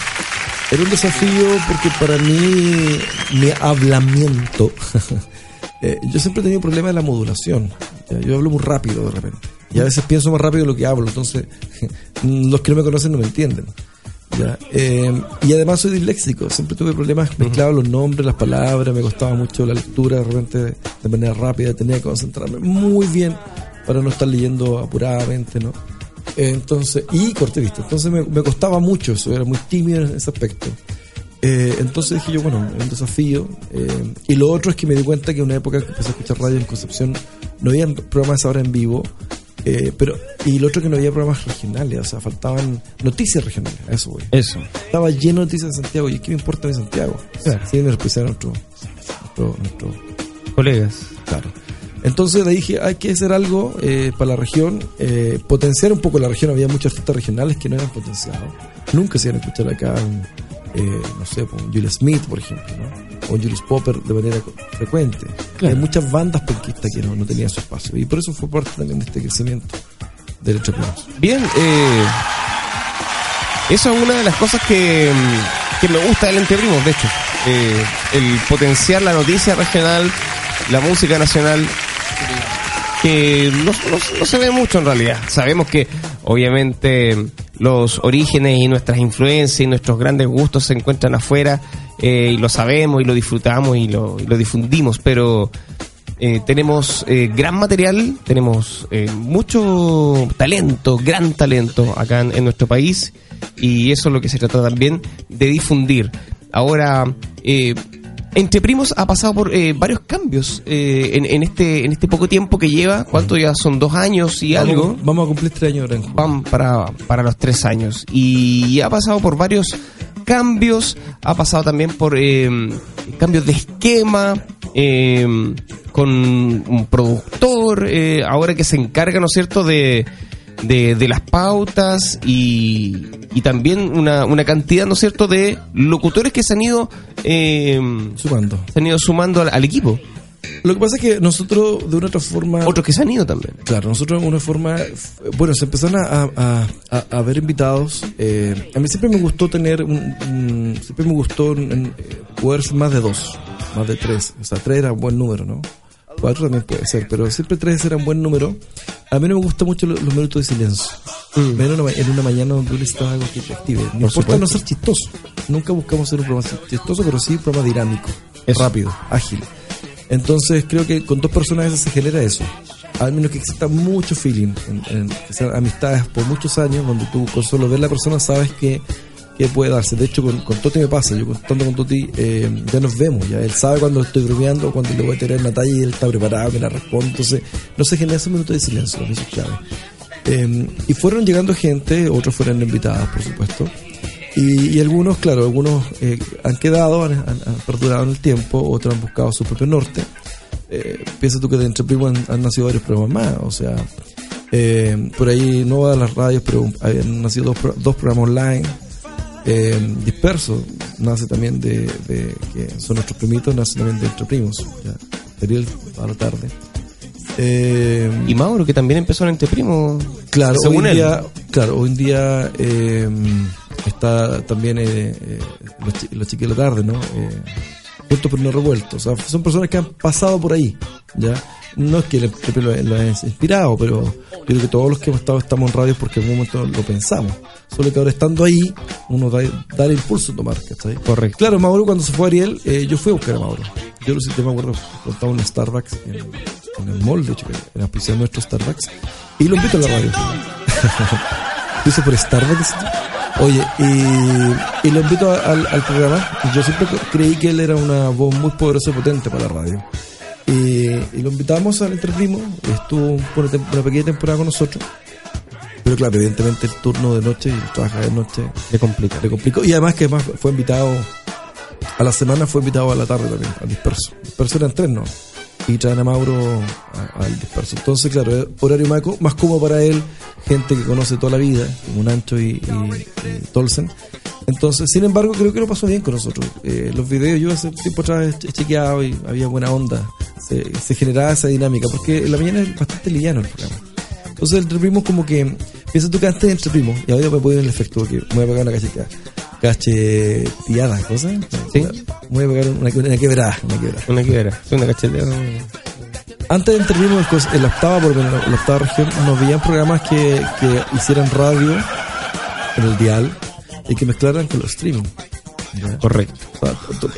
era un desafío porque para mí, mi hablamiento, eh, yo siempre he tenido problemas de la modulación. Ya, Yo hablo muy rápido de repente. Y a veces pienso más rápido de lo que hablo, entonces los que no me conocen no me entienden. ¿ya? Eh, y además soy disléxico, siempre tuve problemas mezclados los nombres, las palabras, me costaba mucho la lectura de repente de manera rápida, tenía que concentrarme muy bien para no estar leyendo apuradamente, ¿no? Entonces, y corté vista, entonces me, me costaba mucho eso, era muy tímido en ese aspecto. Eh, entonces dije yo, bueno, es un desafío. eh, y lo otro es que me di cuenta que en una época que empecé a escuchar radio en Concepción, no había programas ahora en vivo, eh, pero y lo otro que no había programas regionales, o sea, faltaban noticias regionales, eso voy. Eso. Estaba lleno de noticias de Santiago, y ¿qué me importa de Santiago? Claro. Sí, me representa nuestro, nuestro, nuestro Colegas. Claro. Entonces ahí dije, hay que hacer algo eh, para la región, eh, potenciar un poco la región. Había muchos artistas regionales que no eran potenciados. Nunca se iban a escuchar acá, eh, no sé, un Julia Smith, por ejemplo, ¿no? o Julius Popper de manera frecuente. Claro. Hay muchas bandas penquistas que no, no tenían su espacio. Y por eso fue parte también de este crecimiento del entrepreneurs. Bien, eh, eso es una de las cosas que, que me gusta del Entre Primos, de hecho. El potenciar la noticia regional, la música nacional. Que no, se ve mucho en realidad. Sabemos que obviamente los orígenes y nuestras influencias y nuestros grandes gustos se encuentran afuera eh, y lo sabemos y lo disfrutamos y lo, y lo difundimos, pero eh, tenemos eh, gran material, tenemos mucho talento, gran talento acá en, en nuestro país y eso es lo que se trata también de difundir. Ahora, eh, Entre Primos ha pasado por eh, varios cambios eh, en, en este en este poco tiempo que lleva. ¿Cuánto ya son dos años y Vamos- algo? Vamos a cumplir tres años van para, para los tres años. Y ha pasado por varios cambios, ha pasado también por eh, cambios de esquema, eh, con un productor, eh, ahora que se encarga, ¿no es cierto?, de, de, de las pautas y, y también una, una cantidad, ¿no es cierto?, de locutores que se han ido, eh, Sumando. se han ido sumando al, al equipo. Lo que pasa es que nosotros, de una otra forma. Otros que se han ido también. Claro, nosotros de una forma, bueno, se empezaron a, a, a- a ver invitados. eh, a mí siempre me gustó tener, un, un- siempre me gustó en- eh, poder más de dos, más de tres. O sea, tres era un buen número, ¿no? Cuatro también puede ser, pero siempre tres era un buen número. A mí no me gustan mucho lo- los, minutos de silencio. Menos en una, ma- en una mañana donde uno necesita algo que te active. No importa no ser chistoso. Nunca buscamos ser un programa chistoso, pero sí un programa dinámico, rápido, ágil. Entonces creo que con dos personas se genera eso. Al menos que exista mucho feeling, en, en- que sean amistades por muchos años, donde tú con solo ver la persona sabes que, que puede darse. De hecho, con, con Toti me pasa, yo contando con Toti eh, ya nos vemos, ya él sabe cuando estoy bromeando, cuando le voy a tirar una talla y él está preparado, me la responde. Entonces no se genera ese minuto de silencio, eso es clave. Eh, y fueron llegando gente, otros fueron invitados, por supuesto. Y, algunos, claro, algunos eh, han quedado, han, perdurado en el tiempo, otros han buscado su propio norte. Eh, piensa tú que de entre primos han, nacido varios programas más, o sea, eh, por ahí no va a las radios, pero han nacido dos, dos programas online. Eh, disperso nace también de, de- que son nuestros primitos, nace también de entre primos. Ya, Ariel a la tarde. Eh, Y Mauro, que también empezó en Entre Primos. Claro, según hoy él. día, claro, hoy en día eh, está también eh, los, los chiquillos de la tarde, ¿no? Juntos pero no revueltos. O sea, son personas que han pasado por ahí, ¿ya? No es que le- lo, lo inspirado, pero creo que todos los que hemos estado estamos en radio porque en algún momento lo pensamos. Solo que ahora estando ahí, uno da, da el impulso a tomar, ¿cachai? Correcto. Claro, Mauro cuando se fue Ariel, eh, yo fui a buscar a Mauro. Yo lo sé, me acuerdo, estaba en un Starbucks en, en el mall, de hecho, que era auspiciado nuestro Starbucks, y lo invito a la radio. Lo hice por Starbucks. Oye, y, y lo invito a- al, al programa. Yo siempre creí que él era una voz muy poderosa y potente para la radio. Y, y lo invitamos al Entre Primos, estuvo una, una pequeña temporada con nosotros. Pero claro, evidentemente el turno de noche y el trabajar de noche Le complica. le complicó. Y además que además fue invitado a la semana, fue invitado a la tarde también, al disperso. Disperso eran tres, ¿no? Y traen a Mauro al disperso. Entonces, claro, horario más, co- más cómodo para él, gente que conoce toda la vida, como Nancho y, y- y Tolsen. Entonces, sin embargo, creo que lo pasó bien con nosotros. Eh, los videos yo hace tiempo atrás he chequeado y había buena onda. Se, se generaba esa dinámica, porque en la mañana es bastante liviano el programa. Entonces, entre primos, como que piensa tú que antes entre primos, y ahora me puedo ir el efecto, porque me voy a pegar una cacheteada. Cacheteada, ¿cosa? Sí. Voy a pegar una, una quebrada, una quebrada. Una que era. Una cachetea. Antes de entre primos, pues, en la octava, por lo menos, en la octava región, nos veían programas que, que hicieran radio en el dial y que mezclaran con los streaming. ¿ya? Correcto.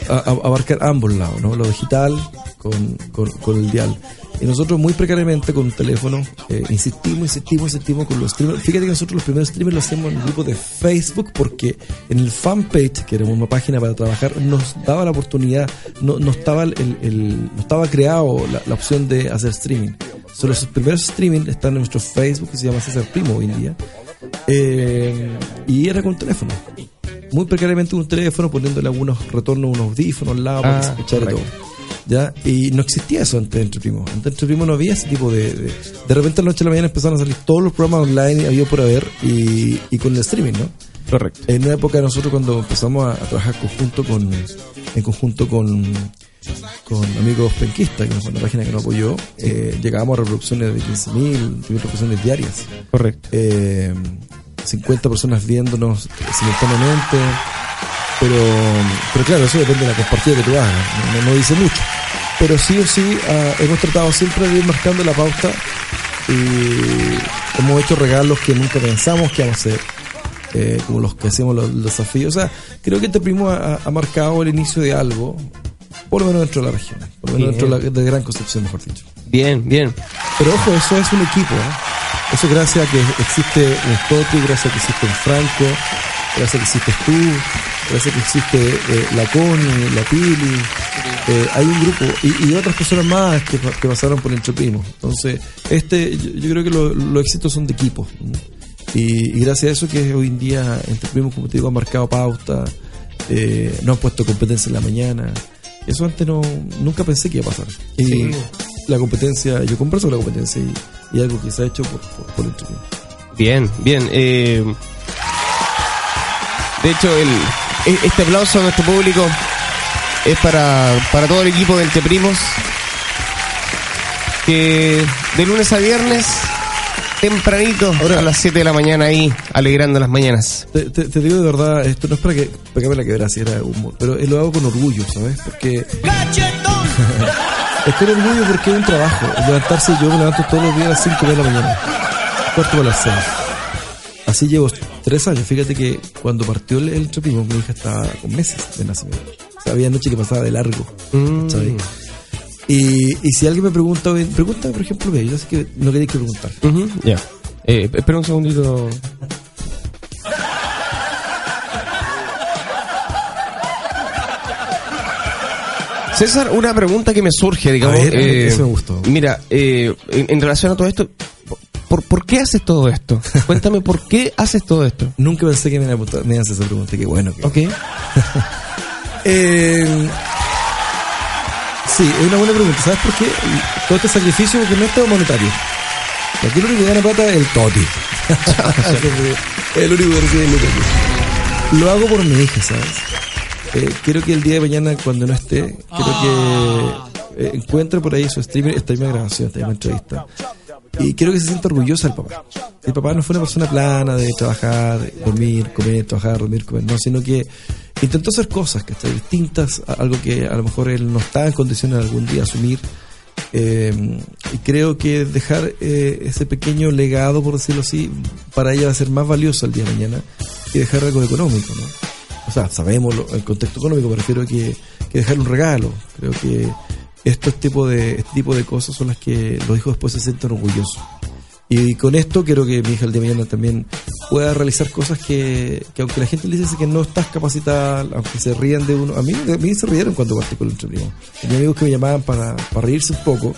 a, a- abarcar ambos lados, ¿no? Lo digital con, con, con el dial. Y nosotros muy precariamente con un teléfono eh, insistimos, insistimos, insistimos con los streamers. Fíjate que nosotros los primeros streamers lo hacíamos en el grupo de Facebook porque en el fanpage, que era una página para trabajar, nos daba la oportunidad, no, no estaba el, el- no estaba creado la, la opción de hacer streaming. Solo los primeros streaming están en nuestro Facebook que se llama César Primo hoy en día. Eh, y era con teléfono muy precariamente un teléfono, poniéndole algunos retornos, unos audífonos al lado para Ah, que se escuchara correcto. todo. ¿Ya? Y no existía eso antes de Entre Primos. Antes de Entre Primos no había ese tipo de, de... De repente a la noche a la mañana empezaron a salir todos los programas online había por haber y, y con el streaming, ¿no? Correcto. En una época nosotros cuando empezamos a, a trabajar conjunto con, en conjunto con, con amigos penquistas, que fue una página que nos apoyó, eh, llegábamos a reproducciones de 15.000 reproducciones diarias. Correcto. Eh, 50 personas viéndonos simultáneamente. Pero, pero claro, eso depende de la compartida que tú hagas. No, dice mucho. pero sí o sí ah, hemos tratado siempre de ir marcando la pauta y hemos hecho regalos que nunca pensamos que íbamos a hacer, eh, como los que hacemos los, desafíos. O sea, creo que este primo ha marcado el inicio de algo, por lo menos dentro de la región, por lo menos Bien. dentro de, la, de Gran Concepción, mejor dicho. Bien, bien. Pero ojo, eso es un equipo. ¿eh? Eso gracias a que existe un Toti, gracias a que existe un Franco, gracias a que existes tú, gracias a que existe eh, la Connie, la Pili. eh, hay un grupo y, y otras personas más que, que pasaron por Entre Primos. Entonces, este, yo, yo creo que lo- los éxitos son de equipo. Y, y gracias a eso que hoy en día Entre Primos, como te digo, han marcado pauta, eh, no han puesto competencia en la mañana. Eso antes no, nunca pensé que iba a pasar. Y Sí. la competencia, yo converso con la competencia y, y algo que se ha hecho por, por, por Entre Primos. Bien, bien. eh, de hecho, el, e- este aplauso a nuestro público es para, para todo el equipo de Entre Primos que de lunes a viernes, tempranito, a las 7 de la mañana ahí, alegrando las mañanas. Te, te- te digo de verdad, esto no es para que, para que me la quebrara si era humor, pero eh, lo hago con orgullo, ¿sabes? Porque. es con orgullo porque es un trabajo. Levantarse, yo me levanto todos los días a las 5 de la mañana, cuarto para las 6. Así llevo tres años. Fíjate que cuando partió el, el mi hija estaba con meses de nacimiento. O sea, había noche que pasaba de largo. ¿sabes? Y, y si alguien me pregunta, pregunta por ejemplo, yo sé que no queréis que preguntar. Ya. Eh, espera un segundito. César, una pregunta que me surge, digamos. A ver, eh, eso me gustó. Mira, eh, en, en relación a todo esto, ¿por, por qué haces todo esto? Cuéntame, ¿por qué haces todo esto? Nunca pensé que me iban a preguntar- me iban a hacer esa pregunta. Qué bueno que. Ok. Eh, sí, es una buena pregunta. ¿Sabes por qué? Todo este sacrificio porque no es todo monetario. Aquí lo único que gana plata es el toti. el único que recibe el. Lo hago por mi hija, ¿sabes? Eh, quiero que el día de mañana, cuando no esté, quiero que eh, encuentre por ahí su streamer, esta misma grabación, esta misma entrevista. Y quiero que se sienta orgullosa del papá. El papá no fue una persona plana de trabajar, dormir, comer, trabajar, dormir, comer, no, sino que intentó hacer cosas que están distintas, algo que a lo mejor él no estaba en condiciones de algún día asumir. Eh, y creo que dejar eh, ese pequeño legado, por decirlo así, para ella va a ser más valioso el día de mañana que dejar algo económico, ¿no? O sea, sabemos lo- el contexto económico, me refiero que, que dejar un regalo. Creo que estos tipo de, este tipo de cosas son las que los hijos después se sienten orgullosos. Y con esto quiero que mi hija el día de mañana también pueda realizar cosas que, que aunque la gente le dice que no estás capacitada, aunque se rían de uno, a mí, a mí se rieron cuando partí con el primos. Tenía amigos que me llamaban para, para reírse un poco.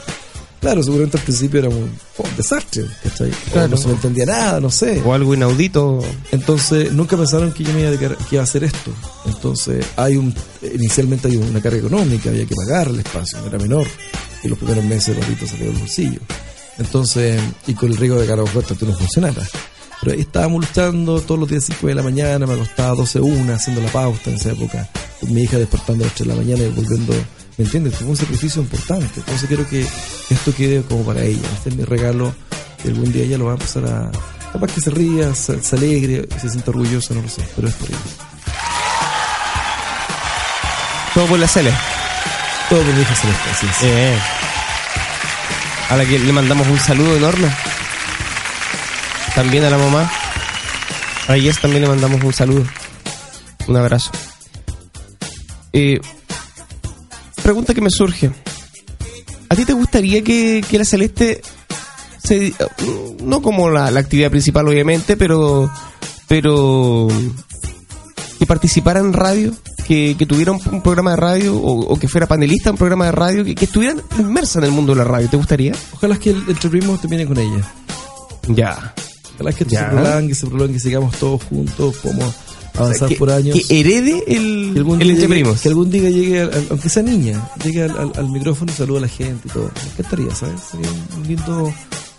Claro, seguramente al principio era un, desastre, ¿cachai? Claro. no se me entendía nada, no sé. O algo inaudito. Entonces, nunca pensaron que yo me iba a dedicar- que iba a hacer esto. Entonces, hay un, inicialmente hay una carga económica, había que pagar el espacio, no era menor. Y los primeros meses el ratito salió del bolsillo. Entonces, y con el riesgo de que a lo mejor esto no funcionara. Pero ahí estábamos luchando todos los días 5 de la mañana, me acostaba 12 una haciendo la pauta en esa época. Con mi hija despertando a las 3 de la mañana y volviendo, ¿me entiendes? Fue un sacrificio importante. Entonces quiero que esto quede como para ella. Este es mi regalo que algún día ella lo va a empezar a... Capaz que se ría, se, se alegre, se sienta orgullosa, no lo sé, pero es por ella. Todo por la Cele. Todo por mi hija Celeste, así es. Eh. A la que le mandamos un saludo enorme. También a la mamá. A Yes también le mandamos un saludo. Un abrazo. Eh, pregunta que me surge. ¿A ti te gustaría que, que la Celeste se, no como la, la actividad principal obviamente, pero pero que participara en radio, que, que tuviera un, un programa de radio o, o que fuera panelista en un programa de radio, que, que estuviera inmersa en el mundo de la radio, ¿te gustaría? Ojalá que el entre primos termine con ella. Ya. Ojalá que se prolongue, se prolongue, que sigamos todos juntos, podamos avanzar por años. que herede el, que algún, el día llegue, que algún día llegue, al- aunque sea niña, llegue al, al- al micrófono y salude a la gente y todo. Me encantaría, ¿sabes? Sería un lindo,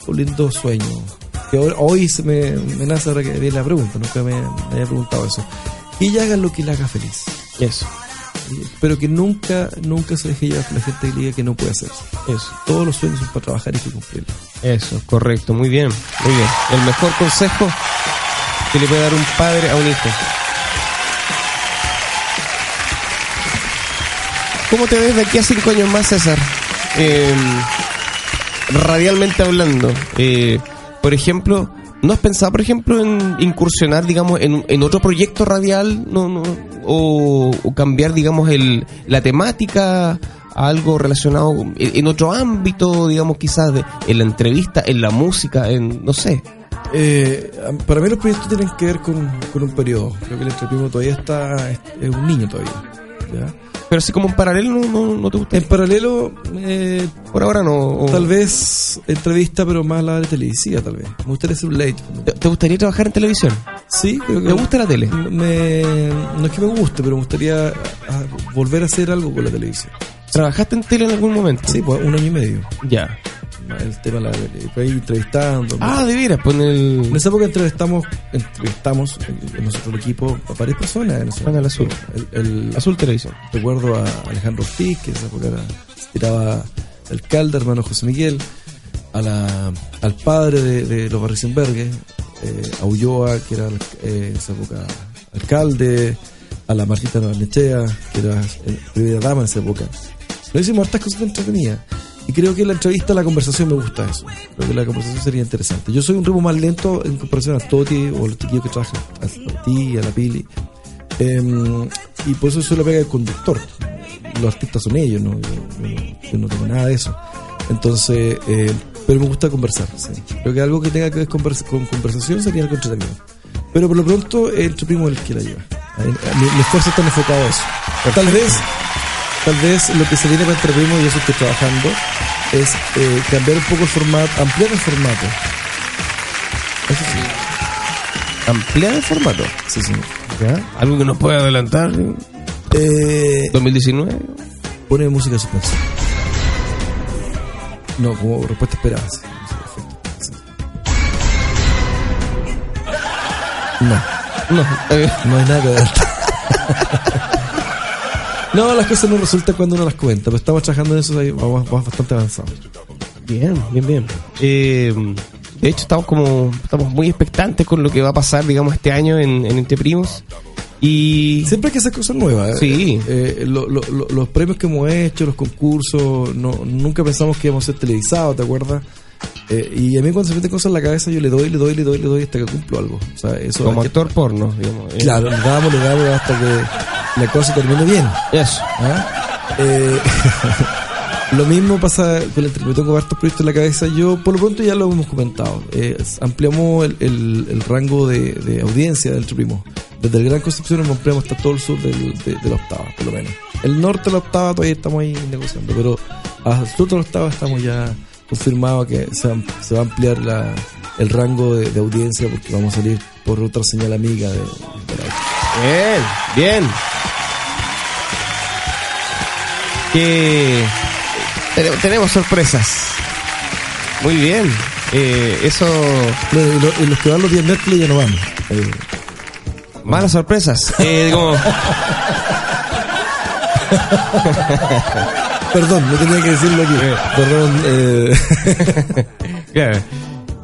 un lindo sueño. Que hoy se me, me nace ahora que viene la pregunta, nunca me, me había preguntado eso. Que ella haga lo que la haga feliz. Eso, Pero que nunca, nunca se deje llevar por la gente que le diga que no puede hacer. eso, Todos los sueños son para trabajar y que cumplirlos. eso, correcto, muy bien, muy bien. El mejor consejo que le puede dar un padre a un hijo. ¿Cómo te ves de aquí a cinco años más, César? Eh, radialmente hablando. Eh, por ejemplo, ¿no has pensado, por ejemplo, en incursionar, digamos, en, en otro proyecto radial no, no, o, o cambiar, digamos, el, la temática a algo relacionado en, en otro ámbito, digamos, quizás de, en la entrevista, en la música, en, no sé. Eh, para mí los proyectos tienen que ver con, con un periodo. Creo que el entreprimo todavía está, es, es un niño todavía. ¿Ya? Pero así como en paralelo no, no, no te gusta. En paralelo, eh, Por ahora no. o- tal vez entrevista, pero más la de televisiva, tal vez. Me gustaría hacer un late. ¿Te, te gustaría trabajar en televisión? Sí, creo que. ¿Te gusta la tele? Me, no es que me guste, pero me gustaría ah, volver a hacer algo con la televisión. ¿Trabajaste en tele en algún momento? Sí, pues un año y medio. Ya. El tema, la, fue ahí entrevistando. Ah, de veras, pues en En el. esa época entrevistamos, entrevistamos en, en nosotros el equipo a varias personas. En ese Canal Azul. El, el- Azul Televisión. recuerdo a Alejandro Ortiz, que en esa época era, tiraba alcalde, hermano José Miguel, a la, al padre de, de los Barrisenbergues, eh, a Ulloa, que era eh, en esa época alcalde, a la Martita Barnechea, que era eh, primera dama en esa época. Lo hicimos hartas cosas entretenidas. Y creo que la entrevista, la conversación me gusta eso. Creo que la conversación sería interesante. Yo soy un ritmo más lento en comparación a Toti o los chiquillos que trabajan, a ti, a la Pili. Em, y por eso soy la pega del conductor. Los artistas son ellos, ¿no? Yo, yo yo no tengo nada de eso. Entonces, eh, pero me gusta conversar. sí. Creo que algo que tenga que ver con, convers- con conversación sería algo entretenido. Pero por lo pronto, el primo es el que la lleva. Mi, mi esfuerzo está enfocado a eso. Tal vez, tal vez lo que se viene para Entre Primo, y eso estoy trabajando, es eh, cambiar un poco el formato, ampliar el formato. Eso sí. Ampliar el formato. Sí, sí. ¿Ya? Algo que nos puede adelantar. Eh, 2019. Pone música suspensa. No, como respuesta esperada. sí. No, No. eh, no hay nada que adelantar. No, las cosas no resultan cuando uno las cuenta, pero estamos trabajando en eso, ahí vamos, vamos bastante avanzados. bien, bien, bien. Eh, de hecho, estamos como. Estamos muy expectantes con lo que va a pasar, digamos, este año en, en Entre Primos. Y. Siempre hay que hacer cosas nuevas. ¿eh? Sí. Eh, lo- lo- lo- los premios que hemos hecho, los concursos, no, nunca pensamos que íbamos a ser televisados, ¿te acuerdas? Eh, y a mí cuando se meten cosas en la cabeza yo le doy, le doy, le doy, le doy hasta que cumplo algo. O sea, eso como que- actor porno, digamos. eh. Claro, le damos, le damos hasta que la cosa termine bien. Eso. ¿ah? Eh, lo mismo pasa con el yo tengo hartos proyectos en la cabeza. Yo, por lo pronto, ya lo hemos comentado. Eh, ampliamos el, el- el rango de, de audiencia del Primo. Desde el Gran Concepción nos ampliamos hasta todo el sur del- de, de la octava, por lo menos. El norte de la octava todavía estamos ahí negociando, pero al sur de la octava estamos ya confirmados que se, va- se va a ampliar la- el rango de, de audiencia porque vamos a salir por otra señal amiga de, de la Bien, bien. Que tene- tenemos sorpresas. Muy bien. Eh, eso, los que van los días miércoles ya no van. Eh, malas sorpresas. Eh, como, perdón, no tenía que decirlo aquí. Perdón. Eh, claro.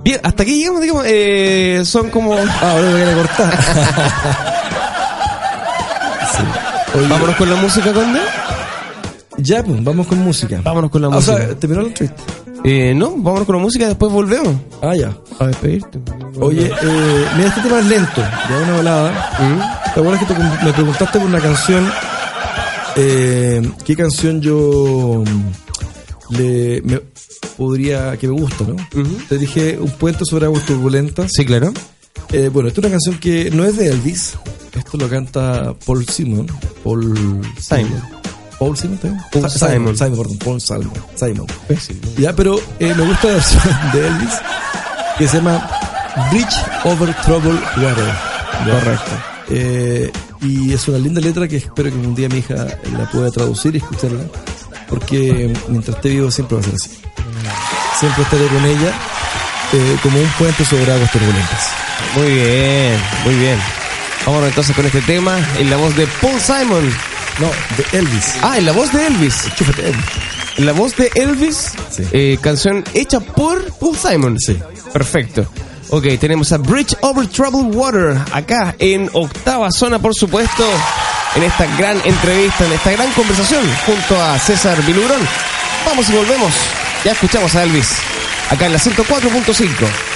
Bien, hasta aquí llegamos, digamos, eh, son como... ah, ahora me voy a cortar. Sí. Oye, Vámonos con la música, Conde. Ya, pues, vamos con música. Vámonos con la Ah, o música. sea, terminó la entrevista. Eh, no, vámonos con la música y después volvemos. Ah, ya. A despedirte. Oye, eh, mira, este tema es lento, ya una balada. ¿Te acuerdas que te me preguntaste por una canción? Eh, ¿Qué canción yo mm, le me podría que me gusta, no? Te dije un puente sobre aguas turbulentas. Sí, claro. Eh, bueno, esta es una canción que no es de Elvis. Esto lo canta Paul Simon. Paul Simon. Paul Simon también. Paul Sa- Simon. Simon, perdón, Paul Simon. Simon. Ya, pero eh, me gusta la versión de Elvis que se llama Bridge Over Troubled Water. Correcto. Eh, y es una linda letra que espero que un día mi hija la pueda traducir y escucharla. Porque mientras esté vivo siempre va a ser así. Siempre estaré con ella eh, como un puente sobre aguas turbulentas. Muy bien, muy bien. Vámonos entonces con este tema en la voz de Paul Simon. No, de Elvis. Ah, en la voz de Elvis. Chúfate, Elvis. En la voz de Elvis, Sí. eh, canción hecha por Paul Simon. Sí. Perfecto. Ok, tenemos a Bridge Over Troubled Water acá en octava zona, por supuesto, en esta gran entrevista, en esta gran conversación junto a César Vilurón. Vamos y volvemos. Ya escuchamos a Elvis acá en la 104.5.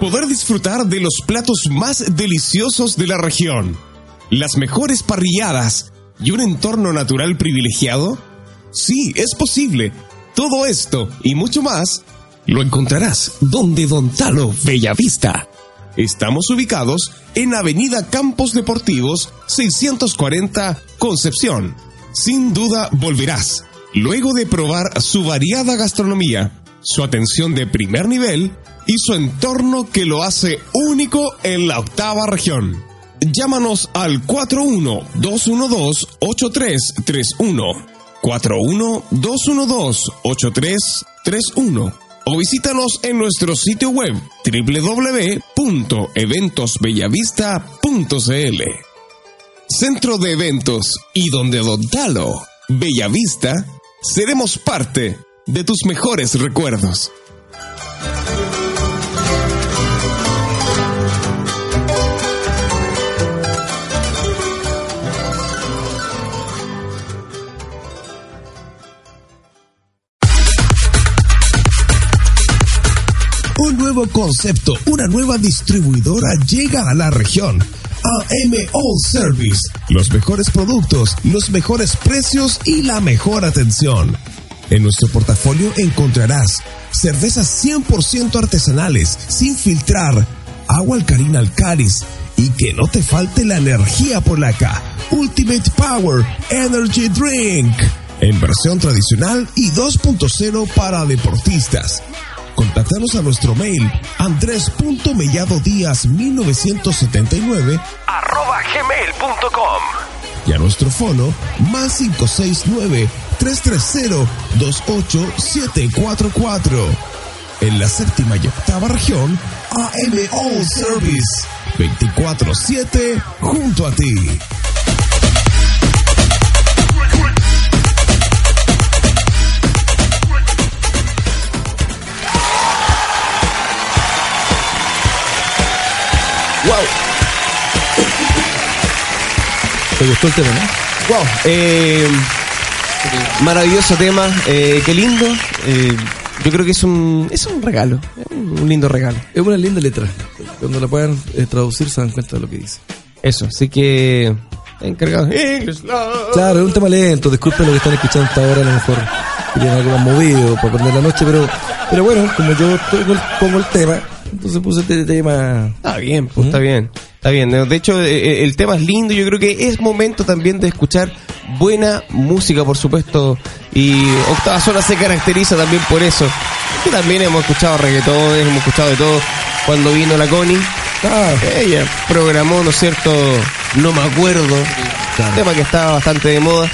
Poder disfrutar de los platos más deliciosos de la región, las mejores parrilladas y un entorno natural privilegiado? Sí, es posible. Todo esto y mucho más lo encontrarás donde Don Talo Bellavista. Estamos ubicados en Avenida Campos Deportivos 640 Concepción. Sin duda volverás, luego de probar su variada gastronomía, su atención de primer nivel y su entorno que lo hace único en la octava región. Llámanos al 41-212-8331. 41-212-8331 o visítanos en nuestro sitio web www.eventosbellavista.cl. Centro de Eventos y donde Don Talo, Bellavista, seremos parte de tus mejores recuerdos. Concepto, una nueva distribuidora llega a la región. AM All Service. Los mejores productos, los mejores precios y la mejor atención. En nuestro portafolio encontrarás cervezas 100% artesanales, sin filtrar, agua alcalina Alcaris y que no te falte la energía polaca. Ultimate Power Energy Drink. En versión tradicional y 2.0 para deportistas. Contáctanos a nuestro mail andrés.melladodíaz1979 arroba gmail.com y a nuestro fono más 569-330-28744. En la séptima y octava región, AM All Service 24-7 junto a ti. Wow, ¿Te gustó el tema, no? wow. Eh, maravilloso tema, eh, qué lindo. Eh, yo creo que es un, es un regalo, un lindo regalo. Es una linda letra. Cuando la puedan eh, traducir se dan cuenta de lo que dice. Eso, así que encargado. English love. Claro, es un tema lento. Disculpen lo que están escuchando hasta ahora, a lo mejor querían algo más movido para prender la noche, pero, pero bueno, como yo pongo el, pongo el tema, entonces puse este tema. Está bien, pues está bien. Está bien. De hecho, eh, el tema es lindo. Yo creo que es momento también de escuchar buena música, por supuesto. Y Octava Zona se caracteriza también por eso. Que también hemos escuchado reggaetón, hemos escuchado de todo. Cuando vino la Connie, Ah, ella programó, ¿no es cierto? No me acuerdo. Tema que estaba bastante de moda.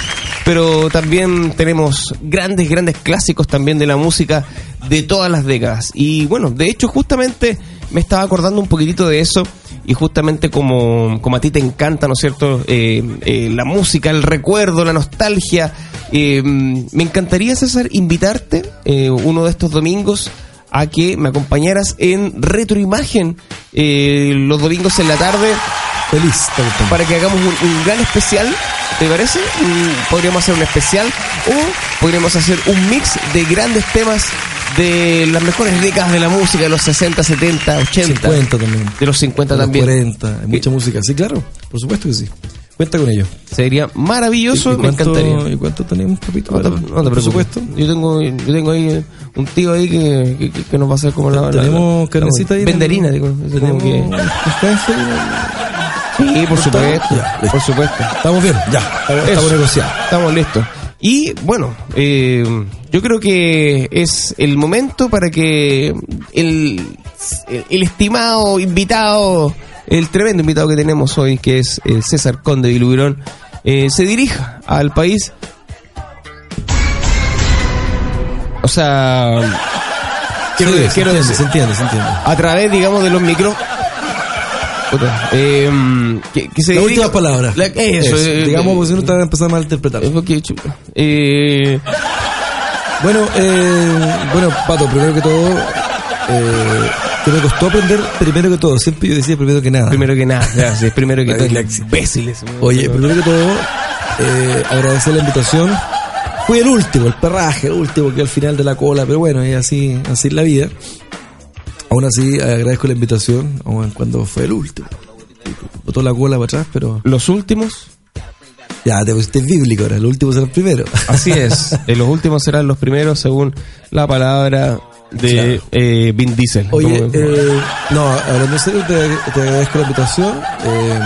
Pero también tenemos grandes, grandes clásicos también de la música de todas las décadas. Y bueno, de hecho, justamente me estaba acordando un poquitito de eso. Y justamente como, como a ti te encanta, ¿no es cierto? Eh, eh, la música, el recuerdo, la nostalgia. eh, me encantaría, César, invitarte eh, uno de estos domingos a que me acompañaras en Retroimagen eh, los domingos en la tarde feliz. para que hagamos un, un gran especial, ¿te parece? Podríamos hacer un especial o podríamos hacer un mix de grandes temas de las mejores décadas de la música, de los 60, 70, 80. 50 también. De los 50 De los también. 40, hay mucha música. Sí, claro, por supuesto que sí. Cuenta con ello. Sería maravilloso, ¿Y me cuánto- encantaría. ¿Y cuánto tenemos, papito? No te, no te por preocupes. supuesto. Yo tengo, yo tengo ahí eh, un tío ahí que, que, que- nos va a hacer como la. la- ¿Tenemos la- carnecita ahí? Venderina, digo. ¿Tenemos que-? Sí, por supuesto. Ya, por supuesto. Estamos bien, ya. Estamos Eso. negociados. Estamos listos. Y bueno, eh, yo creo que es el momento para que el, el estimado invitado, el tremendo invitado que tenemos hoy, que es eh, César Conde de eh, se dirija al país. O sea, quiero, Sí, quiero se, entiende, decir, se entiende, se entiende. a través, digamos, de los micros. Puta, eh, que, que se La última palabra. La- eso, Eso, eh, digamos, eh, porque si no te van a empezar a malinterpretar. Eh, Bueno, eh, bueno, Pato, primero que todo, eh, que me costó aprender primero que todo. Siempre yo decía primero que nada. primero que nada, gracias. Primero que todo, imbéciles. Oye, primero que todo, eh, agradecer la invitación. Fui el último, el perraje, el último que al final de la cola, pero bueno, es así, así es la vida. Aún así, agradezco la invitación, aun cuando fue el último. Botó la cola para atrás, pero los últimos, ya te pusiste bíblico ahora, el último será el primero. así es. Eh, los últimos serán los primeros según la palabra de Claro. eh, Vin Diesel. Oye, eh, no, en serio, te, te agradezco la invitación. Eh,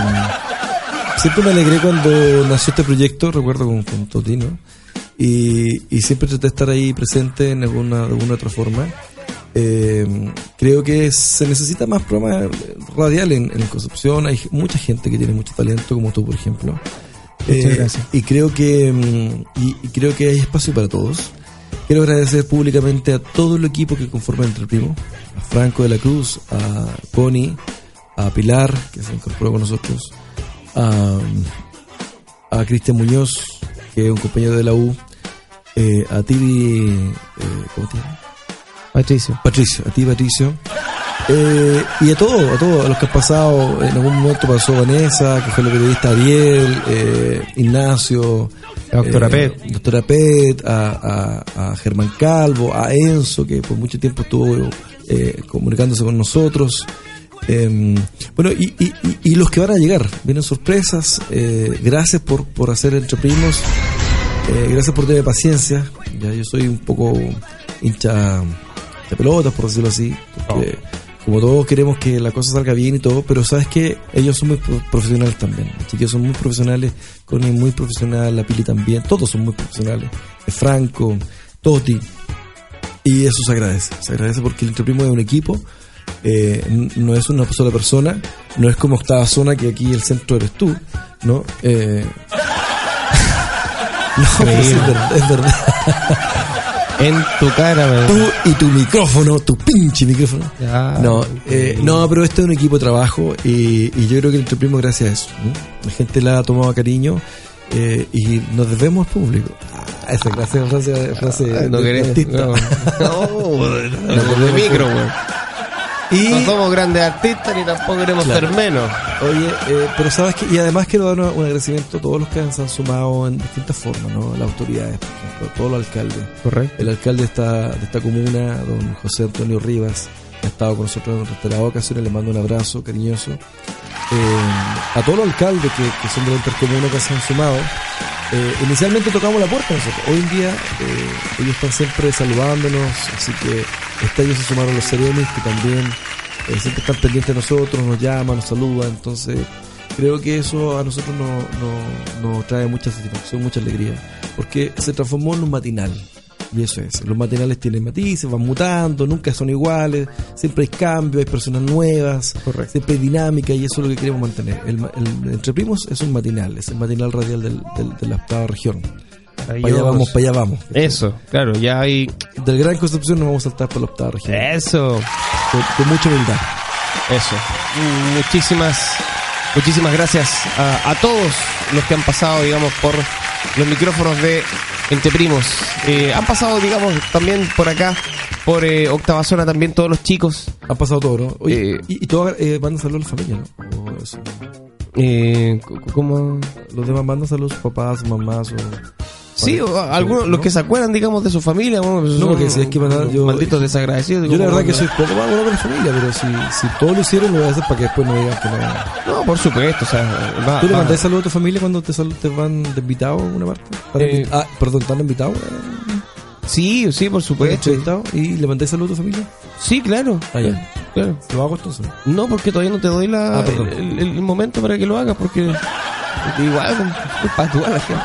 siempre me alegré cuando nació este proyecto, recuerdo con, con Totino, y, y siempre traté de estar ahí presente en alguna, de alguna otra forma. Eh, creo que se necesita más programas radiales en, en Concepción. Hay mucha gente que tiene mucho talento, como tú, por ejemplo. Muchas gracias. Y creo que mm, y, y creo que hay espacio para todos. Quiero agradecer públicamente a todo el equipo que conforma Entre Primo, a Franco de la Cruz, a Connie, a Pilar, que se incorporó con nosotros, a, a Cristian Muñoz, que es un compañero de la U, eh, a ti, eh, ¿cómo te llamas? Patricio. Patricio, a ti Patricio. Eh, y a todos, a todos, a los que han pasado, en algún momento pasó Vanessa, que fue la periodista Ariel, eh, Ignacio, La doctora eh, Pet. doctora Pet, a, a- a Germán Calvo, a Enzo, que por mucho tiempo estuvo eh, comunicándose con nosotros. Eh, bueno, y, y- y- y los que van a llegar, vienen sorpresas. eh, gracias por, por hacer Entre Primos. Eh, gracias por tener paciencia. Ya yo soy un poco hincha de pelotas, por decirlo así. porque Como todos queremos que la cosa salga bien y todo, pero sabes que ellos son muy pro- profesionales también. Los chiquillos son muy profesionales, Connie es muy profesional, la Pili también, todos son muy profesionales. Franco, Toti. Y eso se agradece. Se agradece porque el Entreprimo es un equipo. eh, no es una sola persona, no es como octava zona que aquí el centro eres tú, ¿no? Eh, no, verdad, es verdad. En tu cara, man. Tú y tu micrófono, tu pinche micrófono. Ya. No, eh, no, pero este es un equipo de trabajo y, y yo creo que el Entreprimo gracias a eso. ¿no? La gente la ha tomado cariño eh, y nos debemos público. Ah, esa clase frase, frase Ay, no querés. No, no, no, micro, weón. Y, No somos grandes artistas ni tampoco queremos Claro. ser menos. Oye, eh, pero sabes que, y además quiero dar un agradecimiento a todos los que se han sumado en distintas formas, ¿no? Las autoridades, por ejemplo, a todos los alcaldes. Correcto. El alcalde de esta, de esta comuna, don José Antonio Rivas, ha estado con nosotros en reiteradas ocasiones, le mando un abrazo cariñoso. Eh, a todos los alcaldes que, que son de la intercomuna que se han sumado. eh, inicialmente tocamos la puerta nosotros. Hoy en día eh, ellos están siempre saludándonos, así que este año se sumaron los Serenis que también eh, siempre están pendientes de nosotros, nos llaman, nos saludan. Entonces creo que eso a nosotros nos, nos, nos trae mucha satisfacción, mucha alegría, porque se transformó en un matinal. Y eso es, los matinales tienen matices, van mutando, nunca son iguales, siempre hay cambios, hay personas nuevas, siempre hay dinámica y eso es lo que queremos mantener. El, el Entre Primos es un matinal, es el matinal radial del, del- de la octava región. Para allá vamos, para allá vamos. Eso, claro, ya hay. Del Gran Concepción nos vamos a saltar para la octava región. Eso. Con, con mucha humildad. Eso. Muchísimas, muchísimas gracias a, a todos los que han pasado, digamos, por los micrófonos de Entre Primos. Eh, han pasado, digamos, también por acá, por eh, Octava Zona, también todos los chicos. Han pasado todo, ¿no? Oye, Eh, y, y todas eh, bandas saludos a la familia, ¿no? O eso. Eh, ¿Cómo? Los demás bandas saludos, papás, mamás o... Sí, o algunos, los ¿No? que se acuerdan, digamos, de su familia. bueno, No, son porque si es que yo- Malditos desagradecidos. Yo la verdad que no, soy poco más bueno con la familia, pero si, si todos lo hicieron, lo voy a hacer para que después no digan que no. No, por supuesto, o sea, va- ¿Tú le mandás saludos a tu familia cuando te, te van de invitado a una parte? ¿Están Eh, ah, perdón, ¿están invitados? Sí, sí, por supuesto. invitado? ¿Y le mandás saludos a tu familia? Sí, claro. Ah, ya. Claro. ¿Lo hago entonces? No, porque todavía no te doy la, Ah, el, el- el momento para que lo hagas, porque igual es para ayudar a la gente.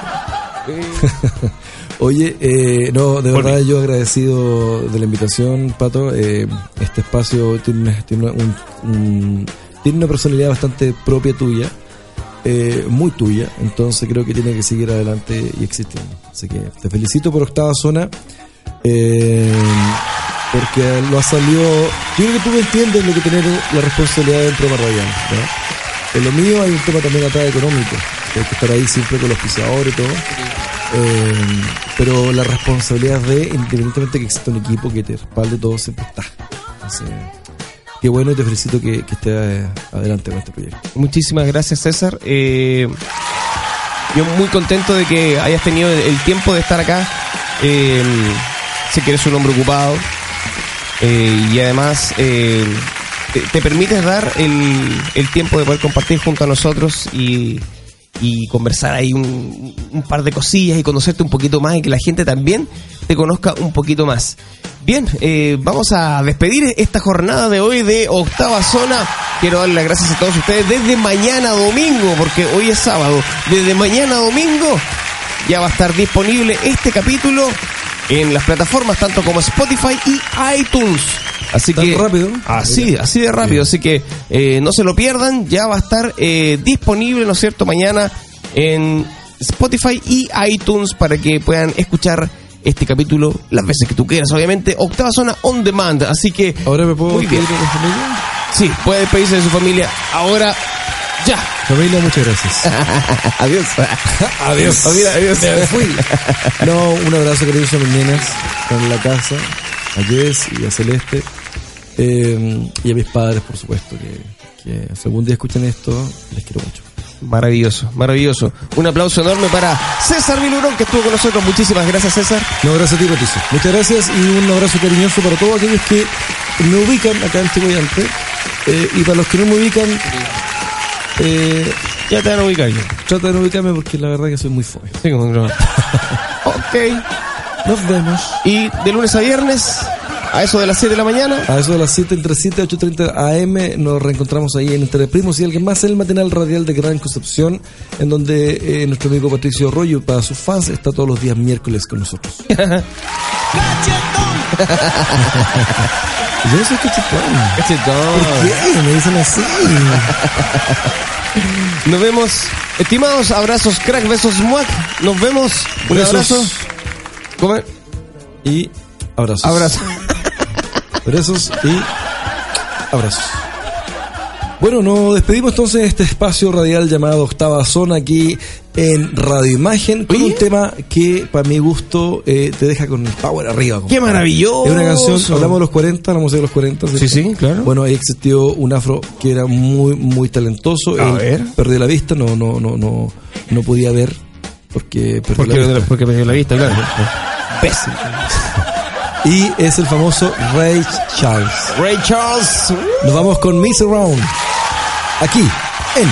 Oye, eh, no, de verdad yo agradecido de la invitación, Pato. Eh, este espacio tiene una, tiene, una, un- un- tiene una personalidad bastante propia tuya, eh, muy tuya, entonces creo que tiene que seguir adelante y existiendo. Así que te felicito por Octava Zona, eh, porque lo ha salido... Yo creo que tú me entiendes lo que tener la responsabilidad dentro de Marrayán. En lo mío hay un tema también atrás económico, hay que estar ahí siempre con los pisadores y todo. Eh, pero la responsabilidad de, independientemente que exista un equipo que te respalde, todo siempre está. Qué bueno y te felicito que, estés eh, adelante con este proyecto. Muchísimas gracias, César. Eh, yo muy contento de que hayas tenido el, tiempo de estar acá. Eh, sé que eres un hombre ocupado y además te, te permites dar el, el tiempo de poder compartir junto a nosotros y, y conversar ahí un, par de cosillas y conocerte un poquito más y que la gente también te conozca un poquito más. Bien, eh, vamos a despedir esta jornada de hoy de Octava Zona. Quiero darle las gracias a todos ustedes desde mañana domingo, porque hoy es sábado. Desde mañana domingo ya va a estar disponible este capítulo en las plataformas tanto como Spotify y iTunes. Así ¿Tan que rápido? Así, así de rápido. Así que eh, no se lo pierdan. Ya va a estar eh, disponible, ¿no es cierto? Mañana en Spotify y iTunes para que puedan escuchar este capítulo las veces que tú quieras. Obviamente, octava zona on demand. Así que ¿Ahora me puedo Muy bien. de familia? sí, puede despedirse de su familia ahora. Ya. Familia, muchas gracias. Adiós. Adiós. Adiós. Me fui. No, un abrazo cariños a mis nenas en la casa, a Jess y a Celeste. Eh, y a mis padres, por supuesto, que, que si algún día escuchan esto, les quiero mucho. Maravilloso, maravilloso. Un aplauso enorme para César Vilurón que estuvo con nosotros. Muchísimas gracias, César. Un abrazo a ti, Patricio. Muchas gracias y un abrazo cariñoso para todos aquellos que me ubican acá en Chicoyante. Eh, y para los que no me ubican, eh, Ya te van a ubicar yo. trata de no ubicarme porque la verdad que soy muy fome. Sí, ok. Nos vemos. Y de lunes a viernes, a eso de las 7 de la mañana, A eso de las 7, entre 7 y 8.30 AM, nos reencontramos ahí en Entre Primos y alguien más, el matinal radial de Gran Concepción, en donde eh, nuestro amigo Patricio Arroyo, para sus fans, está todos los días miércoles con nosotros. Yo no soy cachetón. ¿Por qué? Me dicen así. nos vemos. Estimados, abrazos, crack, besos, muac. Nos vemos. Un Besos. abrazo. ¿Cómo? Y abrazos. Abrazo. Besos y abrazos. Bueno, nos despedimos entonces de este espacio radial llamado Octava Zona aquí en Radio Imagen con Oye. un tema que para mi gusto eh, te deja con el power arriba. ¡Qué maravilloso! Es una canción, hablamos de los 40, la música de los 40. ¿cierto? Sí, sí, claro. Bueno, ahí existió un afro que era muy, muy talentoso. A Él ver. Perdió la vista, no, no, no, no, no podía ver porque perdió la Porque, vista. porque me dio la vista, claro. Pésimo. Y es el famoso Ray Charles. Ray Charles. Nos vamos con Miss Around. Aquí, en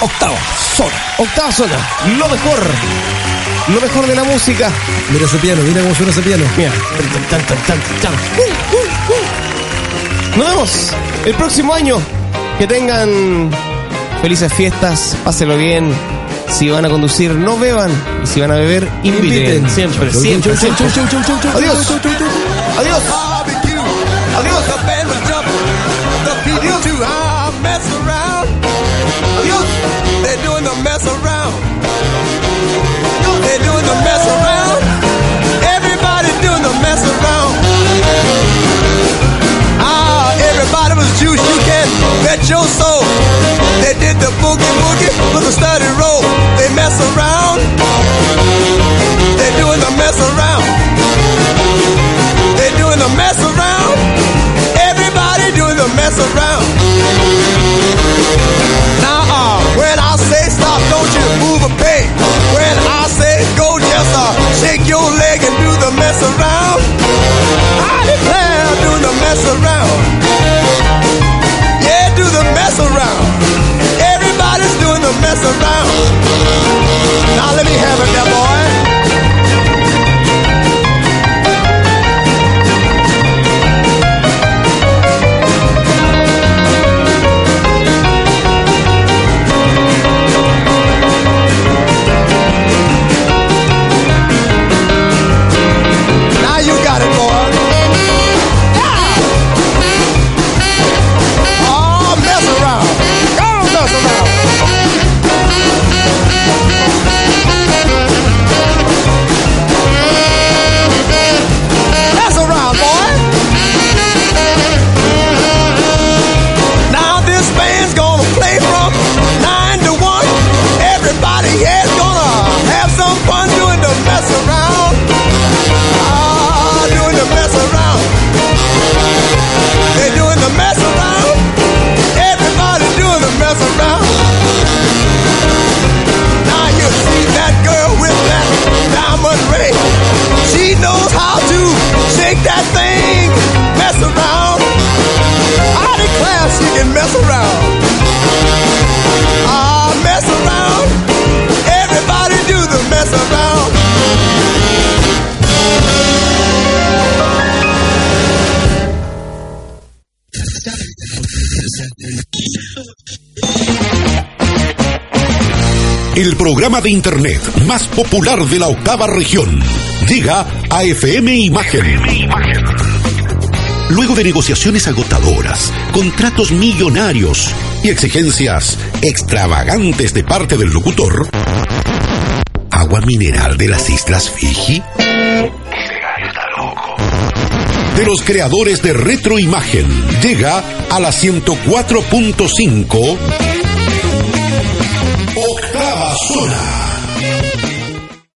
Octava Zona. Octava zona. Lo mejor. lo mejor de la música. Mira ese piano, mira cómo suena ese piano. Mira. Nos vemos el próximo año. Que tengan felices fiestas, páselo bien. Si van a conducir, no beban. Y si van a beber, inviten. Inviten. Siempre, siempre, siempre. Adiós. Adiós. Adiós. Around. They're doing the mess around. They're doing the mess around. Was juice. You can bet your soul. They did the boogie woogie with a study roll. They mess around. They're doing the mess around. They're doing the mess around. Everybody doing the mess around. Now, uh, when I say stop, don't you move a peg. When I say go, just uh, shake your leg and do the mess around. I declare, do the mess around. Around. Now let me have it there, boy. Ah. El programa de Internet más popular de la octava región llega a FM Imagen. Luego de negociaciones agotadoras, contratos millonarios y exigencias extravagantes de parte del locutor, agua mineral de las Islas Fiji, de los creadores de Retroimagen, llega a la 104.5 Octava Zona.